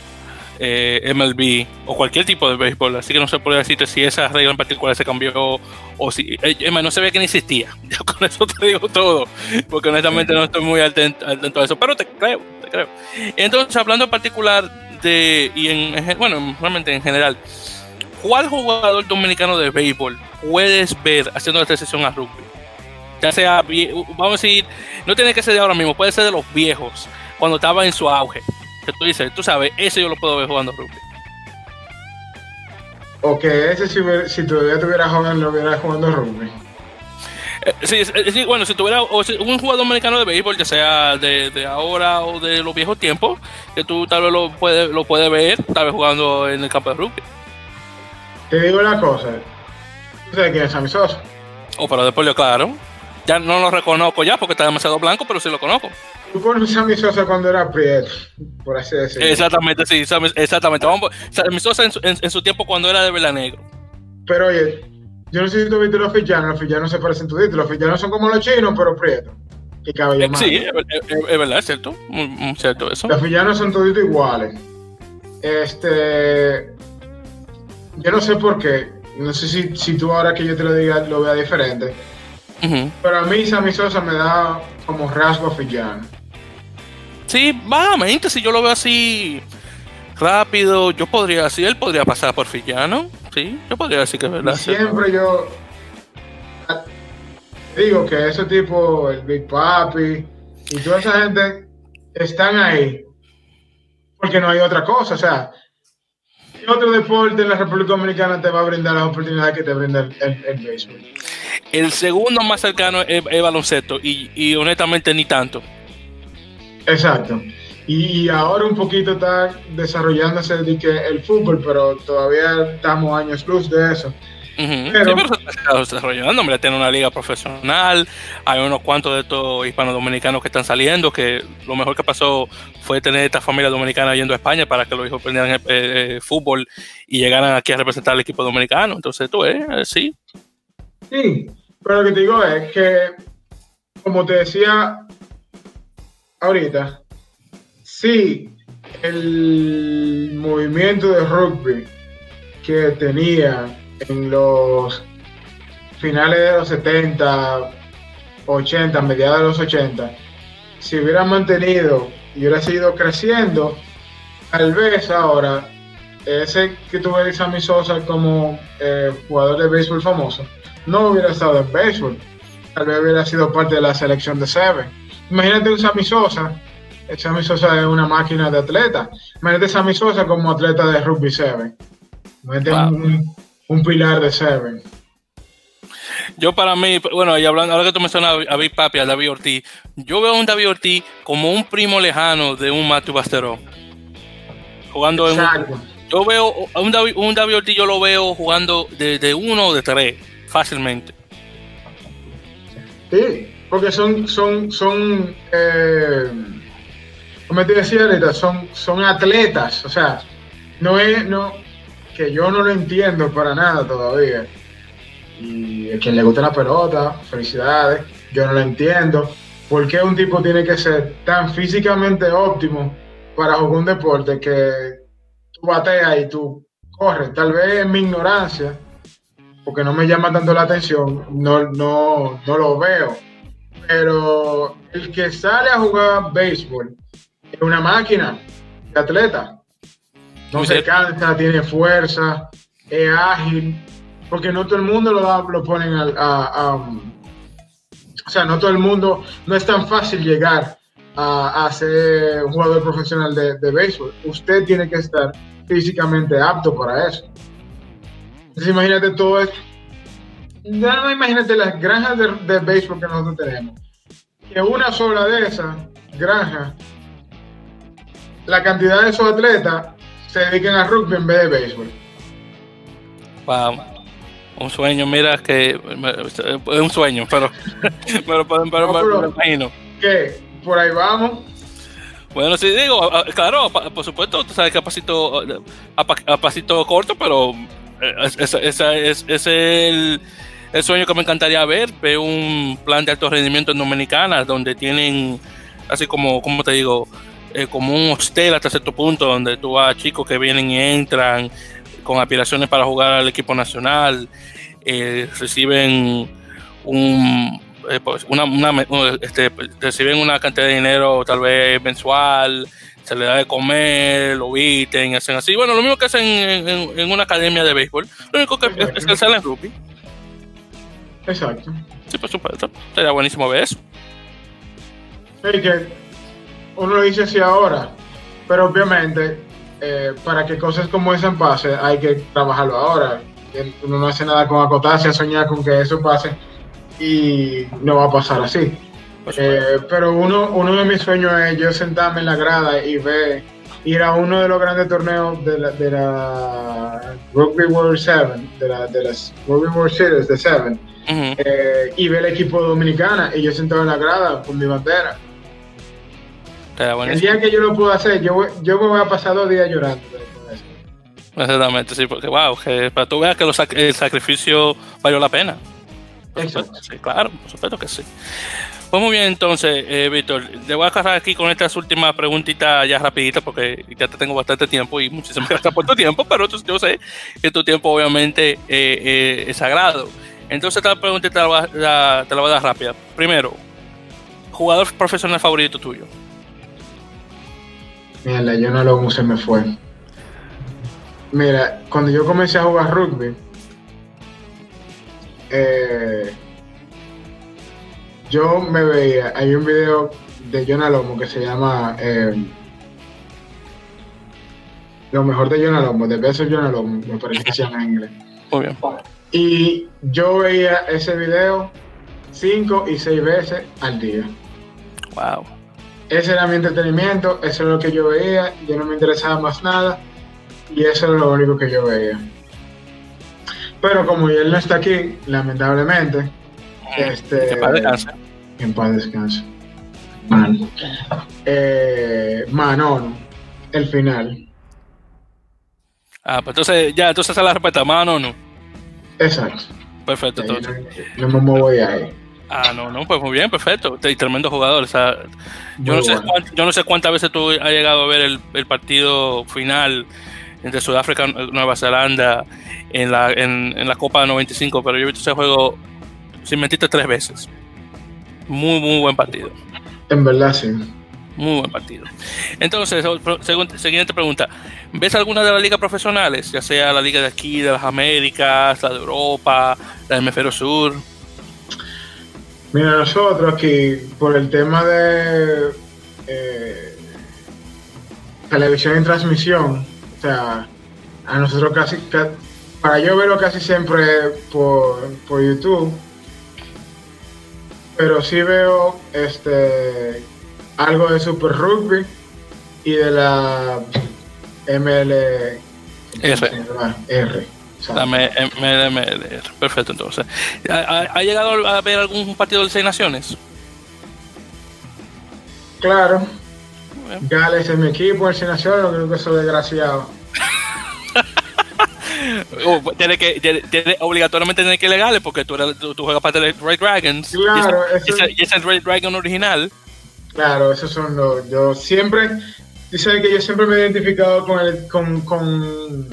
[SPEAKER 1] eh, MLB o cualquier tipo de béisbol, así que no se puede decirte si esa regla en particular se cambió o si. Eh, no se ve que ni existía. Yo con eso te digo todo, porque honestamente no estoy muy atento, a eso, pero te creo, creo. Entonces, hablando en particular de. y en, bueno, realmente en general, ¿cuál jugador dominicano de béisbol puedes ver haciendo esta sesión a rugby? Ya sea, vamos a decir, no tiene que ser de ahora mismo, puede ser de los viejos, cuando estaba en su auge. Que tú dices, tú sabes, ese yo lo puedo ver jugando rugby.
[SPEAKER 2] O que ese si, si todavía tuviera joven lo hubiera jugando rugby.
[SPEAKER 1] Eh, sí, bueno, si tuviera un jugador americano de béisbol, ya sea de, ahora o de los viejos tiempos, que tú tal vez lo puedes lo puede ver, tal vez jugando en el campo de rugby.
[SPEAKER 2] Te digo una cosa, ¿tú sabes quién es Sammy Sosa?
[SPEAKER 1] Oh, pero después yo, claro. Ya no lo reconozco ya porque está demasiado blanco, pero sí lo conozco.
[SPEAKER 2] Tú conoces a Sammy Sosa cuando era Prieto, por así decirlo.
[SPEAKER 1] Exactamente, sí, exactamente. Vamos, Sammy Sosa en su, tiempo cuando era de vela negro.
[SPEAKER 2] Pero oye, yo no sé si tú viste los fillanos, los fillanos se parecen toditos, los fillanos son como los chinos, pero prietos. Y cabello
[SPEAKER 1] eh, Sí, es, verdad, es cierto, cierto eso.
[SPEAKER 2] Los fillanos son toditos iguales. Este, yo no sé por qué, no sé si, si tú ahora que yo te lo diga lo veas diferente pero a mí Sammy Sosa me da como rasgo villano.
[SPEAKER 1] Sí, vagamente, si yo lo veo así rápido, yo podría decir, él podría pasar por villano. Sí, yo podría decir que es verdad.
[SPEAKER 2] siempre yo digo que ese tipo, el Big Papi y toda esa gente están ahí porque no hay otra cosa. O sea, otro deporte en la República Dominicana te va a brindar las oportunidades que te brinda el, el, béisbol.
[SPEAKER 1] El segundo más cercano es, baloncesto y, honestamente ni tanto.
[SPEAKER 2] Exacto. Y, ahora un poquito está desarrollándose el fútbol, pero todavía estamos años luz de eso.
[SPEAKER 1] pero, se está desarrollando, hombre, tiene una liga profesional, hay unos cuantos de estos hispanos dominicanos que están saliendo, que lo mejor que pasó fue tener esta familia dominicana yendo a España para que los hijos aprendieran eh, eh, fútbol y llegaran aquí a representar al equipo dominicano. Entonces, tú, eh, sí.
[SPEAKER 2] Sí, pero lo que te digo es que, como te decía ahorita, sí, el movimiento de rugby que tenía en los finales de los 70, 80, mediados de los 80, si hubiera mantenido y hubiera seguido creciendo, tal vez ahora ese que tuve a Sammy Sosa como eh, jugador de béisbol famoso, no hubiera estado en béisbol. Tal vez hubiera sido parte de la selección de Seven. Imagínate un Sammy Sosa. Sammy Sosa es una máquina de atleta. Imagínate Sammy Sosa como atleta de rugby Seven. Imagínate un, un, pilar de Seven.
[SPEAKER 1] Yo para mí, bueno, y hablando, ahora que tú mencionas a Big Papi, a David Ortiz, yo veo a un David Ortiz como un primo lejano de un Matthew Basteró. Jugando en yo veo un David, un David Ortiz, yo lo veo jugando de, uno o de tres, fácilmente.
[SPEAKER 2] Sí, porque son, son, son, eh, como te decía ahorita, son, son atletas, o sea, no es, no, que yo no lo entiendo para nada todavía. Y a quien le gusta la pelota, felicidades, yo no lo entiendo. ¿Por qué un tipo tiene que ser tan físicamente óptimo para jugar un deporte que tú bateas y tú corres. Tal vez en mi ignorancia, porque no me llama tanto la atención, no, no, no lo veo. Pero el que sale a jugar béisbol es una máquina de atleta. No se cansa, tiene fuerza, es ágil, porque no todo el mundo lo, lo ponen a, O sea, no todo el mundo, no es tan fácil llegar a, ser un jugador profesional de, de, béisbol. Usted tiene que estar físicamente apto para eso. Entonces imagínate todo esto. Ya no imagínate las granjas de, de béisbol que nosotros tenemos. Que una sola de esas granjas, la cantidad de esos atletas se dediquen a rugby en vez de béisbol.
[SPEAKER 1] Wow. Un sueño, mira que es un sueño, pero, pero, pero, pero, me imagino.
[SPEAKER 2] Que por ahí vamos.
[SPEAKER 1] Bueno, sí, digo, claro, por supuesto, tú sabes que a pasito, a, pasito corto, pero eh, ese es, el, sueño que me encantaría ver, ver un plan de alto rendimiento en Dominicana, donde tienen, así como, como te digo, eh, como un hostel hasta cierto punto, donde tú vas chicos que vienen y entran con aspiraciones para jugar al equipo nacional, eh, reciben un, eh, pues, una, este, reciben una cantidad de dinero tal vez mensual, se les da de comer, lo visten, hacen así. Bueno, lo mismo que hacen en, una academia de béisbol. Lo único que es, que salen rugby.
[SPEAKER 2] Exacto.
[SPEAKER 1] Sí, por supuesto. Sería buenísimo ver eso.
[SPEAKER 2] Que uno lo dice así ahora, pero obviamente eh, para que cosas como esa pase hay que trabajarlo ahora. Uno no hace nada con acotarse a soñar con que eso pase y no va a pasar así. Eh, pero uno, uno de mis sueños es yo sentarme en la grada y ver, ir a uno de los grandes torneos de la, de la Rugby World 7, de, la, de las Rugby World Series de 7, eh, y ver el equipo dominicana y yo sentado en la grada con mi bandera. El día que yo lo puedo hacer, yo, yo me voy a pasar dos días llorando.
[SPEAKER 1] Exactamente, sí, porque wow, que para tú veas que el sacrificio valió la pena. Sí, claro, por supuesto que sí. Pues muy bien, entonces, eh, Víctor, le voy a agarrar aquí con estas últimas preguntitas ya rapiditas porque ya te tengo bastante tiempo y muchísimas gracias por tu tiempo, pero yo sé que tu tiempo obviamente eh, eh, es sagrado. Entonces, esta pregunta te la, voy a, te la voy a dar rápida. Primero, jugador profesional favorito tuyo.
[SPEAKER 2] Mira, yo no lo se me fue. Mira, cuando yo comencé a jugar rugby, eh, yo me veía, hay un video de Jonah Lomo que se llama eh, Lo mejor de Jonah Lomo, de Beso Jonah Lomo, me parece que se llama en inglés.
[SPEAKER 1] Muy bien.
[SPEAKER 2] Y yo veía ese video cinco y seis veces al día.
[SPEAKER 1] Wow.
[SPEAKER 2] Ese era mi entretenimiento, eso es lo que yo veía, yo no me interesaba más nada y eso era lo único que yo veía. Pero como él no está aquí, lamentablemente, este,
[SPEAKER 1] en paz descanse.
[SPEAKER 2] En paz descanse. Man. Eh, Manon, el final.
[SPEAKER 1] Ah, pues entonces ya, entonces se la respuesta, Manon.
[SPEAKER 2] Exacto.
[SPEAKER 1] Perfecto, entonces.
[SPEAKER 2] No, me voy ahí.
[SPEAKER 1] Ah, no, no, pues muy bien, perfecto. Y tremendo jugador. O sea, yo, no sé yo no sé cuántas veces tú has llegado a ver el, el partido final entre Sudáfrica y Nueva Zelanda en la, en, la Copa de 95, pero yo he visto ese juego, sin mentirte, tres veces. Muy, muy buen partido.
[SPEAKER 2] En verdad, sí.
[SPEAKER 1] Muy buen partido. Entonces, siguiente pregunta. ¿Ves alguna de las ligas profesionales? Ya sea la liga de aquí, de las Américas, la de Europa, la de Hemisferio Sur.
[SPEAKER 2] Mira, nosotros aquí, por el tema de eh, televisión y transmisión, o sea, a nosotros casi, para yo verlo casi siempre por, por YouTube, pero sí veo este algo de Super Rugby y de la ML
[SPEAKER 1] R. Dame MLR. Perfecto, entonces. ¿Ha, llegado a ver algún partido de seis naciones?
[SPEAKER 2] Claro. Gales es mi equipo, el seis naciones, creo que soy desgraciado.
[SPEAKER 1] Uh, tiene que, tiene, obligatoriamente tiene que legales porque tú, eres, tú, juegas parte de Red Dragons.
[SPEAKER 2] Claro,
[SPEAKER 1] y ese, y ese, Red Dragon original.
[SPEAKER 2] Claro, esos son los. Yo siempre. Tú sabes que yo siempre me he identificado con el. con, con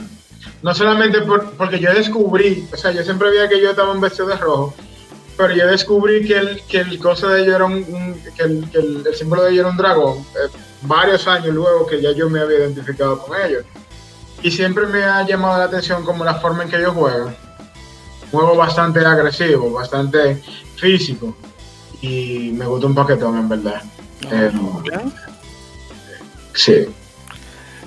[SPEAKER 2] no solamente porque yo descubrí, o sea, yo siempre veía que yo estaba un vestido de rojo, pero yo descubrí que el, que el cosa de ellos era un, que, el, que el, símbolo de ellos era un dragón, eh, varios años luego que ya yo me había identificado con ellos. Y siempre me ha llamado la atención como la forma en que ellos juegan. Juego bastante agresivo, bastante físico. Y me gusta un paquetón, en verdad. Eh, sí.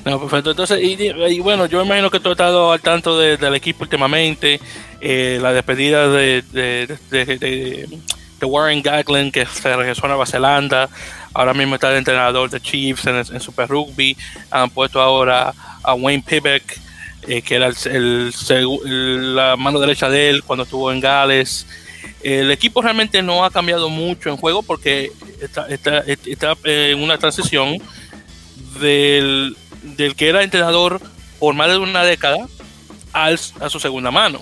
[SPEAKER 1] No, perfecto. Entonces, y, bueno, yo imagino que tú has estado al tanto del equipo últimamente, eh, la despedida de, de, Warren Gaglin, que se regresó a Nueva Zelanda, ahora mismo está el entrenador de Chiefs en, Super Rugby, han puesto ahora a Wayne Pibek, eh, que era el, la mano derecha de él cuando estuvo en Gales. El equipo realmente no ha cambiado mucho en juego porque está, en una transición del, que era entrenador por más de una década al, a su segunda mano.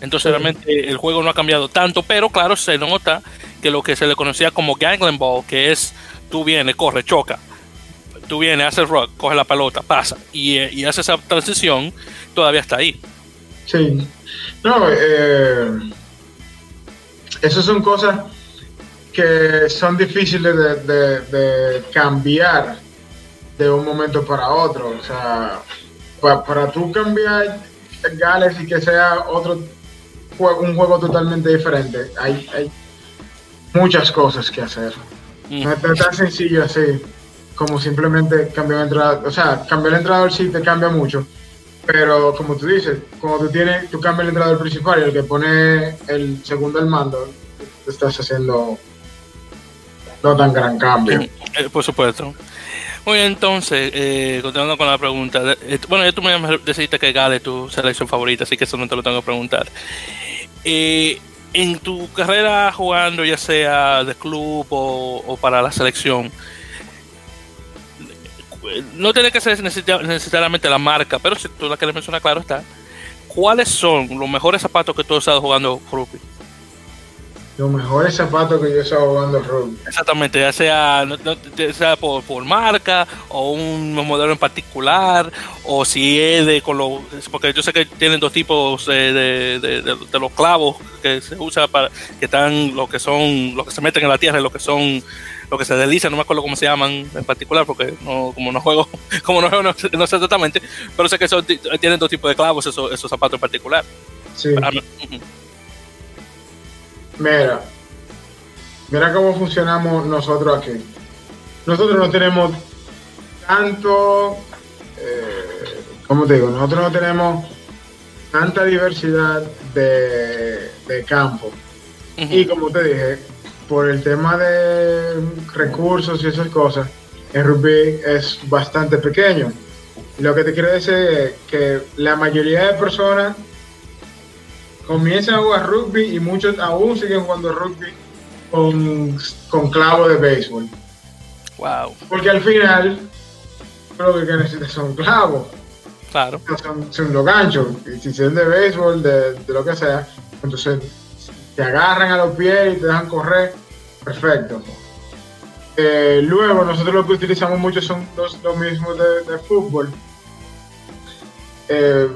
[SPEAKER 1] Entonces realmente el juego no ha cambiado tanto, pero claro, se nota que lo que se le conocía como gangling ball, que es tú vienes, corre, choca, tú vienes, haces rock, coge la pelota, pasa y, y hace esa transición, todavía está ahí.
[SPEAKER 2] Sí. No, eh, esas son cosas que son difíciles de, cambiar de un momento para otro. O sea, para, tú cambiar Gales y que sea otro juego, un juego totalmente diferente, hay, hay muchas cosas que hacer. Mm. No es tan sencillo así como simplemente cambiar el entrenador. O sea, cambiar el entrenador sí te cambia mucho. Pero como tú dices, como tú tienes, tú cambias el entrenador principal y el que pone el segundo al mando, estás haciendo no tan gran cambio.
[SPEAKER 1] Eh, por supuesto. Muy bien, entonces, eh, continuando con la pregunta. Eh, bueno, ya tú me decidiste que Gale es tu selección favorita, así que eso no te lo tengo que preguntar. en tu carrera jugando, ya sea de club o, para la selección, no tiene que ser necesariamente la marca, pero si tú la quieres mencionar, claro está. ¿Cuáles son los mejores zapatos que tú has estado jugando rugby?
[SPEAKER 2] Los mejores zapatos que yo he estado jugando rugby.
[SPEAKER 1] Exactamente, ya sea, sea por, por, marca o un modelo en particular, o si es de con los. Porque yo sé que tienen dos tipos de, de, los clavos que se usa para. que están los que son. los que se meten en la tierra y los que son. los que se deslizan, no me acuerdo cómo se llaman en particular, porque no, como no juego, como no juego, no, sé exactamente, pero sé que son, tienen dos tipos de clavos esos, esos zapatos en particular.
[SPEAKER 2] Sí. Mira, mira cómo funcionamos nosotros aquí. Nosotros no tenemos tanto, eh, ¿cómo te digo? Nosotros no tenemos tanta diversidad de, campo. Y como te dije, por el tema de recursos y esas cosas, el rugby es bastante pequeño. Lo que te quiero decir es que la mayoría de personas comienzan a jugar rugby y muchos aún siguen jugando rugby con, con clavo de béisbol.
[SPEAKER 1] Wow.
[SPEAKER 2] Porque al final lo que necesitas son clavos.
[SPEAKER 1] Claro.
[SPEAKER 2] Son, los ganchos. Si son de béisbol, de, lo que sea, entonces te agarran a los pies y te dejan correr. Perfecto. Eh, luego, nosotros lo que utilizamos mucho son los, mismos de, de fútbol Eh,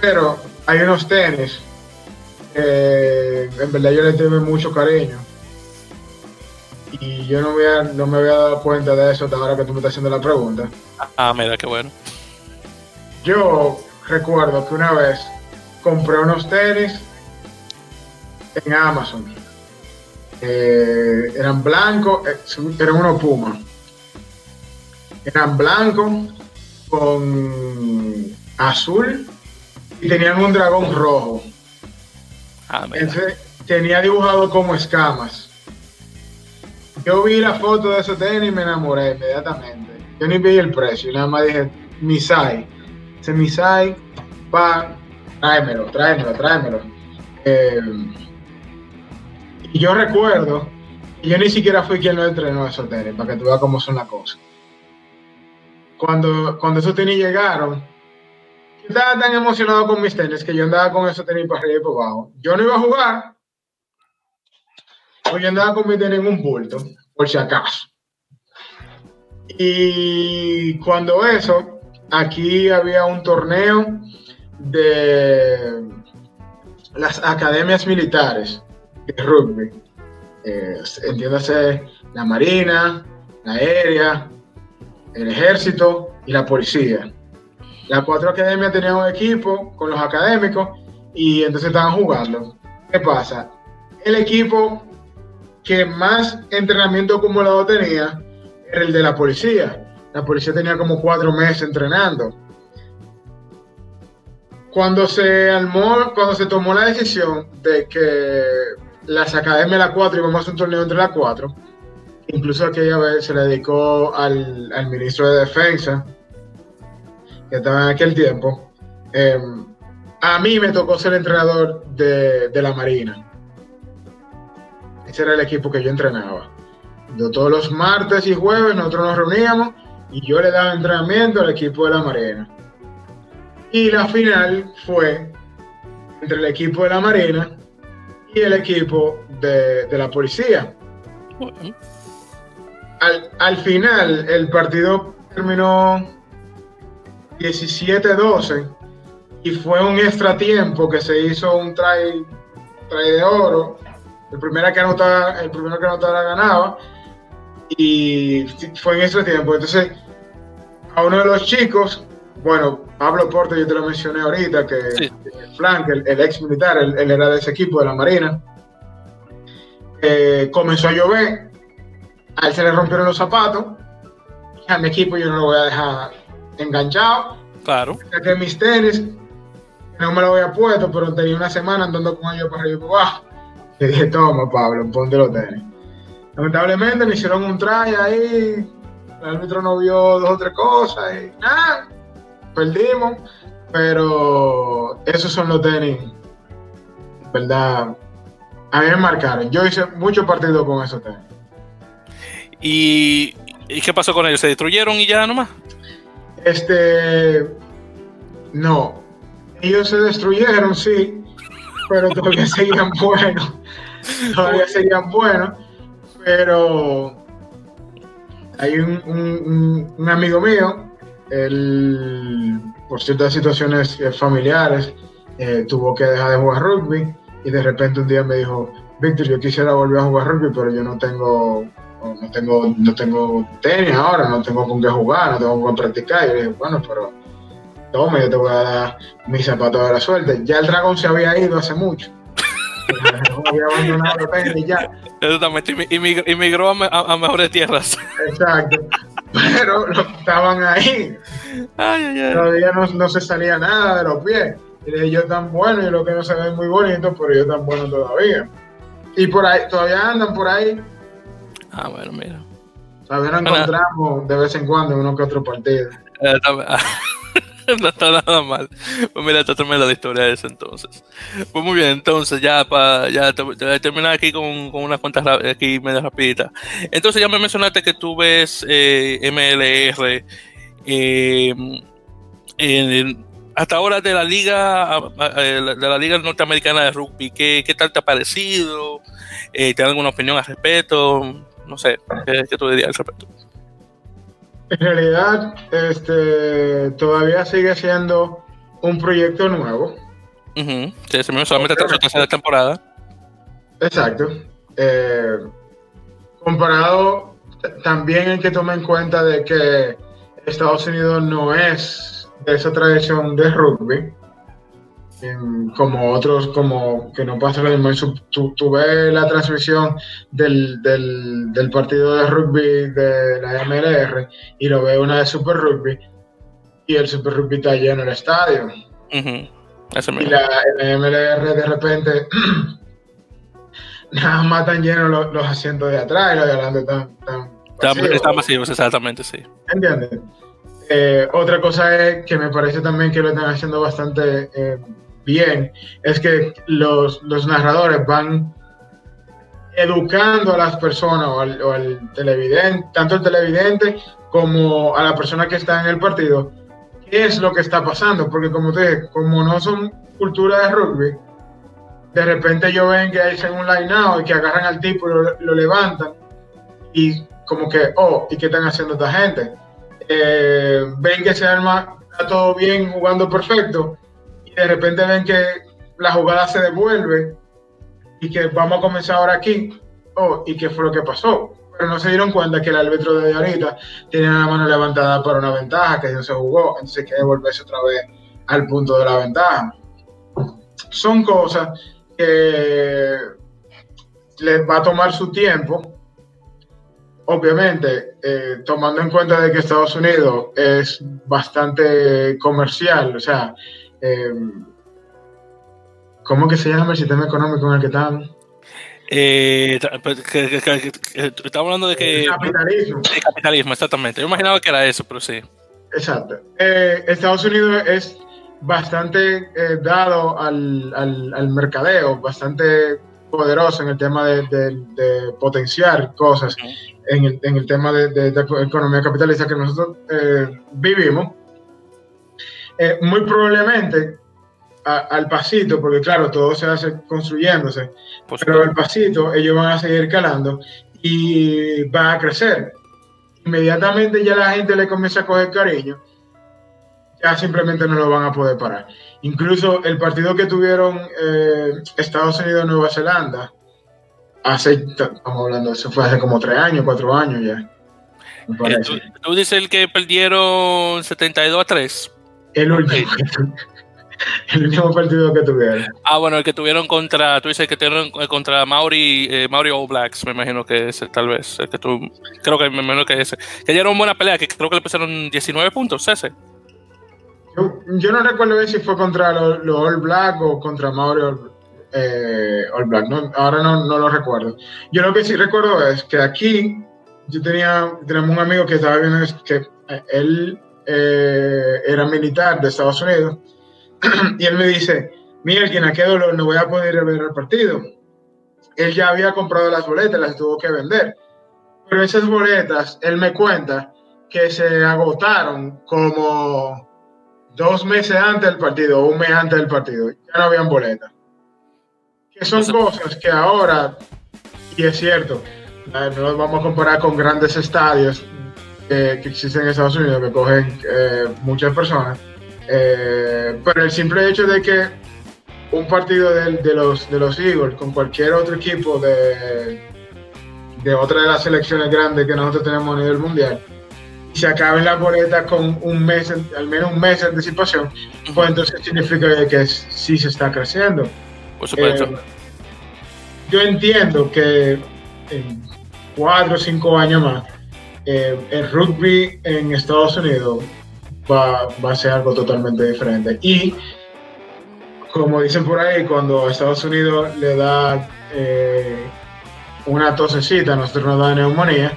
[SPEAKER 2] pero hay unos tenis en verdad yo le tengo mucho cariño. Y yo no, voy a, no me había dado cuenta de eso hasta ahora que tú me estás haciendo la pregunta.
[SPEAKER 1] Ah, mira, qué bueno.
[SPEAKER 2] Yo recuerdo que una vez compré unos tenis en Amazon. Eh, eran blancos, eh, eran unos Puma. Eran blancos con azul y tenían un dragón rojo.
[SPEAKER 1] Ah,
[SPEAKER 2] tenía dibujado como escamas. Yo vi la foto de esos tenis y me enamoré inmediatamente. Yo ni vi el precio, nada más dije, Misai. Ese Misai, pa, tráemelo, tráemelo, tráemelo. Eh, y yo recuerdo, yo ni siquiera fui quien lo entrenó esos tenis, para que tú veas cómo son las cosas. Cuando, cuando esos tenis llegaron, estaba tan emocionado con mis tenis que yo andaba con esos tenis para arriba y para abajo. Yo no iba a jugar, pues yo andaba con mis tenis en un bulto, por si acaso. Y cuando eso, aquí había un torneo de las academias militares de rugby. Eh, entiéndase, la Marina, la Aérea, el Ejército y la Policía. Las cuatro academias tenían un equipo con los académicos y entonces estaban jugando. ¿Qué pasa? El equipo que más entrenamiento acumulado tenía era el de la policía. La policía tenía como cuatro meses entrenando. Cuando se armó, cuando se tomó la decisión de que las academias las cuatro íbamos a hacer un torneo entre las cuatro, incluso aquella vez se le dedicó al ministro de Defensa, que estaba en aquel tiempo. Eh, a mí me tocó ser entrenador de, de, la Marina. Ese era el equipo que yo entrenaba. Yo todos los martes y jueves nosotros nos reuníamos y yo le daba entrenamiento al equipo de la Marina. Y la final fue entre el equipo de la Marina y el equipo de, de la policía. Al, al, final el partido terminó 17-12 y fue un extra tiempo que se hizo un try, try de oro. El primero que anotara, el primero que anotara ganaba y fue en extra tiempo. Entonces, a uno de los chicos, bueno, Pablo Porte, yo te lo mencioné ahorita, que sí. Frank, el, el, ex militar, él, él, era de ese equipo de la Marina, eh, comenzó a llover, a él se le rompieron los zapatos, a mi equipo yo no lo voy a dejar enganchado.
[SPEAKER 1] Claro.
[SPEAKER 2] Que mis tenis, no me lo había puesto, pero tenía una semana andando con ellos para arriba y para abajo. Le dije, toma, Pablo, ponte los tenis. Lamentablemente me hicieron un try ahí, el árbitro no vio dos o tres cosas y nada, perdimos, pero esos son los tenis, ¿verdad? A mí me marcaron. Yo hice muchos partidos con esos tenis.
[SPEAKER 1] ¿Y, ¿Y qué pasó con ellos? ¿Se destruyeron y ya nomás?
[SPEAKER 2] Este. No. Ellos se destruyeron, sí, pero todavía seguían buenos. Todavía seguían buenos, pero hay un, amigo mío, él, por ciertas situaciones familiares, eh, tuvo que dejar de jugar rugby y de repente un día me dijo, Víctor, yo quisiera volver a jugar rugby, pero yo no tengo, no tengo, no tengo tenis ahora, no tengo con qué jugar, no tengo con qué practicar. Y yo dije, bueno, pero toma, yo te voy a dar mis zapatos de la suerte. Ya el dragón se había ido hace mucho. había abandonado los tenis ya.
[SPEAKER 1] Exactamente, emigró a, a, a mejores tierras.
[SPEAKER 2] Exacto. Pero estaban ahí.
[SPEAKER 1] Ay, ay, ay.
[SPEAKER 2] Todavía no, no, se salía nada de los pies. Y dije, yo tan bueno, y lo que no se ve muy bonito, pero yo tan bueno todavía. Y por ahí, todavía andan por ahí.
[SPEAKER 1] Ah, bueno, mira.
[SPEAKER 2] Todavía nos encontramos de vez en cuando en uno que otro partido.
[SPEAKER 1] no está nada mal. Pues mira, está tremenda la historia de eso entonces. Pues muy bien, entonces ya para ya, ya terminar aquí con, con unas cuantas aquí medio rapiditas. Entonces ya me mencionaste que tú ves eh, MLR eh, hasta ahora de la liga de la liga norteamericana de rugby. ¿Qué, qué tal te ha parecido? Eh, ¿Tienes alguna opinión al respecto? No sé, ¿qué, qué tú dirías al respecto?
[SPEAKER 2] En realidad, este, todavía sigue siendo un proyecto nuevo.
[SPEAKER 1] Sí, solamente está su tercera temporada.
[SPEAKER 2] Exacto. Eh, comparado también hay que tomar en cuenta de que Estados Unidos no es de esa tradición de rugby, como otros, como que no pasa lo mismo. Tú, ves la transmisión del, del, partido de rugby de la MLR y lo ves una de Super Rugby y el Super Rugby está lleno el estadio. y la, MLR de repente nada más están llenos los, asientos de atrás y los de adelante están
[SPEAKER 1] Está masivos, exactamente, sí.
[SPEAKER 2] ¿Entiendes? Eh, otra cosa es que me parece también que lo están haciendo bastante eh, bien, es que los, narradores van educando a las personas o al, televidente, tanto el televidente como a la persona que está en el partido, qué es lo que está pasando, porque como te como no son cultura de rugby, de repente ellos ven que hay un line out y que agarran al tipo y lo, lo levantan y como que, oh, ¿y qué están haciendo esta gente? Eh, ven que se arma, está todo bien, jugando perfecto, de repente ven que la jugada se devuelve y que vamos a comenzar ahora aquí, oh, ¿y qué fue lo que pasó? Pero no se dieron cuenta que el árbitro de ahorita tenía la mano levantada para una ventaja que no se jugó, entonces hay que devolverse otra vez al punto de la ventaja. Son cosas que les va a tomar su tiempo, obviamente, eh, tomando en cuenta de que Estados Unidos es bastante comercial, o sea, eh, ¿cómo que se llama el sistema económico en el que están?
[SPEAKER 1] Eh, pues, estamos hablando de que...
[SPEAKER 2] capitalismo.
[SPEAKER 1] capitalismo, exactamente. Yo imaginaba que era eso, pero sí.
[SPEAKER 2] Exacto. Estados Unidos es bastante dado al, al, mercadeo, bastante poderoso en el tema de, potenciar cosas en el, en el tema de, economía capitalista que nosotros eh, vivimos. Eh, muy probablemente al pasito, porque claro, todo se hace construyéndose, pero al pasito ellos van a seguir calando y va a crecer. Inmediatamente ya la gente le comienza a coger cariño, ya simplemente no lo van a poder parar. Incluso el partido que tuvieron eh, Estados Unidos-Nueva Zelanda, hace, estamos hablando, eso fue hace como tres años, cuatro años ya.
[SPEAKER 1] Eh, ¿Tú, dices el que perdieron 72 a 3.
[SPEAKER 2] El último, el último partido que tuvieron.
[SPEAKER 1] Ah, bueno, el que tuvieron contra, tú dices que tuvieron eh, contra Maori, eh, Maori All Blacks, me imagino que ese, tal vez. El que tú, creo que me imagino que ese. Que dieron buena pelea, que creo que le pusieron 19 puntos, ese.
[SPEAKER 2] Yo, no recuerdo si fue contra los, All Black o contra Maori eh, All, Black. ahora no, lo recuerdo. Yo lo que sí recuerdo es que aquí yo tenía, tenemos un amigo que estaba viendo que eh, él eh, era militar de Estados Unidos y él me dice, a qué dolor no voy a poder ver el partido. Él ya había comprado las boletas, las tuvo que vender. Pero esas boletas, él me cuenta que se agotaron como dos meses antes del partido un mes antes del partido, ya no habían boletas. Que son cosas que ahora, y es cierto, no nos vamos a comparar con grandes estadios que existen en Estados Unidos que cogen eh, muchas personas, eh, pero el simple hecho de que un partido de, los, de los Eagles con cualquier otro equipo de, de otra de las selecciones grandes que nosotros tenemos a nivel mundial, se acaben las boletas con un mes, al menos un mes de anticipación, pues entonces significa que sí se está creciendo.
[SPEAKER 1] Por supuesto. Eh,
[SPEAKER 2] yo entiendo que en cuatro o cinco años más, eh, el rugby en Estados Unidos va, a ser algo totalmente diferente. Y como dicen por ahí, cuando a Estados Unidos le da eh, una tosecita, nosotros nos da neumonía,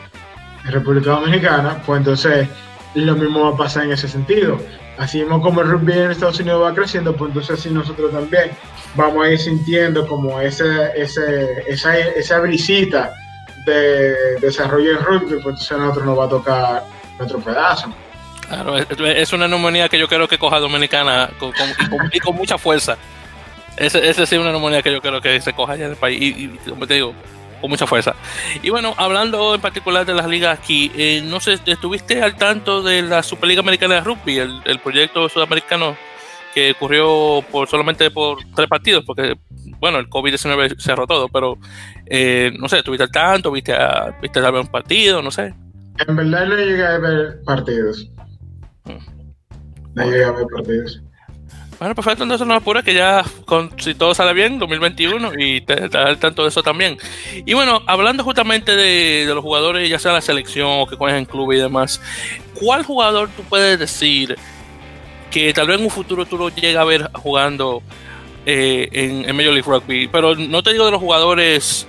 [SPEAKER 2] República Dominicana, pues entonces lo mismo va a pasar en ese sentido. Así mismo como el rugby en Estados Unidos va creciendo, pues entonces así nosotros también vamos a ir sintiendo como esa, esa brisita de desarrollo en rugby, pues entonces a nosotros nos va a tocar nuestro pedazo.
[SPEAKER 1] Claro, es una neumonía que yo creo que coja Dominicana con, y, con, mucha fuerza. Esa ese sí es una neumonía que yo creo que se coja allá en el país. Y, y como te digo, con mucha fuerza. Y bueno, hablando en particular de las ligas aquí, eh, no sé, ¿estuviste al tanto de la Superliga Americana de Rugby, el, proyecto sudamericano que ocurrió por solamente por tres partidos, porque bueno, el COVID-19 cerró todo, pero eh, no sé, ¿tuviste al tanto? ¿Viste a, viste a ver un partido? No sé.
[SPEAKER 2] En verdad no llegué a ver partidos. Mm. No llegué a ver partidos.
[SPEAKER 1] Bueno, perfecto, entonces no apura que ya, con, si todo sale bien, 2021 y te, al tanto de eso también. Y bueno, hablando justamente de, los jugadores, ya sea la selección o que juegan en club y demás, ¿cuál jugador tú puedes decir que tal vez en un futuro tú lo llegas a ver jugando eh, en, en Major League Rugby? Pero no te digo de los jugadores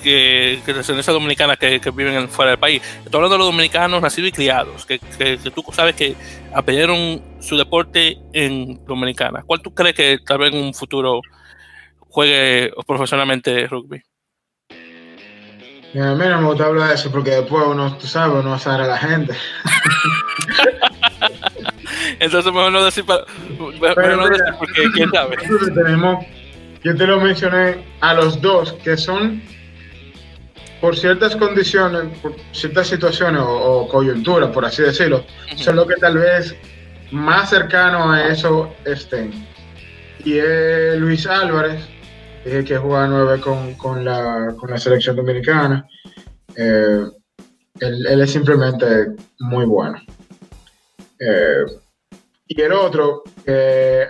[SPEAKER 1] que, que descendencia dominicana que, que, viven fuera del país. Estoy hablando de los dominicanos nacidos y criados, que, que, tú sabes que aprendieron su deporte en Dominicana. ¿Cuál tú crees que tal vez en un futuro juegue profesionalmente rugby?
[SPEAKER 2] a mí no me gusta hablar de eso porque después uno, tú sabes, uno sabe a la gente.
[SPEAKER 1] Entonces mejor no decir, para, mejor no decir porque quién sabe.
[SPEAKER 2] Tenemos, yo te lo mencioné a los dos, que son por ciertas condiciones, por ciertas situaciones o, coyunturas, por así decirlo, son lo que tal vez más cercano a eso estén. Y es Luis Álvarez, que juega nueve con, con, la, con la selección dominicana. Eh, él, es simplemente muy bueno. Eh, y el otro,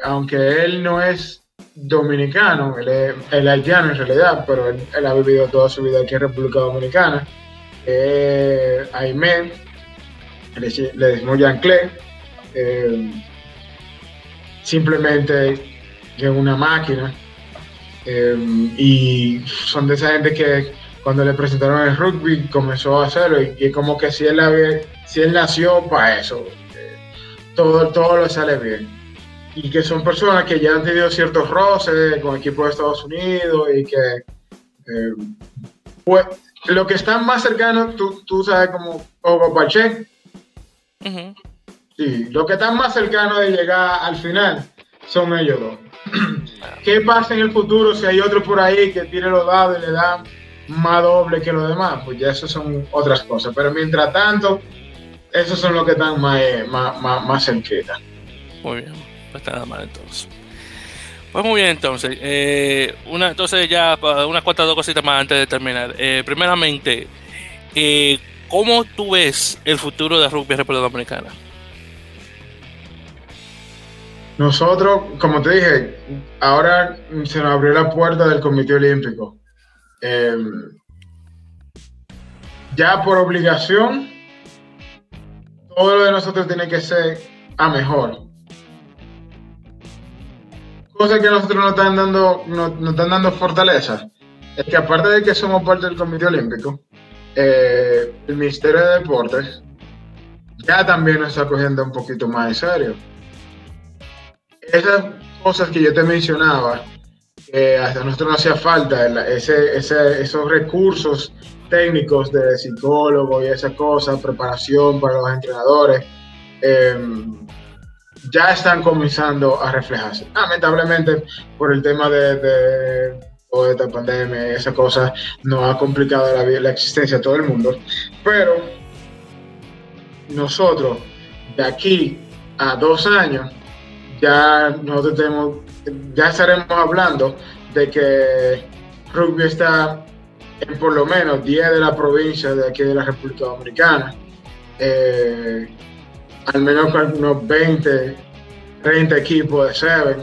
[SPEAKER 2] aunque él no es dominicano, él es, haitiano en realidad, pero él, ha vivido toda su vida aquí en República Dominicana. Eh, Aimé, le, decimos Jean eh, simplemente es una máquina. Eh, y son de esa gente que cuando le presentaron el rugby comenzó a hacerlo y, como que si él, había, si él nació para eso, todo, todo le sale bien y que son personas que ya han tenido ciertos roces con equipos de Estados Unidos y que eh, pues, lo que están más cercanos, tú, tú sabes como Hugo Pache. Sí, lo que están más cercanos de llegar al final son ellos dos. ¿Qué pasa en el futuro si hay otro por ahí que tire los dados y le da más doble que los demás? Pues ya eso son otras cosas. Pero mientras tanto, esos son los que están más, eh, más, más, más cerquita.
[SPEAKER 1] Muy bien. No está nada mal entonces. Pues muy bien, entonces. Eh, una, entonces ya unas cuantas dos cositas más antes de terminar. Eh, primeramente, eh, ¿cómo tú ves el futuro de rugby en República Dominicana?
[SPEAKER 2] Nosotros, como te dije, ahora se nos abrió la puerta del Comité Olímpico. ya por obligación, todo lo de nosotros tiene que ser a mejor cosa que nosotros nos están dando, nos, están dando fortaleza es que aparte de que somos parte del Comité Olímpico, eh, el Ministerio de Deportes ya también nos está cogiendo un poquito más en serio. Esas cosas que yo te mencionaba, que hasta nosotros no hacía falta, esos recursos técnicos de psicólogo y esas cosas, preparación para los entrenadores, eh, ya están comenzando a reflejarse. Lamentablemente, por el tema de, toda esta pandemia y esa cosa, no ha complicado la, la existencia de todo el mundo, pero nosotros, de aquí a dos años, ya nosotros tenemos, ya estaremos hablando de que rugby está en por lo menos 10 de la provincia de aquí de la República Dominicana. Eh, al menos unos 20, 30 equipos de Seven.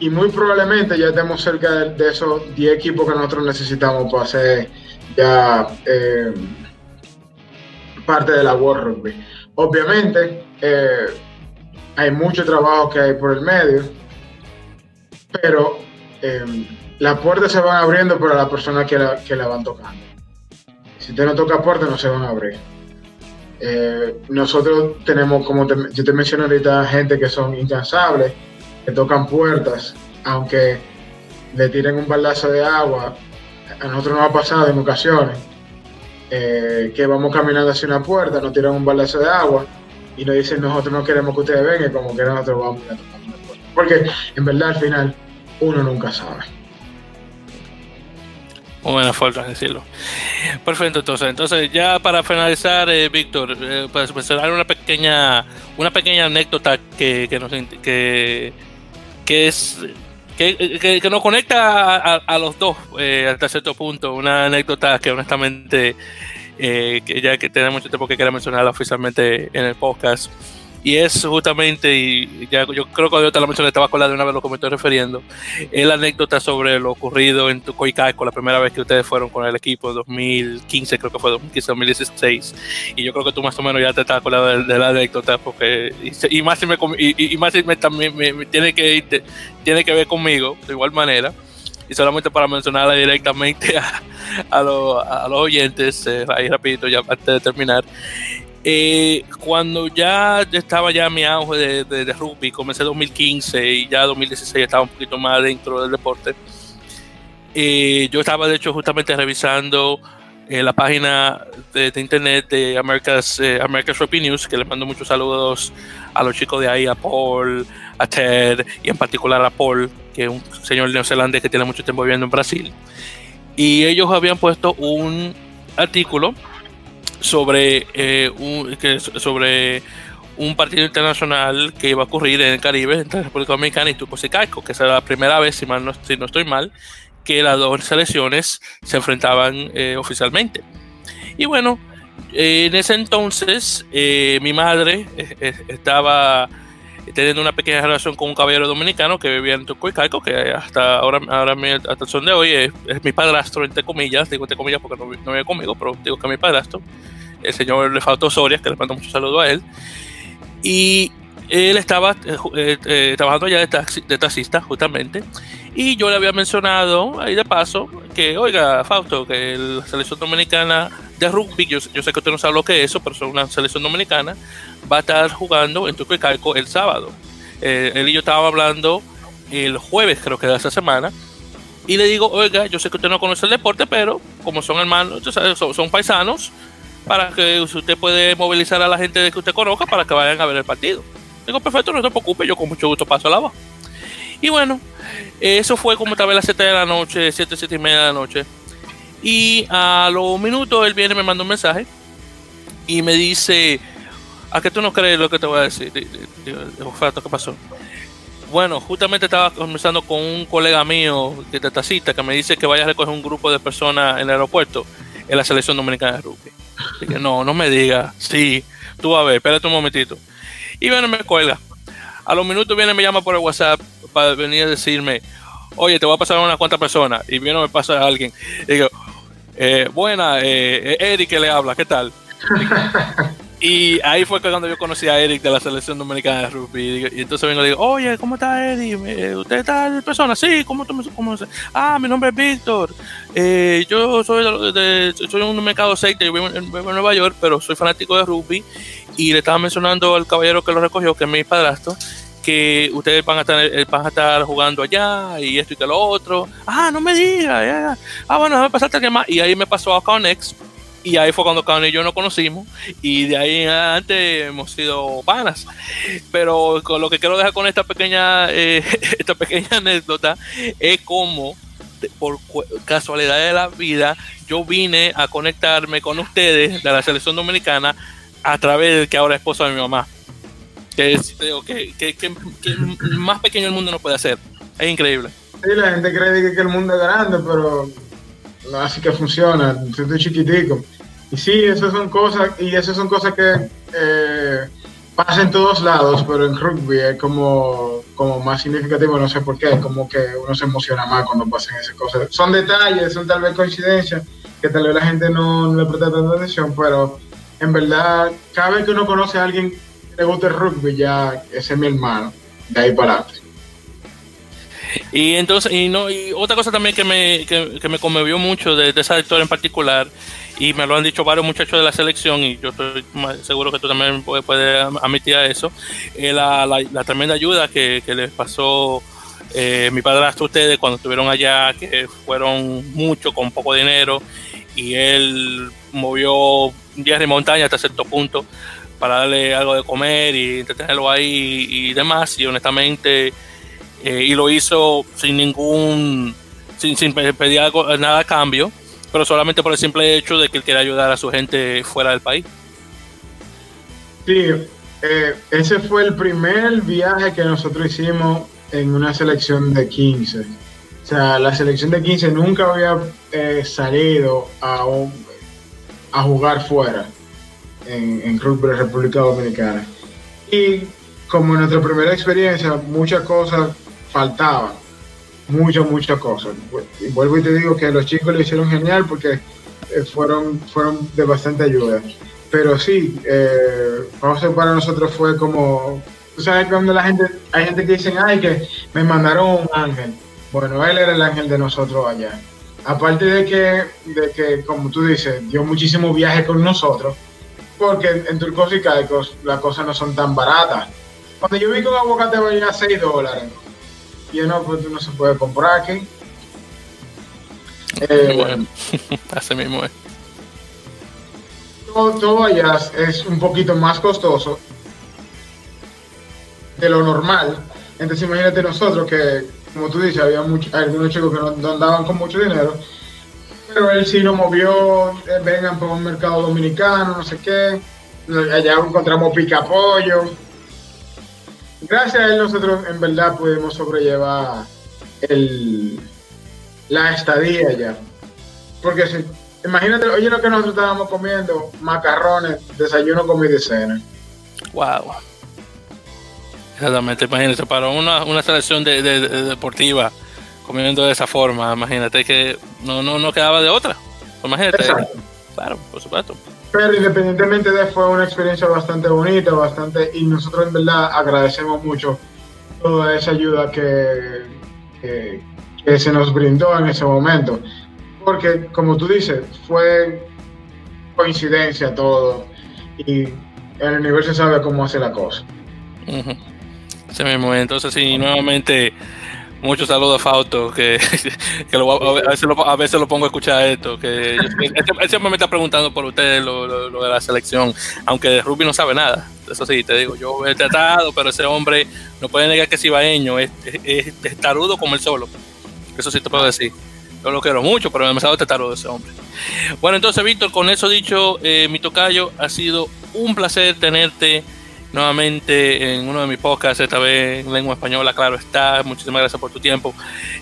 [SPEAKER 2] Y muy probablemente ya estemos cerca de, esos 10 equipos que nosotros necesitamos para hacer ya eh, parte de la World Rugby. Obviamente, eh, hay mucho trabajo que hay por el medio, pero eh, las puertas se van abriendo para las personas que la, que la van tocando. Si usted no toca puertas, no se van a abrir. Eh, nosotros tenemos, como yo te mencioné ahorita, gente que son incansables, que tocan puertas, aunque le tiren un baldazo de agua. A nosotros nos ha pasado en ocasiones eh, que vamos caminando hacia una puerta, nos tiran un baldazo de agua y nos dicen nosotros no queremos que ustedes vengan, como que nosotros vamos a tocar una puerta. Porque en verdad al final uno nunca sabe.
[SPEAKER 1] Muy buena falta decirlo. Perfecto, entonces, entonces ya para finalizar, eh, Víctor, eh, pues dar una pequeña una pequeña anécdota que, que, nos, que, que es que, que, nos conecta a, los dos eh, hasta cierto punto. Una anécdota que honestamente, eh, que ya que tenemos mucho tiempo que quería mencionar oficialmente en el podcast, y es justamente, y ya yo creo que te lo mencioné, te vas a acordar de una vez lo que me estoy refiriendo, es la anécdota sobre lo ocurrido en con la primera vez que ustedes fueron con el equipo, 2015, creo que fue 2015, 2016. Y yo creo que tú más o menos ya te estás acordando de, la anécdota, porque, y, más si me, y, más si me, también me, tiene, que, tiene que ver conmigo, de igual manera y solamente para mencionarla directamente a, a, a los oyentes, eh, ahí rapidito ya antes de terminar, eh, cuando ya estaba ya mi auge de, de, rugby, comencé 2015 y ya 2016 estaba un poquito más dentro del deporte. Eh, yo estaba de hecho justamente revisando eh, la página de, internet de America's, America's Rugby News, que les mando muchos saludos a los chicos de ahí, a Paul, a Ted y en particular a Paul, que es un señor neozelandés que tiene mucho tiempo viviendo en Brasil. Y ellos habían puesto un artículo sobre, eh, un, que, sobre un partido internacional que iba a ocurrir en el Caribe, entre República Dominicana y Tucos y Caico, que será la primera vez, si, mal no, estoy mal, que las dos selecciones se enfrentaban eh, oficialmente. Y bueno, en ese entonces eh, mi madre estaba teniendo una pequeña relación con un caballero dominicano que vivía en Caico, que hasta ahora, ahora hasta de hoy es, mi padrastro, entre comillas, digo entre comillas porque no, no vive conmigo, pero digo que es mi padrastro el señor le faltó Soria, que le mando mucho saludo a él. Y él estaba eh, eh, eh, trabajando ya de, taxista, justamente. Y yo le había mencionado ahí de paso que, oiga, Fausto, que la selección dominicana de rugby, yo, sé que usted no sabe lo que es eso, pero es una selección dominicana, va a estar jugando en Calco el sábado. él y yo estábamos hablando el jueves, creo que de esa semana. Y le digo, oiga, yo sé que usted no conoce el deporte, pero como son hermanos, son, son paisanos, para que usted puede movilizar a la gente que usted conozca para que vayan a ver el partido. Digo, perfecto, no se preocupe, yo con mucho gusto paso la voz. Y bueno, eso fue como tal vez las 7 de la noche, 7, 7 y media de la noche. Y a los minutos él viene y me manda un mensaje y me dice, ¿a qué tú no crees lo que te voy a decir? Digo, ¿qué pasó? Bueno, justamente estaba conversando con un colega mío que te tacita que me dice que vaya a recoger un grupo de personas en el aeropuerto en la selección dominicana de rugby no, no me digas. Sí, tú a ver, espérate un momentito. Y viene, me cuelga. A los minutos viene, me llama por el WhatsApp para venir a decirme, oye, te voy a pasar a unas cuantas personas. Y viene, me pasa a alguien. Y digo, eh, buena, eh, Eric que le habla, ¿qué tal? Y ahí fue cuando yo conocí a Eric de la selección dominicana de rugby. Y, entonces vengo y digo, oye, ¿cómo está Eric? Eh, ¿Usted está de persona? Sí, ¿cómo tú me cómo Ah, mi nombre es Víctor. Eh, yo soy de, soy un mercado aceite, yo vivo en, Nueva York, pero soy fanático de rugby. Y le estaba mencionando al caballero que lo recogió, que es mi padrastro, que ustedes van a estar, eh, van a estar jugando allá y esto y que lo otro. Ah, no me digas. Ah, bueno, déjame pasarte que más. Y ahí me pasó a Conex y ahí fue cuando Karen y yo nos conocimos. Y de ahí en adelante hemos sido panas. Pero con lo que quiero dejar con esta pequeña, eh, esta pequeña anécdota es como, por casualidad de la vida, yo vine a conectarme con ustedes de la selección dominicana a través del que ahora es esposo de mi mamá. Que es que, que, más pequeño el mundo no puede hacer. Es increíble.
[SPEAKER 2] Sí, la gente cree que el mundo es grande, pero no así que funciona. Estoy chiquitico. Y sí, esas son cosas, y esas son cosas que eh, en todos lados, pero en rugby es como, como más significativo, no sé por qué, como que uno se emociona más cuando pasan esas cosas. Son detalles, son tal vez coincidencias, que tal vez la gente no, le presta tanta atención, pero en verdad, cada vez que uno conoce a alguien que le gusta el rugby, ya ese es mi hermano, de ahí para adelante.
[SPEAKER 1] Y entonces, y no, y otra cosa también que me, que, me conmovió mucho de, esa historia en particular y me lo han dicho varios muchachos de la selección y yo estoy seguro que tú también puedes, admitir a eso, eh, la, tremenda ayuda que, les pasó eh, mi padrastro a ustedes cuando estuvieron allá, que fueron mucho con poco dinero y él movió días de montaña hasta cierto punto para darle algo de comer y entretenerlo ahí y demás y honestamente eh, y lo hizo sin ningún sin, sin pedir algo, nada a cambio pero solamente por el simple hecho de que él quiere ayudar a su gente fuera del país.
[SPEAKER 2] Sí, eh, ese fue el primer viaje que nosotros hicimos en una selección de 15. O sea, la selección de 15 nunca había eh, salido a, a jugar fuera en, en Rugby República Dominicana. Y como nuestra primera experiencia, muchas cosas faltaban. Muchas, muchas cosas. Y vuelvo y te digo que los chicos lo hicieron genial porque eh, fueron, fueron de bastante ayuda. Pero sí, eh, para nosotros fue como, tú sabes cuando la gente, hay gente que dicen, ay, que me mandaron un ángel. Bueno, él era el ángel de nosotros allá. Aparte de que, de que como tú dices, dio muchísimo viaje con nosotros, porque en Turcos y Caicos las cosas no son tan baratas. Cuando yo vi que un aguacate valía 6 dólares, yo no, pues no se puede comprar aquí.
[SPEAKER 1] Eh, bueno, así mismo es.
[SPEAKER 2] Todo, allá es un poquito más costoso de lo normal. Entonces imagínate nosotros que, como tú dices, había algunos chicos que no, andaban con mucho dinero, pero él sí nos movió, eh, vengan por un mercado dominicano, no sé qué. Allá encontramos pica pollo gracias a él nosotros en verdad pudimos sobrellevar el, la estadía ya. Porque si, imagínate, oye lo que nosotros estábamos comiendo, macarrones, desayuno, comida y cena.
[SPEAKER 1] Wow. Exactamente, imagínate, para una, una selección de, deportiva comiendo de esa forma, imagínate que no, no, no quedaba de otra. Imagínate. Claro, por supuesto.
[SPEAKER 2] Pero independientemente de fue una experiencia bastante bonita, bastante, y nosotros en verdad agradecemos mucho toda esa ayuda que, que, se nos brindó en ese momento. Porque, como tú dices, fue coincidencia todo, y el universo sabe cómo hace la cosa.
[SPEAKER 1] Entonces sí, nuevamente muchos saludos a Fausto, que, a, veces lo, pongo a escuchar esto, que él, siempre me está preguntando por ustedes lo, de la selección, aunque Ruby no sabe nada. Eso sí, te digo, yo he tratado, pero ese hombre no puede negar que es ibaeño, es, es, tarudo como el solo. Eso sí te puedo decir. Yo lo quiero mucho, pero me sabe tarudo ese hombre. Bueno, entonces, Víctor, con eso dicho, eh, mi tocayo, ha sido un placer tenerte nuevamente en uno de mis podcasts, esta vez en lengua española, claro está. Muchísimas gracias por tu tiempo,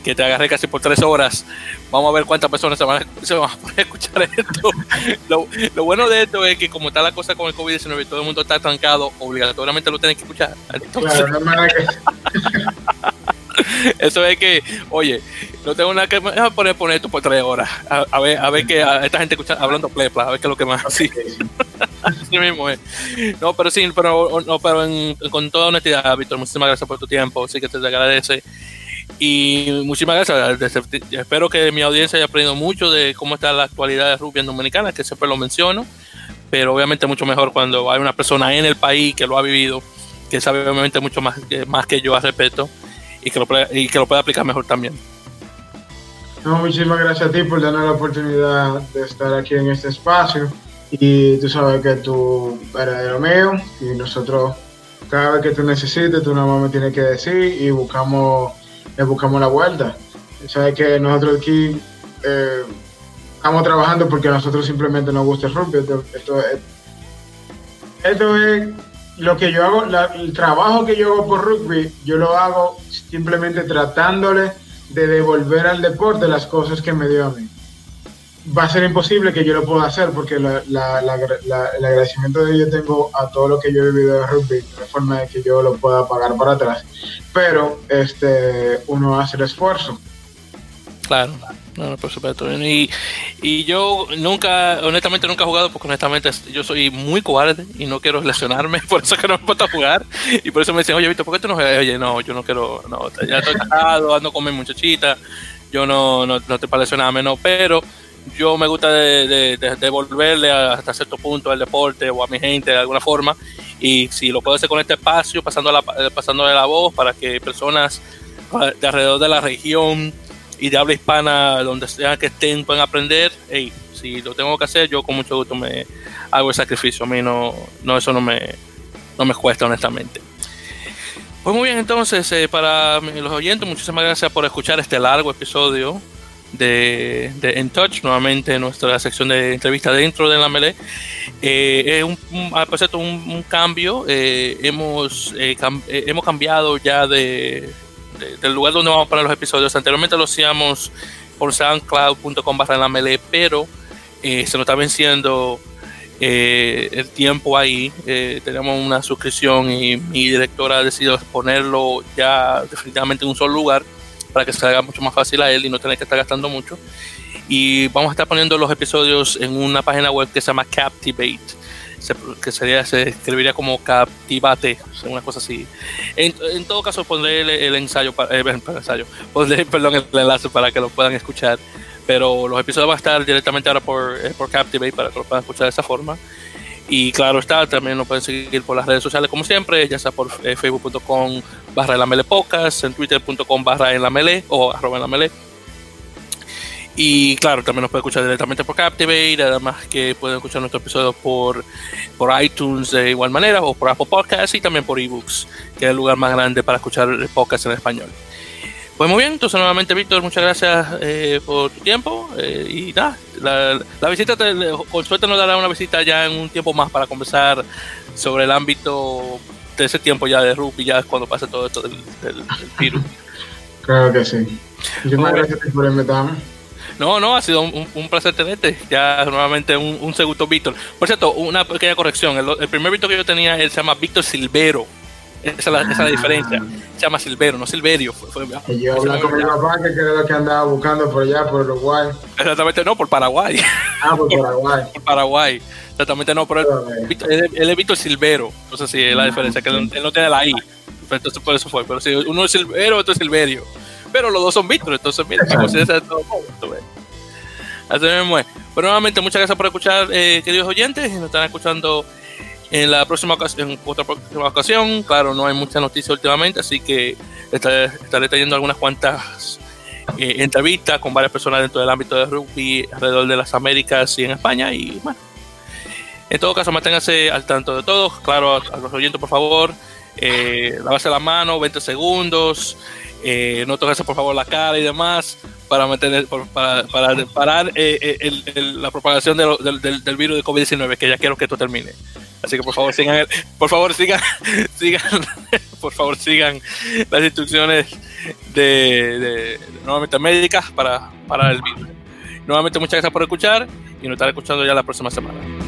[SPEAKER 1] que te agarré casi por tres horas. Vamos a ver cuántas personas se van a, se van a poder escuchar esto. lo, bueno de esto es que como está la cosa con el COVID-19 todo el mundo está trancado, obligatoriamente lo tienen que escuchar. claro, no Eso es que, oye, no tengo nada que poner, poner esto por tres horas. A, ver, a ver que a esta gente escucha hablando plepla, a ver qué es lo que más. Así, así mismo es. No, pero sí, pero, no, pero con toda honestidad, Víctor, muchísimas gracias por tu tiempo. Sí que te agradece. Y muchísimas gracias. Espero que mi audiencia haya aprendido mucho de cómo está la actualidad de rugby en Dominicana, que siempre lo menciono. Pero obviamente mucho mejor cuando hay una persona en el país que lo ha vivido, que sabe obviamente mucho más, más que yo al respecto y que lo, y que lo pueda aplicar mejor también.
[SPEAKER 2] No, muchísimas gracias a ti por darnos la oportunidad de estar aquí en este espacio. Y tú sabes que tú eres de lo mío y nosotros, cada vez que tú necesites, tú nada más me tienes que decir y buscamos, le buscamos la vuelta. Sabes que nosotros aquí eh, estamos trabajando porque a nosotros simplemente nos gusta el rugby. esto es, esto es lo que yo hago, el trabajo que yo hago por rugby, yo lo hago simplemente tratándole de devolver al deporte las cosas que me dio a mí. Va a ser imposible que yo lo pueda hacer porque el agradecimiento que yo tengo a todo lo que yo he vivido de rugby, de forma de que yo lo pueda pagar para atrás. Pero este, uno hace el esfuerzo.
[SPEAKER 1] Claro. No, por supuesto. Y, y yo nunca, honestamente, nunca he jugado porque honestamente yo soy muy cobarde y no quiero lesionarme, por eso que no me puedo jugar. Y por eso me dicen, oye, Víctor, ¿por qué tú no juegas? Oye, no, yo no quiero, no, ya estoy casado, ando con mi muchachita, yo no, no, no te para lesionarme, no, pero yo me gusta de, devolverle hasta cierto punto al deporte o a mi gente de alguna forma. Y si lo puedo hacer con este espacio, pasando la, pasándole la voz para que personas de alrededor de la región y de habla hispana, donde sea que estén, pueden aprender. Hey, si lo tengo que hacer, yo con mucho gusto me hago el sacrificio. A mí no, no eso no me, no me cuesta, honestamente. Pues muy bien, entonces, eh, para los oyentes, muchísimas gracias por escuchar este largo episodio de, de In Touch, nuevamente nuestra sección de entrevista dentro de la Melee. Eh, es un, un, un, cambio. Eh, hemos, eh, hemos cambiado ya de, del lugar donde vamos a poner los episodios. Anteriormente lo hacíamos por soundcloud.com barra la melee, pero se nos está venciendo el tiempo ahí. tenemos una suscripción y mi directora ha decidido ponerlo ya definitivamente en un solo lugar para que se haga mucho más fácil a él y no tener que estar gastando mucho. Y vamos a estar poniendo los episodios en una página web que se llama Captivate, que sería, se escribiría como Captivate, una cosa así. En, todo caso, pondré el, ensayo, para, eh, el ensayo, pondré perdón, el enlace para que lo puedan escuchar. Pero los episodios van a estar directamente ahora por, eh, por Captivate para que lo puedan escuchar de esa forma. Y claro está, también lo pueden seguir por las redes sociales como siempre, ya sea por eh, facebook.com barra en la en twitter.com barra en la o arroba en la y claro, también nos puede escuchar directamente por Captivate, además que pueden escuchar nuestros episodios por, por iTunes de igual manera, o por Apple Podcasts y también por eBooks, que es el lugar más grande para escuchar podcasts en español. Pues muy bien, entonces nuevamente Víctor, muchas gracias eh, por tu tiempo eh, y nada, la, visita, te, con suerte nos dará una visita ya en un tiempo más para conversar sobre el ámbito de ese tiempo ya de rugby, ya cuando pase todo esto del, virus.
[SPEAKER 2] Claro que sí. Muchas gracias por invitarme.
[SPEAKER 1] No, no, ha sido un, placer tenerte. Ya nuevamente un, segundo Víctor. Por cierto, una pequeña corrección. El, primer Víctor que yo tenía, él se llama Víctor Silvero. Esa es la, esa la diferencia. Ah. Se llama Silvero, no Silverio.
[SPEAKER 2] yo hablaba con mi papá que era lo que andaba buscando por allá, por Uruguay.
[SPEAKER 1] Exactamente, no, por Paraguay.
[SPEAKER 2] Ah, por Paraguay.
[SPEAKER 1] por Paraguay. Exactamente, no, pero él, él, es Víctor Silvero. Entonces, sí, es la diferencia, que él, no tiene la I. Entonces, por eso fue. Pero si uno es Silvero, otro es Silverio pero los dos son Víctor, entonces mira, se de todo mundo. Así mismo es. Pero nuevamente, muchas gracias por escuchar, eh, queridos oyentes, nos están escuchando en la próxima ocasión, en otra próxima ocasión. Claro, no hay mucha noticia últimamente, así que estaré, teniendo algunas cuantas eh, entrevistas con varias personas dentro del ámbito de rugby alrededor de las Américas y en España. Y bueno, en todo caso, manténganse al tanto de todos. Claro, a, los oyentes, por favor, eh, lavarse la mano, 20 segundos. Eh, no tocarse por favor la cara y demás para mantener para, para parar eh, eh, la propagación del, del, virus de COVID-19 que ya quiero que esto termine. Así que por favor sigan por favor sigan sigan por favor sigan las instrucciones de, de, nuevamente médicas para parar el virus. Nuevamente muchas gracias por escuchar y nos estaré escuchando ya la próxima semana